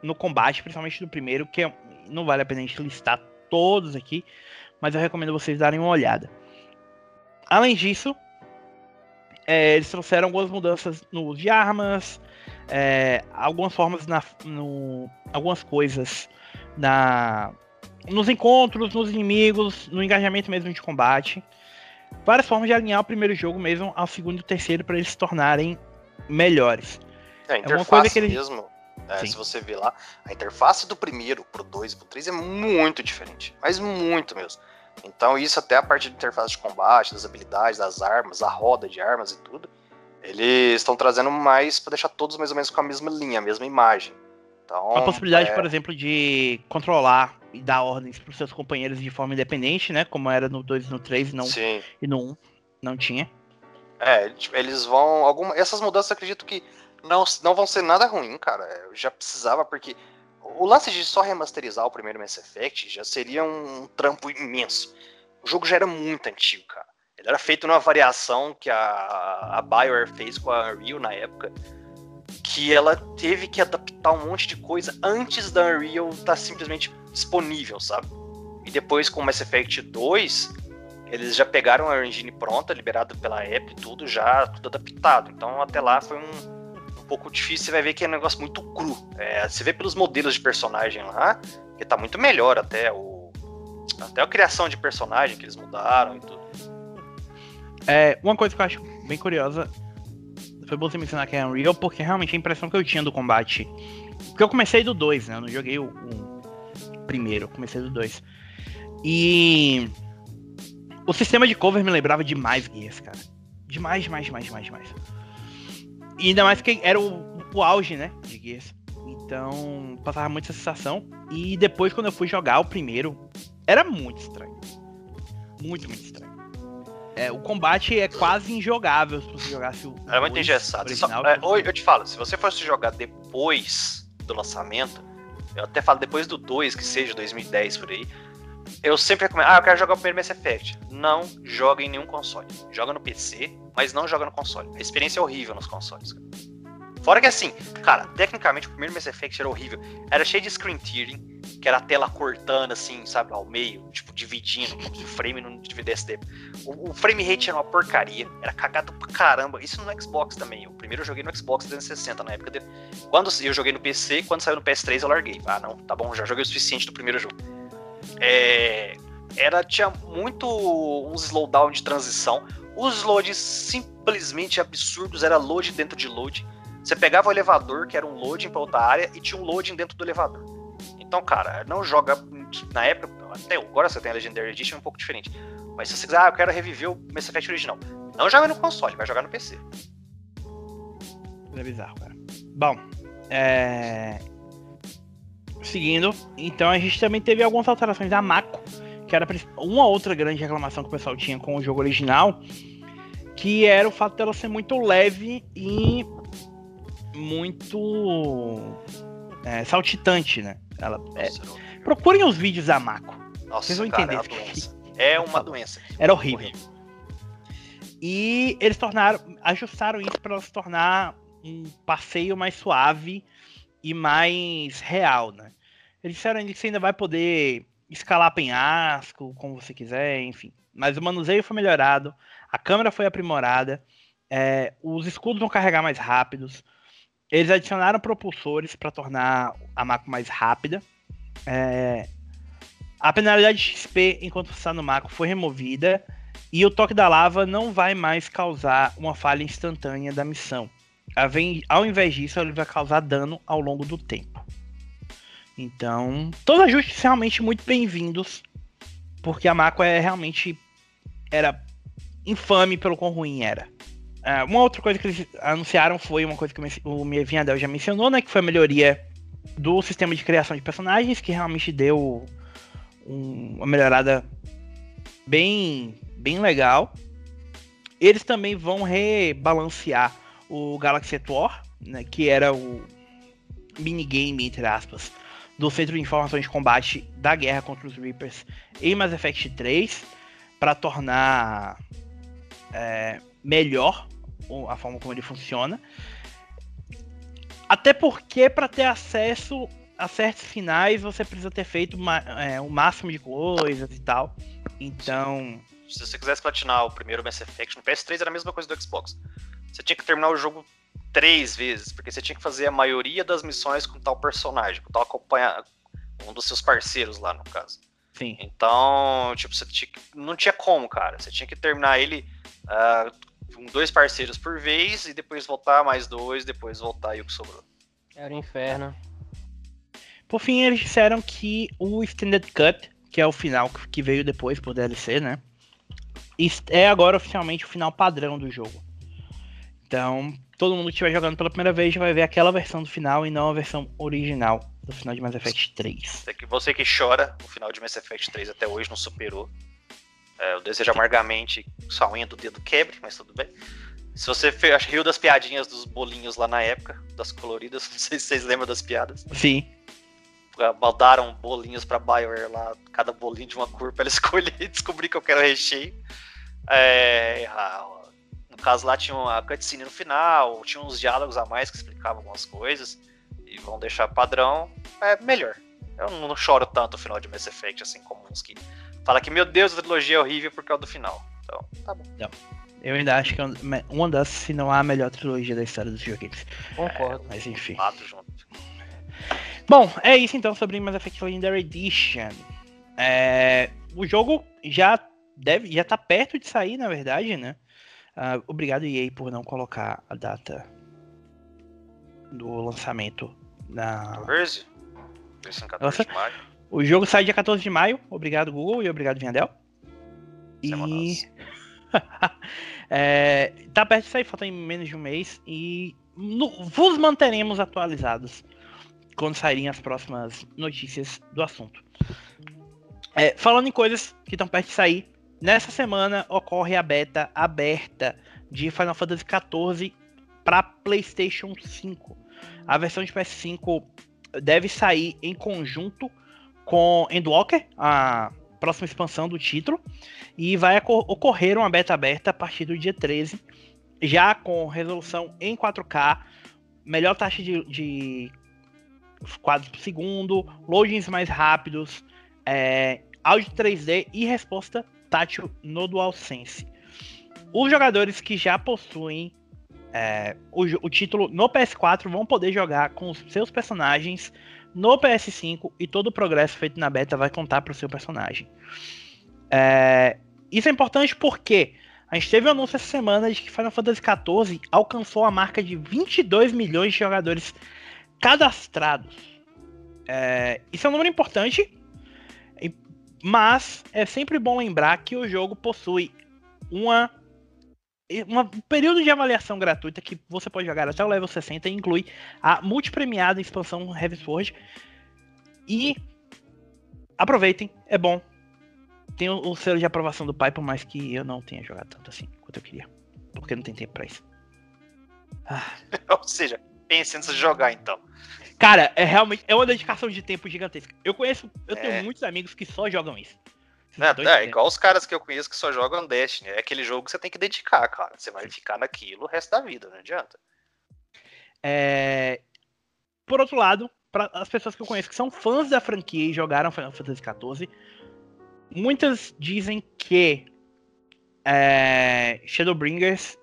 no combate, principalmente no primeiro, que é... não vale a pena a gente listar todos aqui, mas eu recomendo vocês darem uma olhada. Além disso, é, eles trouxeram algumas mudanças no uso de armas, é, algumas formas na, no, algumas coisas na, nos encontros, nos inimigos, no engajamento mesmo de combate. Várias formas de alinhar o primeiro jogo mesmo ao segundo e terceiro para eles se tornarem melhores. É, a É uma interface coisa que ele- mesmo, é, se você ver lá, a interface do primeiro pro 2 e pro 3 é muito diferente. Mas muito mesmo. Então isso até a parte de interface de combate, das habilidades, das armas, a roda de armas e tudo, eles estão trazendo mais pra deixar todos mais ou menos com a mesma linha, a mesma imagem. Então, a possibilidade, é, por exemplo, de controlar e dar ordens para os seus companheiros de forma independente, né? Como era no 2 e no 3 não, Sim. e no 1 não tinha. É, tipo, eles vão. Alguma, essas mudanças acredito que não, não vão ser nada ruim, cara. Eu já precisava, porque o lance de só remasterizar o primeiro Mass Effect já seria um trampo imenso. O jogo já era muito antigo, cara. Ele era feito numa variação que a, a BioWare fez com a Unreal na época, que ela teve que adaptar um monte de coisa antes da Unreal estar simplesmente disponível, sabe? E depois com o Mass Effect 2, eles já pegaram a engine pronta, liberada pela app, tudo já, tudo adaptado. Então até lá foi um, um pouco difícil, você vai ver que é um negócio muito cru. É, você vê pelos modelos de personagem lá, que tá muito melhor até o. Até a criação de personagem que eles mudaram e tudo. É, uma coisa que eu acho bem curiosa foi bom você mencionar que é Unreal, porque realmente a impressão que eu tinha do combate. Porque eu comecei do 2, né? Eu não joguei o, o primeiro, comecei do 2. E. O sistema de cover me lembrava demais Gears, cara. Demais, demais, demais, demais, demais. E ainda mais que era o, o auge, né? De Gears. Então, passava muito essa sensação. E depois, quando eu fui jogar o primeiro, era muito estranho. Muito, muito estranho. É, o combate é quase injogável se você jogasse o. Era muito engessado. Só- original. é, oi, eu te falo, se você fosse jogar depois do lançamento, eu até falo depois do 2, que seja 2010 por aí, eu sempre recomendo, ah, eu quero jogar o primeiro Mass Effect. Não joga em nenhum console. Joga no PC, mas não joga no console. A experiência é horrível nos consoles. Fora que assim, cara, tecnicamente o primeiro Mass Effect era horrível. Era cheio de screen tearing, que era a tela cortando assim, sabe, ao meio, tipo, dividindo, o frame não dividisse tempo. O, o frame rate era uma porcaria, era cagado pra caramba. Isso no Xbox também. O primeiro eu joguei no Xbox 360 na época dele. Quando eu joguei no PC, quando saiu no PS3 eu larguei. Ah, não, tá bom, já joguei o suficiente do primeiro jogo. É, era tinha muito uns slowdown de transição. Os loads simplesmente absurdos, era load dentro de load. Você pegava o elevador, que era um loading pra outra área, e tinha um loading dentro do elevador. Então, cara, não joga. Na época, até agora você tem a Legendary Edition, é um pouco diferente. Mas se você quiser, ah, eu quero reviver o Mass Effect original. Não joga no console, vai jogar no PC. É bizarro, cara. Bom, é... Seguindo, então a gente também teve algumas alterações da Mako, que era uma outra grande reclamação que o pessoal tinha com o jogo original, que era o fato dela ser muito leve e muito é, saltitante, né? Ela, é, Nossa, horrível. procurem os vídeos da Mako. Nossa, vocês vão cara, é uma entender. doença. É uma doença. Era horrível. E eles tornaram, ajustaram isso para ela se tornar um passeio mais suave e mais real, né? Eles disseram ainda que você ainda vai poder escalar penhasco, como você quiser, enfim. Mas o manuseio foi melhorado, a câmera foi aprimorada, é, os escudos vão carregar mais rápidos. Eles adicionaram propulsores para tornar a Mako mais rápida. É, a penalidade de XP enquanto está no Mako foi removida. E o toque da lava não vai mais causar uma falha instantânea da missão. Ao invés disso, ele vai causar dano ao longo do tempo. Então, todos os ajustes realmente muito bem-vindos. Porque a Mako é realmente. Era infame pelo quão ruim era. Ah, uma outra coisa que eles anunciaram foi uma coisa que o Men- o Vinhadel já mencionou, né? Que foi a melhoria do sistema de criação de personagens, que realmente deu um- uma melhorada bem, bem legal. Eles também vão rebalancear o Galaxy at War, né, que era o minigame, entre aspas, do Centro de Informações de Combate da guerra contra os Reapers em Mass Effect 3, para tornar é, melhor a forma como ele funciona. Até porque, para ter acesso a certos finais, você precisa ter feito ma- é, o máximo de coisas e tal. Então. Se você quisesse platinar o primeiro Mass Effect no PS3 era a mesma coisa do Xbox. Você tinha que terminar o jogo três vezes, porque você tinha que fazer a maioria das missões com tal personagem, com tal acompanhar um dos seus parceiros lá, no caso. Sim. Então, tipo, você tinha, não tinha como, cara. Você tinha que terminar ele uh, com dois parceiros por vez e depois voltar mais dois, depois voltar e o que sobrou. Era o inferno. Por fim, eles disseram que o Extended Cut, que é o final que veio depois por DLC, né? É agora oficialmente o final padrão do jogo. Então, todo mundo que estiver jogando pela primeira vez já vai ver aquela versão do final e não a versão original do final de Mass Effect 3. Você que chora, o final de Mass Effect 3 até hoje não superou. É, eu desejo amargamente que sua unha do dedo quebre, mas tudo bem. Se você riu das piadinhas dos bolinhos lá na época, das coloridas, não sei se vocês lembram das piadas. Sim. Mandaram bolinhos pra Bioware lá, cada bolinho de uma cor pra ela escolher e descobrir que eu quero recheio. É, no caso lá tinha uma cutscene no final, tinha uns diálogos a mais que explicavam algumas coisas e vão deixar padrão, é melhor. Eu não choro tanto o final de Mass Effect assim como uns que fala que meu Deus, a trilogia é horrível por causa do final. Então, tá bom. Não. Eu ainda acho que é uma das, se não a melhor trilogia da história dos videogames. Concordo. É, mas enfim. junto. Bom, é isso então sobre Mass Effect Legendary Edition. É, o jogo já deve, já tá perto de sair, na verdade, né? Uh, obrigado, EA, por não colocar a data do lançamento na. 14? Nossa, de maio. O jogo sai dia 14 de maio. Obrigado, Google, e obrigado, Viandel. E. é, tá perto de sair, falta em menos de um mês. E no, vos manteremos atualizados quando saírem as próximas notícias do assunto. É, falando em coisas que estão perto de sair, Nessa semana ocorre a beta aberta de Final Fantasy XIV para PlayStation 5. A versão de PS5 deve sair em conjunto com Endwalker, a próxima expansão do título, e vai ocorrer uma beta aberta a partir do dia 13, já com resolução em 4K, melhor taxa de, de quadros por segundo, loadings mais rápidos, é, áudio 3D e resposta tátil no DualSense. Os jogadores que já possuem é, o, o, título no PS4 vão poder jogar com os seus personagens no PS5 e todo o progresso feito na beta vai contar para o seu personagem. É, isso é importante porque a gente teve um anúncio essa semana de que Final Fantasy XIV alcançou a marca de 22 milhões de jogadores cadastrados. É, isso é um número importante mas é sempre bom lembrar que o jogo possui uma, uma, um período de avaliação gratuita que você pode jogar até o level 60 e inclui a multipremiada expansão Heavy Sword. E aproveitem, é bom. Tem o, o, selo de aprovação do pai, por mais que eu não tenha jogado tanto assim quanto eu queria. Porque não tem tempo pra isso. Ah. Ou seja, pense antes de jogar então. Cara, é realmente é uma dedicação de tempo gigantesca. Eu conheço, eu tenho é. muitos amigos que só jogam isso. É, é igual os caras que eu conheço que só jogam Destiny. É aquele jogo que você tem que dedicar, cara. Você vai ficar naquilo o resto da vida, não adianta. É... Por outro lado, para as pessoas que eu conheço que são fãs da franquia e jogaram Final Fantasy XIV, muitas dizem que é... Shadowbringers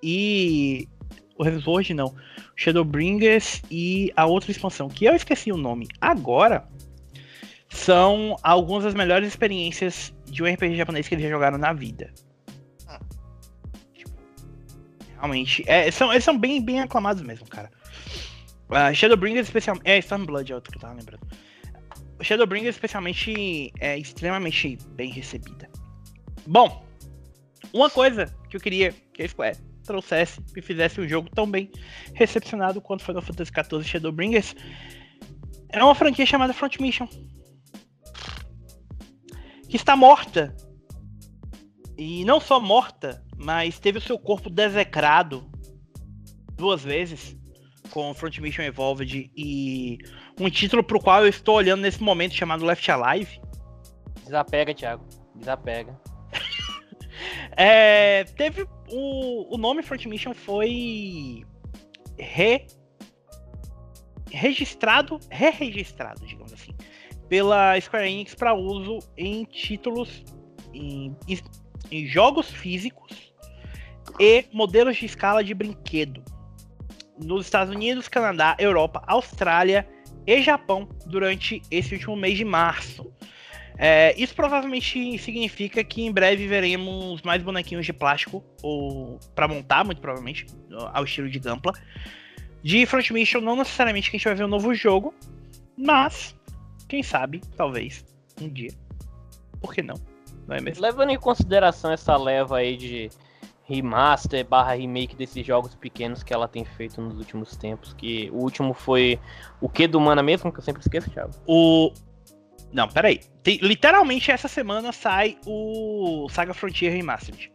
e o Resword não. Shadowbringers e a outra expansão, que eu esqueci o nome agora, são algumas das melhores experiências de um RPG japonês que eles já jogaram na vida. Realmente, é, são, eles são bem, bem aclamados mesmo, cara. Uh, Shadowbringers especialmente. É, Stormblood é outro que eu tava lembrando. Shadowbringers especialmente é extremamente bem recebida. Bom, uma coisa que eu queria que a Square trouxesse e fizesse um jogo tão bem recepcionado quanto Final Fantasy XIV Shadowbringers é uma franquia chamada Front Mission que está morta e não só morta, mas teve o seu corpo desecrado duas vezes com Front Mission Evolved e um título para o qual eu estou olhando nesse momento chamado Left Alive. Desapega, Thiago. Desapega. É, teve o, o nome Front Mission foi re, registrado, re-registrado, digamos assim, pela Square Enix para uso em títulos em, em, em jogos físicos e modelos de escala de brinquedo nos Estados Unidos, Canadá, Europa, Austrália e Japão durante esse último mês de março. É, isso provavelmente significa que em breve veremos mais bonequinhos de plástico, ou para montar, muito provavelmente, ao estilo de Gampla. De Front Mission, não necessariamente que a gente vai ver um novo jogo, mas, quem sabe, talvez, um dia. Por que não? Não é mesmo? Levando em consideração essa leva aí de remaster barra remake desses jogos pequenos que ela tem feito nos últimos tempos, que o último foi o que do Mana mesmo, que eu sempre esqueço, Thiago. O não, peraí. Tem, literalmente essa semana sai o Saga Frontier Remastered.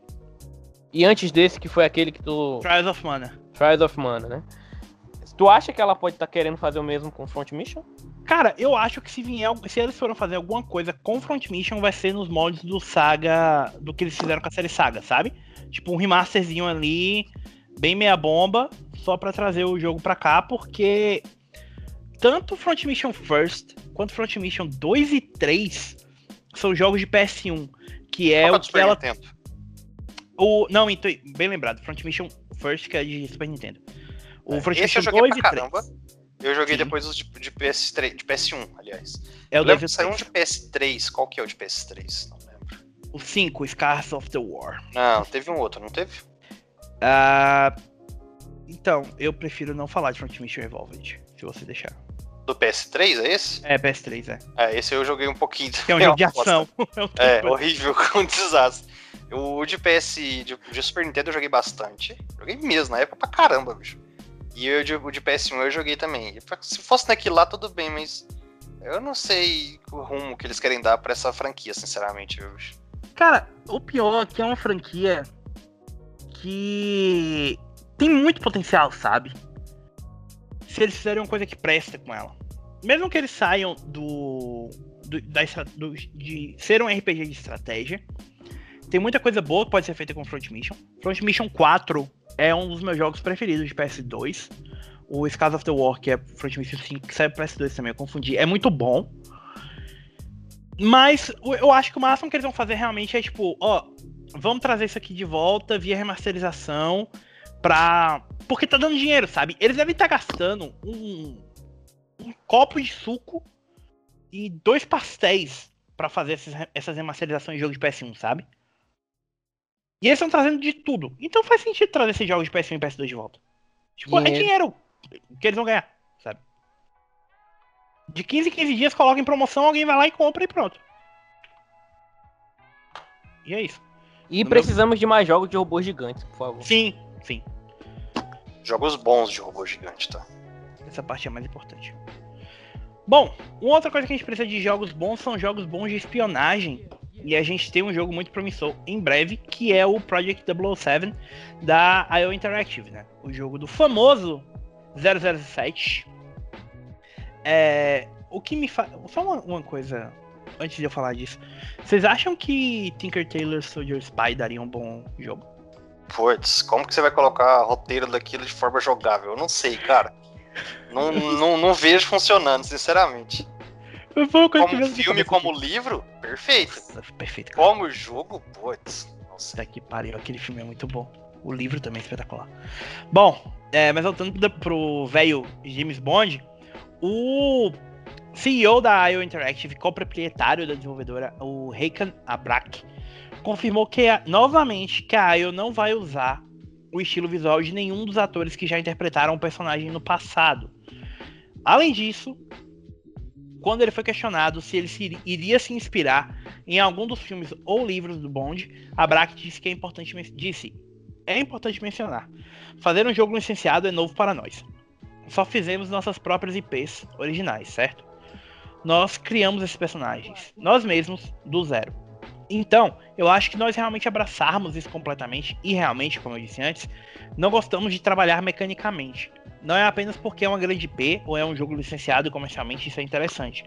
E antes desse, que foi aquele que tu. Trials of Mana. Trials of Mana, né? Tu acha que ela pode estar tá querendo fazer o mesmo com Front Mission? Cara, eu acho que se vier, se eles forem fazer alguma coisa com Front Mission, vai ser nos moldes do Saga, do que eles fizeram com a série Saga, sabe? Tipo um remasterzinho ali, bem meia bomba, só para trazer o jogo pra cá, porque tanto Front Mission First quanto Front Mission 2 e 3 são jogos de PS1, que é Qual o que ela Nintendo? O não, então, bem lembrado, Front Mission First que é de Super Nintendo. O é, Front Mission 2 e 3. Eu joguei Sim. depois os de, de, PS3, de PS1, aliás. É o lembro que saiu um de PS3. Qual que é o de PS3? Não lembro. O 5, Scars of the War. Não, teve um outro, não teve? Uh, então, eu prefiro não falar de Front Mission Evolved, se você deixar. Do PS3, é esse? É, PS3, é. É, esse eu joguei um pouquinho. é um jogo de ação. é, horrível, com um desastre. O de PS, de, de, Super Nintendo eu joguei bastante. Joguei mesmo, na época pra caramba, bicho. E eu, de, o de PS1 eu joguei também. Se fosse naquilo lá, tudo bem, mas eu não sei o rumo que eles querem dar pra essa franquia, sinceramente, viu, bicho. Cara, o pior é que é uma franquia que tem muito potencial, sabe? Se eles fizerem uma coisa que presta com ela mesmo que eles saiam do, do, da, do, de ser um RPG de estratégia, tem muita coisa boa que pode ser feita com Front Mission. Front Mission 4 é um dos meus jogos preferidos de PS2. O Scars of the War, que é Front Mission 5, que sai pro PS2 também, eu confundi. É muito bom. Mas eu acho que o máximo que eles vão fazer realmente é tipo, ó, vamos trazer isso aqui de volta via remasterização pra. Porque tá dando dinheiro, sabe? Eles devem estar tá gastando um copo de suco e dois pastéis para fazer essas, essas remasterizações de jogo de PS1, sabe? E eles estão trazendo de tudo. Então faz sentido trazer esses jogos de PS1 e PS2 de volta. Tipo, é dinheiro que eles vão ganhar, sabe? De 15 em 15 dias coloca em promoção, alguém vai lá e compra e pronto. E é isso. E no precisamos meu... de mais jogos de robôs gigantes, por favor. Sim, sim. Jogos bons de robô gigante, tá? Essa parte é mais importante. Bom, uma outra coisa que a gente precisa de jogos bons são jogos bons de espionagem. E a gente tem um jogo muito promissor em breve, que é o Project 007 da IO Interactive, né? O jogo do famoso 007. É, o que me faz. Só uma, uma, coisa antes de eu falar disso. Vocês acham que Tinker Tailor Soldier Spy daria um bom jogo? Putz, como que você vai colocar roteiro daquilo de forma jogável? Eu não sei, cara. Não, não, não vejo funcionando, sinceramente. Como filme, como livro, perfeito. Nossa, perfeito. Cara. Como jogo, putz. Nossa. Que pariu, aquele filme é muito bom. O livro também é espetacular. Bom, é, mas voltando pro velho James Bond, o CEO da IO Interactive, co-proprietário da desenvolvedora, o Heikan Abrak, confirmou que novamente que a IO não vai usar o estilo visual de nenhum dos atores que já interpretaram o personagem no passado. Além disso, quando ele foi questionado se ele se, iria se inspirar em algum dos filmes ou livros do Bond, a Brack disse que é importante disse é importante mencionar. Fazer um jogo licenciado é novo para nós. Só fizemos nossas próprias IPs originais, certo? Nós criamos esses personagens, nós mesmos, do zero. Então, eu acho que nós realmente abraçarmos isso completamente, e realmente, como eu disse antes, não gostamos de trabalhar mecanicamente. Não é apenas porque é uma grande IP ou é um jogo licenciado comercialmente, isso é interessante.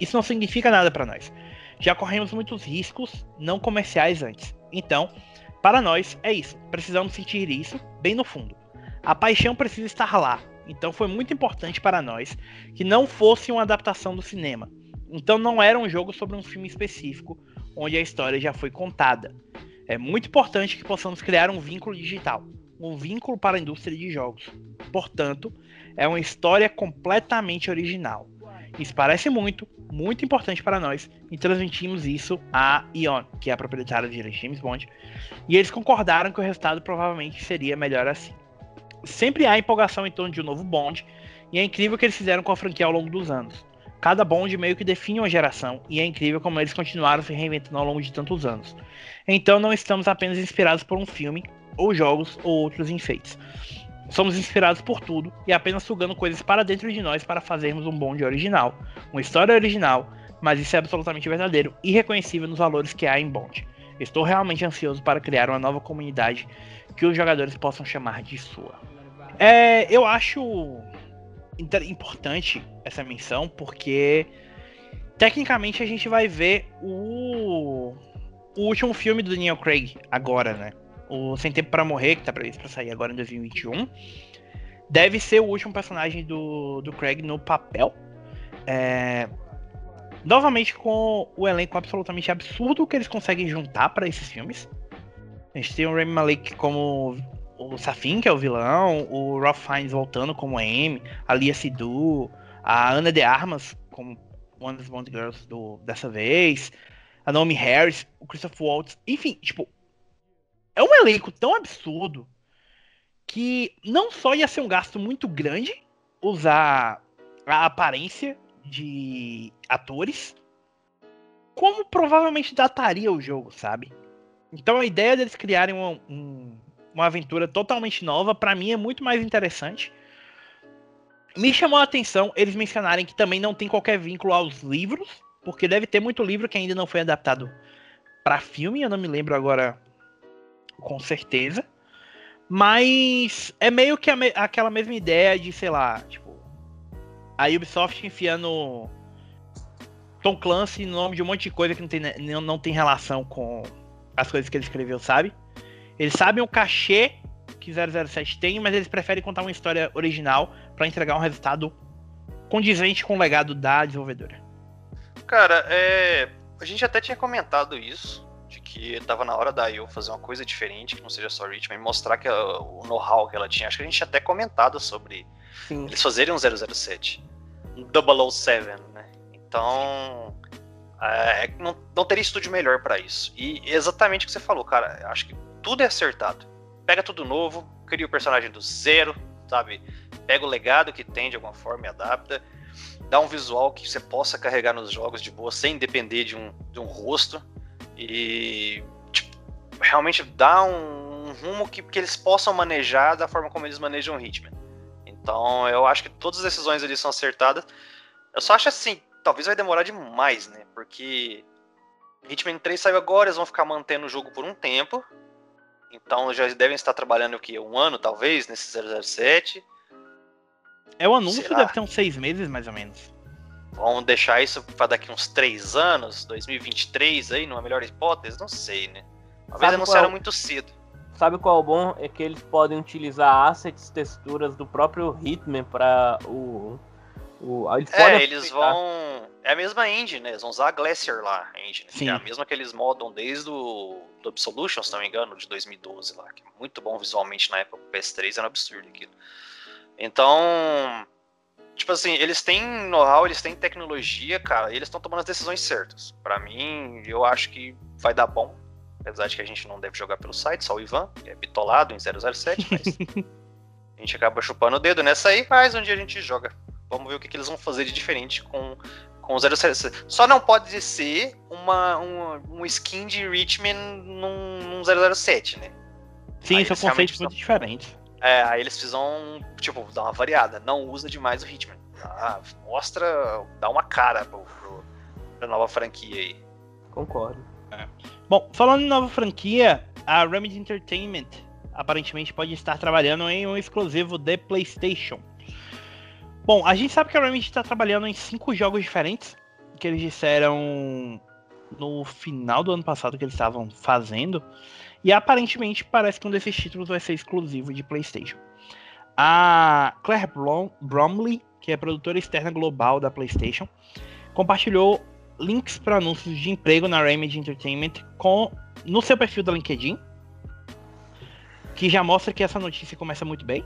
Isso não significa nada para nós. Já corremos muitos riscos não comerciais antes. Então, para nós é isso. Precisamos sentir isso bem no fundo. A paixão precisa estar lá. Então foi muito importante para nós que não fosse uma adaptação do cinema. Então não era um jogo sobre um filme específico onde a história já foi contada. É muito importante que possamos criar um vínculo digital, um vínculo para a indústria de jogos. Portanto, é uma história completamente original. Isso parece muito, muito importante para nós e transmitimos isso à Ion, que é a proprietária de James Bond, e eles concordaram que o resultado provavelmente seria melhor assim. Sempre há empolgação em torno de um novo Bond, e é incrível o que eles fizeram com a franquia ao longo dos anos. Cada Bond meio que define uma geração, e é incrível como eles continuaram se reinventando ao longo de tantos anos. Então não estamos apenas inspirados por um filme, ou jogos, ou outros enfeites. Somos inspirados por tudo e apenas sugando coisas para dentro de nós para fazermos um Bond original, uma história original, mas isso é absolutamente verdadeiro e reconhecível nos valores que há em Bond. Estou realmente ansioso para criar uma nova comunidade que os jogadores possam chamar de sua. É, eu acho importante essa menção porque tecnicamente a gente vai ver o, o último filme do Daniel Craig agora, né? O Sem Tempo para Morrer, que tá previsto para sair agora em 2021. Deve ser o último personagem do, do Craig no papel. É, novamente com o elenco absolutamente absurdo que eles conseguem juntar para esses filmes. A gente tem o Rami Malek como o Safin, que é o vilão, o Ralph Fiennes voltando como M, a Lia Sidhu, a Ana de Armas como one das Bond Girls do, dessa vez, a Naomi Harris, o Christopher Waltz, enfim, tipo, é um elenco tão absurdo que não só ia ser um gasto muito grande usar a aparência de atores, como provavelmente dataria o jogo, sabe? Então a ideia deles criarem um, um uma aventura totalmente nova, para mim é muito mais interessante. Me chamou a atenção eles mencionarem que também não tem qualquer vínculo aos livros, porque deve ter muito livro que ainda não foi adaptado para filme, eu não me lembro agora com certeza. Mas é meio que me aquela mesma ideia de, sei lá, tipo, a Ubisoft enfiando Tom Clancy no nome de um monte de coisa que não tem, não, não tem relação com as coisas que ele escreveu, sabe? Eles sabem o cachê que 007 tem, mas eles preferem contar uma história original para entregar um resultado condizente com o legado da desenvolvedora. Cara, é... a gente até tinha comentado isso, de que tava na hora da IO fazer uma coisa diferente, que não seja só Richmond, e mostrar que ela, o know-how que ela tinha. Acho que a gente tinha até comentado sobre Sim. eles fazerem um 007, um 007, né? Então, é, não, não teria estúdio melhor para isso. E exatamente o que você falou, cara. Acho que tudo é acertado. Pega tudo novo, cria o personagem do zero, sabe? Pega o legado que tem de alguma forma e adapta. Dá um visual que você possa carregar nos jogos de boa, sem depender de um, de um rosto. E tipo, realmente dá um, um rumo que, que eles possam manejar da forma como eles manejam o Hitman. Então eu acho que todas as decisões ali são acertadas. Eu só acho assim, talvez vai demorar demais, né? Porque Hitman 3 saiu agora, eles vão ficar mantendo o jogo por um tempo. Então já devem estar trabalhando o quê? Um ano, talvez, nesse 007. É o anúncio Será? deve ter uns seis meses, mais ou menos. Vamos deixar isso para daqui uns três anos, 2023 aí, numa melhor hipótese? Não sei, né? Talvez anunciaram muito cedo. Sabe qual é o bom? É que eles podem utilizar assets, texturas do próprio Hitman para o o, eles é, eles vão. É a mesma engine, né? Eles vão usar a Glacier lá, a engine. Sim. É a mesma que eles modam desde o do Absolution, se não me engano, de 2012 lá. Que é muito bom visualmente na época. O PS3 era um absurdo aquilo. Então. Tipo assim, eles têm know-how, eles têm tecnologia, cara, e eles estão tomando as decisões certas. Para mim, eu acho que vai dar bom. Apesar de que a gente não deve jogar pelo site, só o Ivan, que é bitolado em 007, mas. a gente acaba chupando o dedo nessa aí, mas um dia a gente joga. Vamos ver o que, que eles vão fazer de diferente com, com o 007. Só não pode ser uma, uma, um skin de Richmond num, num 007, né? Sim, aí são conceitos muito diferentes. É, aí eles precisam, tipo, dar uma variada. Não usa demais o Hitman. Ah, mostra, dá uma cara pro, pro, pra nova franquia aí. Concordo. É. Bom, falando em nova franquia, a Remedy Entertainment aparentemente pode estar trabalhando em um exclusivo de PlayStation. Bom, a gente sabe que a Remedy está trabalhando em cinco jogos diferentes que eles disseram no final do ano passado que eles estavam fazendo. E aparentemente parece que um desses títulos vai ser exclusivo de PlayStation. A Claire Blom Bromley, que é produtora externa global da PlayStation, compartilhou links para anúncios de emprego na Remedy Entertainment com, no seu perfil da LinkedIn. Que já mostra que essa notícia começa muito bem.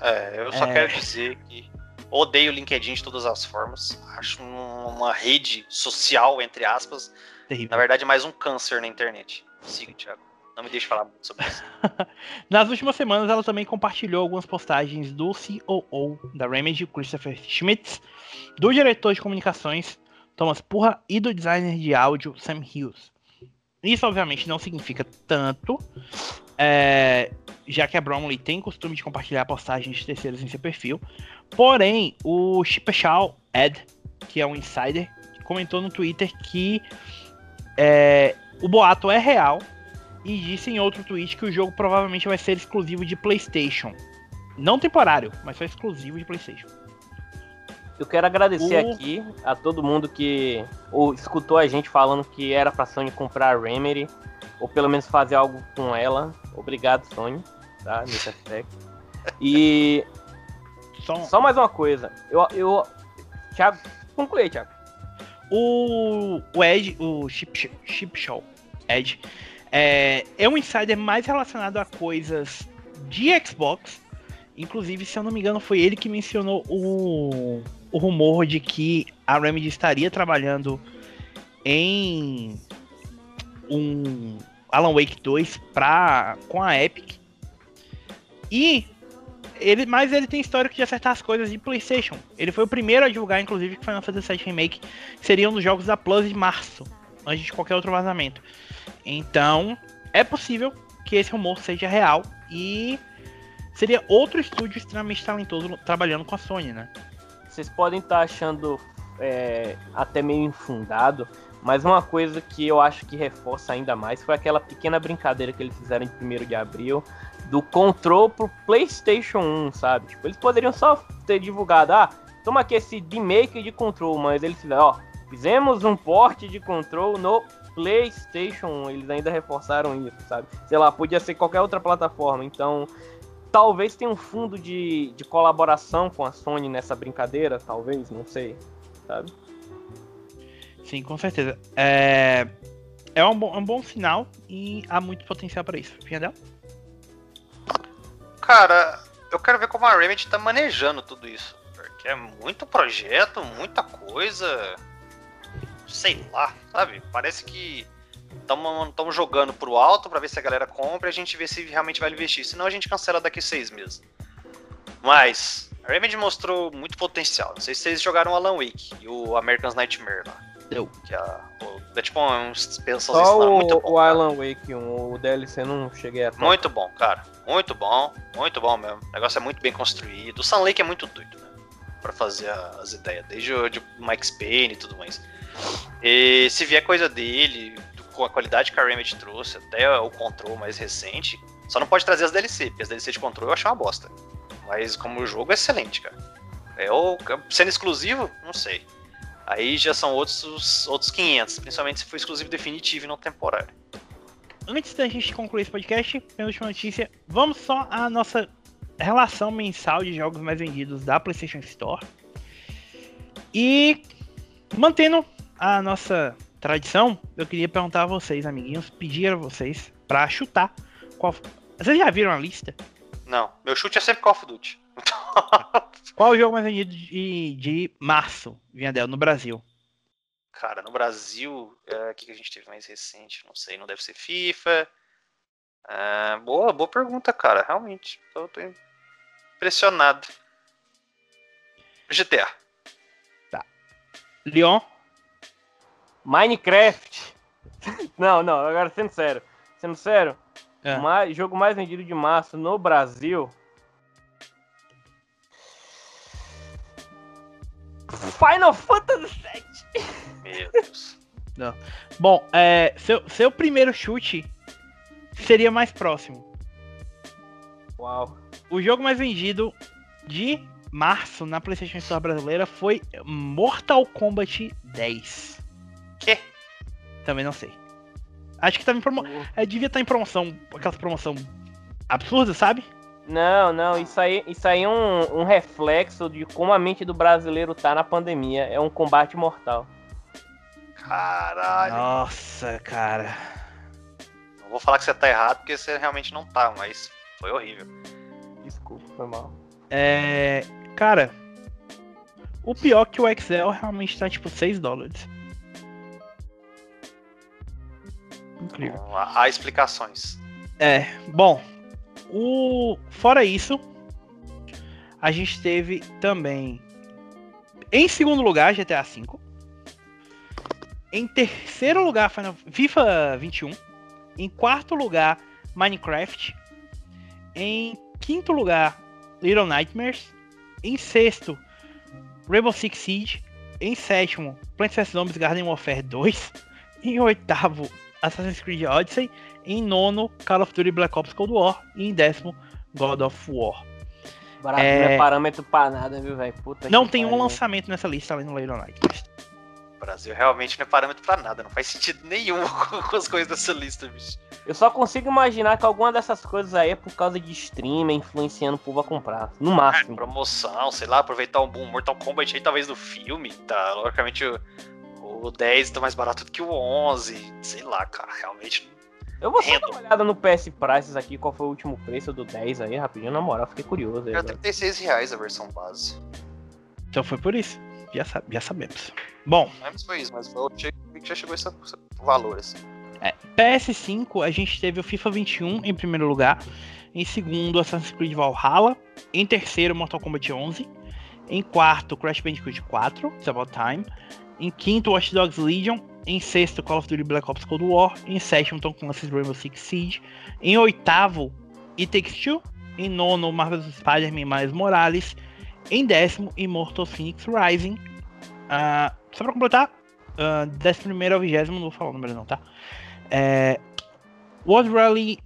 É, eu só É. quero dizer que odeio o LinkedIn de todas as formas. Acho um- uma rede social, entre aspas. Terrível. Na verdade, mais um câncer na internet. Siga, Thiago. Não me deixe falar muito sobre isso. Nas últimas semanas, ela também compartilhou algumas postagens do COO da Remedy, Christopher Schmitz, do diretor de comunicações, Thomas Purra, e do designer de áudio, Sam Hughes. Isso, obviamente, não significa tanto, é, já que a Bromley tem costume de compartilhar postagens de terceiros em seu perfil. Porém, o Chipechal Ed, que é um insider, comentou no Twitter que é, o boato é real e disse em outro tweet que o jogo provavelmente vai ser exclusivo de PlayStation. Não temporário, mas só exclusivo de PlayStation. Eu quero agradecer O- aqui a todo mundo que ou, escutou a gente falando que era pra Sony comprar a Remedy, ou pelo menos fazer algo com ela. Obrigado, Sony, tá? Nesse aspecto. E Só, só mais uma coisa. Eu. eu Thiago, conclui, Thiago. o, o Ed, o Chip, Chip Show Ed, é, é um insider mais relacionado a coisas de Xbox. Inclusive, se eu não me engano, foi ele que mencionou o, o rumor de que a Remedy estaria trabalhando em um Alan Wake 2 pra, com a Epic. E ele, mas ele tem histórico de acertar as coisas de PlayStation. Ele foi o primeiro a divulgar, inclusive, que Final Fantasy VII Remake seria um dos jogos da Plus de março, antes de qualquer outro vazamento. Então, é possível que esse rumor seja real e seria outro estúdio extremamente talentoso trabalhando com a Sony, né? Vocês podem estar achando é, até meio infundado, mas uma coisa que eu acho que reforça ainda mais foi aquela pequena brincadeira que eles fizeram em 1 de abril do Control pro PlayStation 1, sabe? Tipo, eles poderiam só ter divulgado, ah, toma aqui esse remake de Control, mas eles fizeram, ó, fizemos um porte de Control no PlayStation 1. Eles ainda reforçaram isso, sabe? Sei lá, podia ser qualquer outra plataforma, então talvez tenha um fundo de, de colaboração com a Sony nessa brincadeira, talvez, não sei, sabe? Sim, com certeza. É, é um, bom, um bom sinal e há muito potencial para isso. Piandel? Cara, eu quero ver como a Remedy tá manejando tudo isso. Porque é muito projeto, muita coisa. Sei lá, sabe? Parece que estamos jogando pro alto pra ver se a galera compra e a gente vê se realmente vai investir. Senão a gente cancela daqui seis meses. Mas a Remedy mostrou muito potencial. Não sei se vocês jogaram Alan Wake e o American's Nightmare lá. Deu. Que é, é tipo um expansão Só o, muito bom. o cara. Alan Wake 1, o DLC não cheguei a. Muito bom, cara. Muito bom. Muito bom mesmo. O negócio é muito bem construído. O Sun Lake é muito doido, né? Pra fazer as ideias. Desde o de Mike Payne e tudo mais. E se vier coisa dele, com a qualidade que a Remedy trouxe, até o Control mais recente, só não pode trazer as DLC, porque as DLC de Control eu achei uma bosta. Mas como o jogo é excelente, cara. É o sendo exclusivo, não sei. Aí já são outros outros 500, principalmente se for exclusivo definitivo e não temporário. Antes da gente concluir esse podcast, penúltima notícia, vamos só à nossa relação mensal de jogos mais vendidos da PlayStation Store. E mantendo a nossa tradição, eu queria perguntar a vocês, amiguinhos, pedir a vocês pra chutar qual. Vocês já viram a lista? Não, meu chute é sempre Call of Duty. Qual o jogo mais vendido de, de março, Viandel, no Brasil? Cara, no Brasil, é, o que, que a gente teve mais recente? Não sei, não deve ser FIFA. É, boa, boa pergunta, cara, realmente. Tô, tô impressionado. GTA. Leon? Minecraft. Não, não, agora sendo sério. Sendo sério, É. o mais- jogo mais vendido de março no Brasil. Final Fantasy VII. Meu Deus. Bom, é, seu, seu primeiro chute seria mais próximo. Uau. O jogo mais vendido de março na PlayStation Store brasileira foi Mortal Kombat 10. Que? Também não sei. Acho que tava em promo... é, devia estar em promoção, aquelas promoção absurda, sabe? Não, não, isso aí, isso aí é um, um reflexo de como a mente do brasileiro tá na pandemia. É um combate mortal. Caralho. Nossa, cara. Não vou falar que você tá errado, porque você realmente não tá, mas foi horrível. Desculpa, foi mal. É. Cara. O pior é que o Excel realmente tá tipo 6 dólares. Incrível. Então, Há há explicações. É, bom. O... Fora isso, a gente teve também. Em segundo lugar, GTA V. Em terceiro lugar, Final... FIFA 21. Em quarto lugar, Minecraft. Em quinto lugar, Little Nightmares. Em sexto, Rainbow Six Siege. Em sétimo, Plants vs Zombies Garden Warfare 2. Em oitavo, Assassin's Creed Odyssey. Em nono, Call of Duty Black Ops Cold War. E em décimo, God of War. Brasil É. não é parâmetro pra nada, viu, velho? Puta Não que tem um lançamento nessa lista além do Nightmares. O Brasil realmente não é parâmetro pra nada. Não faz sentido nenhum com as coisas dessa lista, bicho. Eu só consigo imaginar que alguma dessas coisas aí é por causa de streamer influenciando o povo a comprar. No máximo. Promoção, sei lá, aproveitar um boom Mortal Kombat aí, talvez do filme. Tá, logicamente o, o 10 tá mais barato do que o 11. Sei lá, cara, realmente. Eu vou só dar uma olhada no PS Prices aqui, qual foi o último preço do 10 aí, rapidinho. Na moral, fiquei curioso aí. É agora. 36 reais a versão base. Então foi por isso. Já, sa- já sabemos. Bom, Mas foi isso, mas que já chegou esse valor, assim. PS5, a gente teve o FIFA 21 em primeiro lugar. Em segundo, Assassin's Creed Valhalla. Em terceiro, Mortal Kombat 11. Em quarto, Crash Bandicoot 4, It's About Time. Em quinto, Watch Dogs Legion. Em sexto, Call of Duty Black Ops Cold War. Em sétimo, Tom Clancy's Rainbow Six Siege. Em oitavo, It Takes Two. Em nono, Marvel's Spider-Man Miles Morales. Em décimo, Immortal Phoenix Rising. Ah, só pra completar, ah, décimo primeiro ao vigésimo, não vou falar o número não, tá? É, World Rally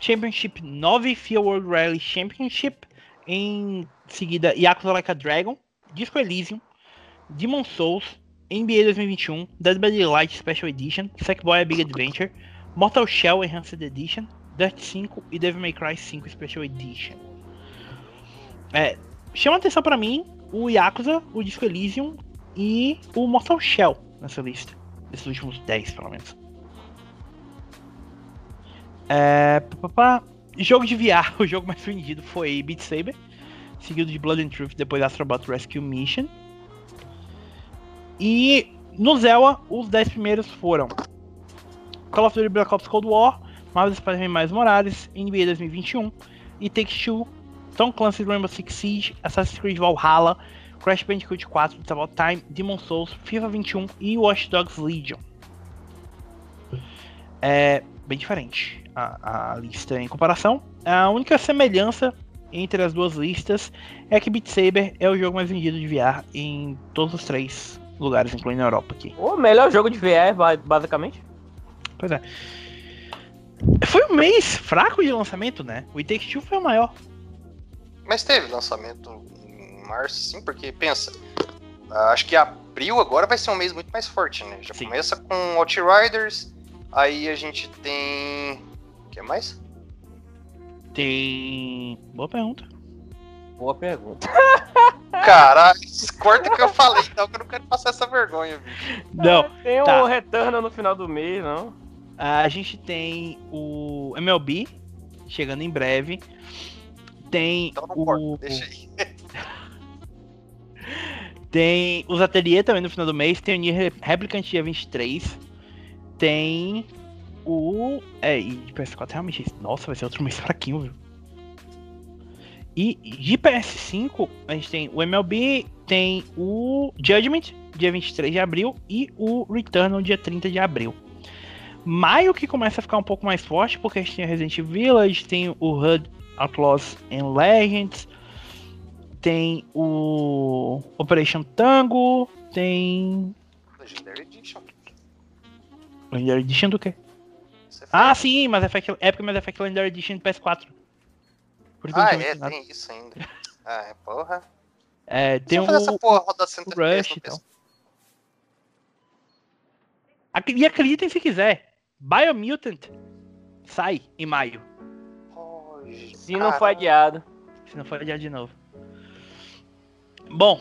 Championship 9, FIA World Rally Championship. Em seguida, Yakuza Like a Dragon, Disco Elysium, Demon Souls, NBA 2021, Dead by Daylight Special Edition, Sackboy A Big Adventure, Mortal Shell Enhanced Edition, Dirt 5 e Devil May Cry 5 Special Edition. É, chama atenção pra mim o Yakuza, o Disco Elysium e o Mortal Shell nessa lista. Desses últimos 10, pelo menos. É, pá, pá. Jogo de VR, o jogo mais vendido foi Beat Saber, seguido de Blood and Truth, depois Astrobot Rescue Mission. E no Zelda, os 10 primeiros foram Call of Duty Black Ops Cold War, Marvel Spider-Man Miles Morales, NBA 2021, e Take-Two, Tom Clancy's Rainbow Six Siege, Assassin's Creed Valhalla, Crash Bandicoot 4, It's About Time, Demon Souls, FIFA 21 e Watch Dogs Legion. É bem diferente a, a lista em comparação. A única semelhança entre as duas listas é que Beat Saber é o jogo mais vendido de VR em todos os três lugares, incluindo a Europa aqui. O melhor jogo de VR, ba- basicamente. Pois é. Foi um mês fraco de lançamento, né? O It Takes Two foi o maior. Mas teve lançamento em março, sim, porque pensa. Acho que abril agora vai ser um mês muito mais forte, né? Já Sim. começa com Outriders, aí a gente tem. O que mais? Tem. Boa pergunta. Boa pergunta. Caralho, corta que eu falei, então, que eu não quero passar essa vergonha, bicho. Não, Tem o tá. Retorno no final do mês, não? a gente tem o MLB chegando em breve. Tem Então não o. corta, deixa aí. Tem os Ateliê também no final do mês. Tem o Nier Replicant dia 23. Tem o. É, e de PS4 realmente. Nossa, vai ser outro mês fraquinho, viu? E de PS5, a gente tem o MLB, tem o Judgment, dia 23 de abril, e o Returnal, dia 30 de abril. Maio que começa a ficar um pouco mais forte, porque a gente tem Resident Evil Village, tem o HUD Outlaws and Legends, tem o Operation Tango, tem. Legendary Edition. Legendary Edition do quê? Ah, sim, Mass Effect, Epic Mass Effect Legendary Edition do PS4. Ah, é, mencionado. tem isso ainda. Ah, é, porra. É, tem o, fazer essa porra rodar o 100 Rush FPS e E acreditem se quiser, Biomutant sai em maio, Ai, Se não for adiado. se não for adiado de novo. Bom,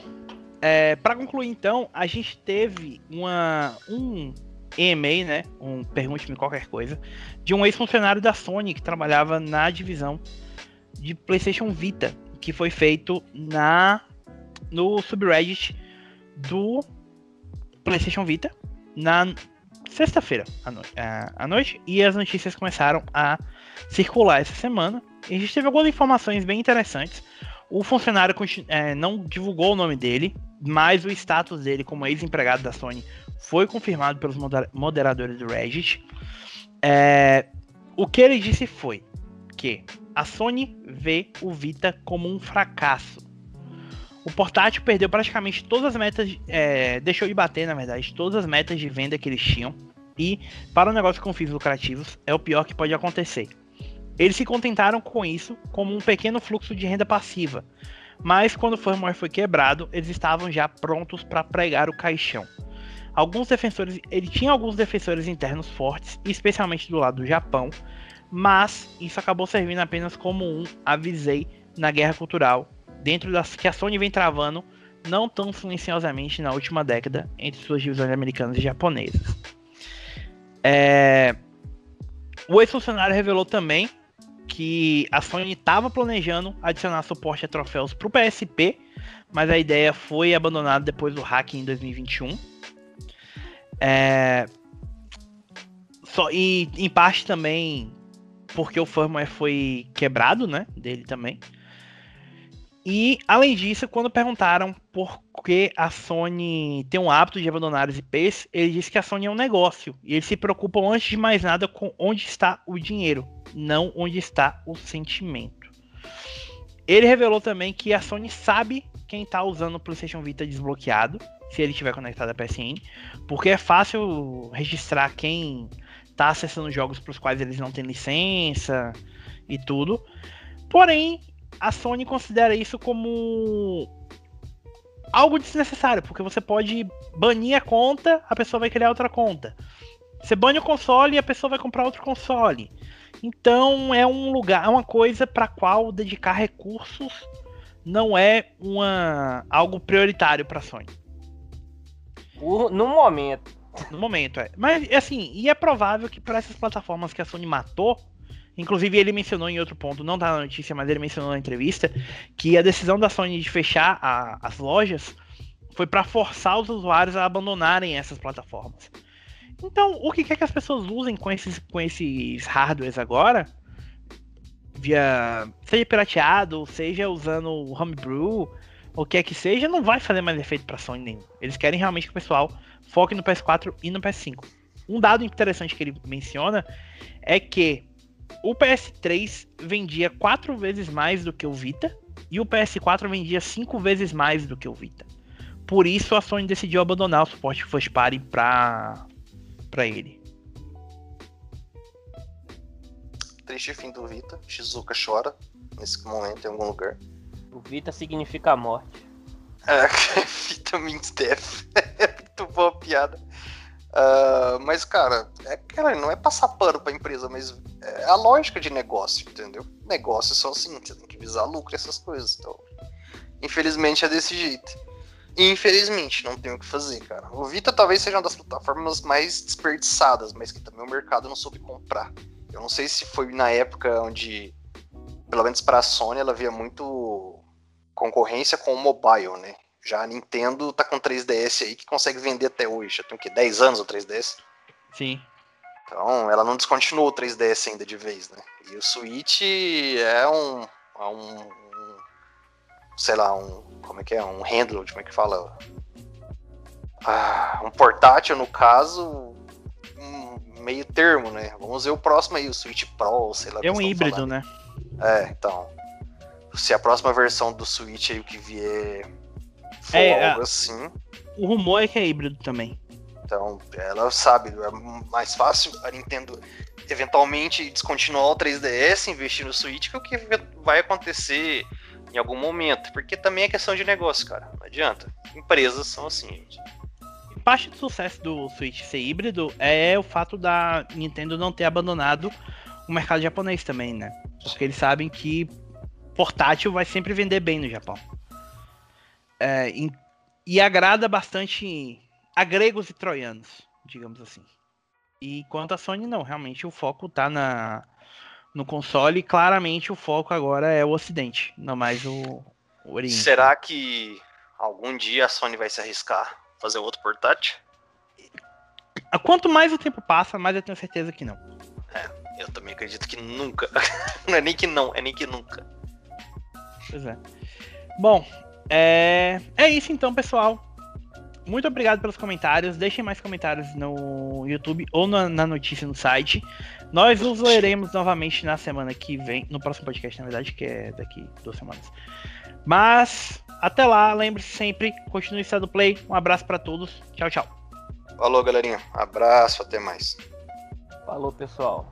É, para concluir, então, a gente teve uma, um EMA, né? Um pergunte-me qualquer coisa, de um ex-funcionário da Sony que trabalhava na divisão de PlayStation Vita, que foi feito na no subreddit do PlayStation Vita na sexta-feira à, no à noite e as notícias começaram a circular essa semana. E a gente teve algumas informações bem interessantes. O funcionário é, não divulgou o nome dele, mas o status dele como ex-empregado da Sony foi confirmado pelos moderadores do Reddit. É, o que ele disse foi que a Sony vê o Vita como um fracasso. O portátil perdeu praticamente todas as metas, é, deixou de bater, na verdade, todas as metas de venda que eles tinham. E para um negócio com fins lucrativos, é o pior que pode acontecer. Eles se contentaram com isso como um pequeno fluxo de renda passiva, mas quando o firmware foi quebrado, eles estavam já prontos para pregar o caixão. Alguns defensores, ele tinha alguns defensores internos fortes, especialmente do lado do Japão, mas isso acabou servindo apenas como um avisei na guerra cultural dentro das que a Sony vem travando não tão silenciosamente na última década entre suas divisões americanas e japonesas. É... O ex-funcionário revelou também que a Sony estava planejando adicionar suporte a troféus para o PSP, mas a ideia foi abandonada depois do hack em 2021. É... Só, e em parte também porque o firmware foi quebrado, né, dele também. E, além disso, quando perguntaram por que a Sony tem um hábito de abandonar os IPs, ele disse que a Sony é um negócio. E eles se preocupam, antes de mais nada, com onde está o dinheiro, não onde está o sentimento. Ele revelou também que a Sony sabe quem está usando o PlayStation Vita desbloqueado, se ele estiver conectado à PSN, porque é fácil registrar quem está acessando jogos para os quais eles não têm licença e tudo. Porém, a Sony considera isso como algo desnecessário, porque você pode banir a conta, a pessoa vai criar outra conta. Você bane o console e a pessoa vai comprar outro console. Então é um lugar, é uma coisa para qual dedicar recursos não é uma algo prioritário para Sony. No momento. No momento, é. Mas assim, e é provável que para essas plataformas que a Sony matou, Inclusive, ele mencionou em outro ponto, não tá na notícia, mas ele mencionou na entrevista, que a decisão da Sony de fechar a, as lojas foi para forçar os usuários a abandonarem essas plataformas. Então, o que quer que as pessoas usem com esses, com esses hardwares agora, via seja pirateado, seja usando o homebrew, o que é que seja, não vai fazer mais efeito para Sony nenhum. Eles querem realmente que o pessoal foque no PS4 e no PS5. Um dado interessante que ele menciona é que o PS3 vendia quatro vezes mais do que o Vita e o PS4 vendia cinco vezes mais do que o Vita. Por isso a Sony decidiu abandonar o suporte First Party para para ele. Triste fim do Vita. Shizuka chora nesse momento em algum lugar. O Vita significa a morte. É, Vita means death. É muito boa piada. Uh, mas, cara, é, cara, não é passar pano pra empresa, mas é a lógica de negócio, entendeu? Negócios são assim, você tem que visar lucro essas coisas. Então, infelizmente é desse jeito. Infelizmente, não tem o que fazer, cara. O Vita talvez seja uma das plataformas mais desperdiçadas, mas que também o mercado não soube comprar. Eu não sei se foi na época onde, pelo menos para a Sony, ela via muito concorrência com o mobile, né? Já a Nintendo tá com 3DS aí que consegue vender até hoje. Já tem o quê? 10 anos o 3DS? Sim. Então, ela não descontinuou o 3DS ainda de vez, né? E o Switch é um, é um, um sei lá, um, como é que é? Um handle, como é que fala? Ah, um portátil, no caso, um meio termo, né? Vamos ver o próximo aí, o Switch Pro, sei lá. É um híbrido, falando. né? É, então. Se a próxima versão do Switch aí o que vier for é, algo assim. O rumor é que é híbrido também. Então, ela sabe, é mais fácil a Nintendo eventualmente descontinuar o 3DS, investir no Switch, que é o que vai acontecer em algum momento. Porque também é questão de negócio, cara. Não adianta. Empresas são assim, gente. Parte do sucesso do Switch ser híbrido é o fato da Nintendo não ter abandonado o mercado japonês também, né? Porque eles sabem que portátil vai sempre vender bem no Japão. É, e agrada bastante a gregos e troianos, digamos assim. E quanto a Sony, não, realmente o foco tá na, no console e claramente o foco agora é o Ocidente, não mais o, o Oriente. Será que algum dia a Sony vai se arriscar fazer outro portátil? Quanto mais o tempo passa, mais eu tenho certeza que não. É, eu também acredito que nunca. não é nem que não, é nem que nunca. Pois é. Bom, é, é isso então, pessoal. Muito obrigado pelos comentários. Deixem mais comentários no YouTube ou na, na notícia no site. Nós os leremos novamente na semana que vem, no próximo podcast, na verdade, que é daqui duas semanas. Mas até lá, lembre-se sempre, continue sendo play. Um abraço para todos. Tchau, tchau. Falou, galerinha. Abraço, até mais. Falou, pessoal.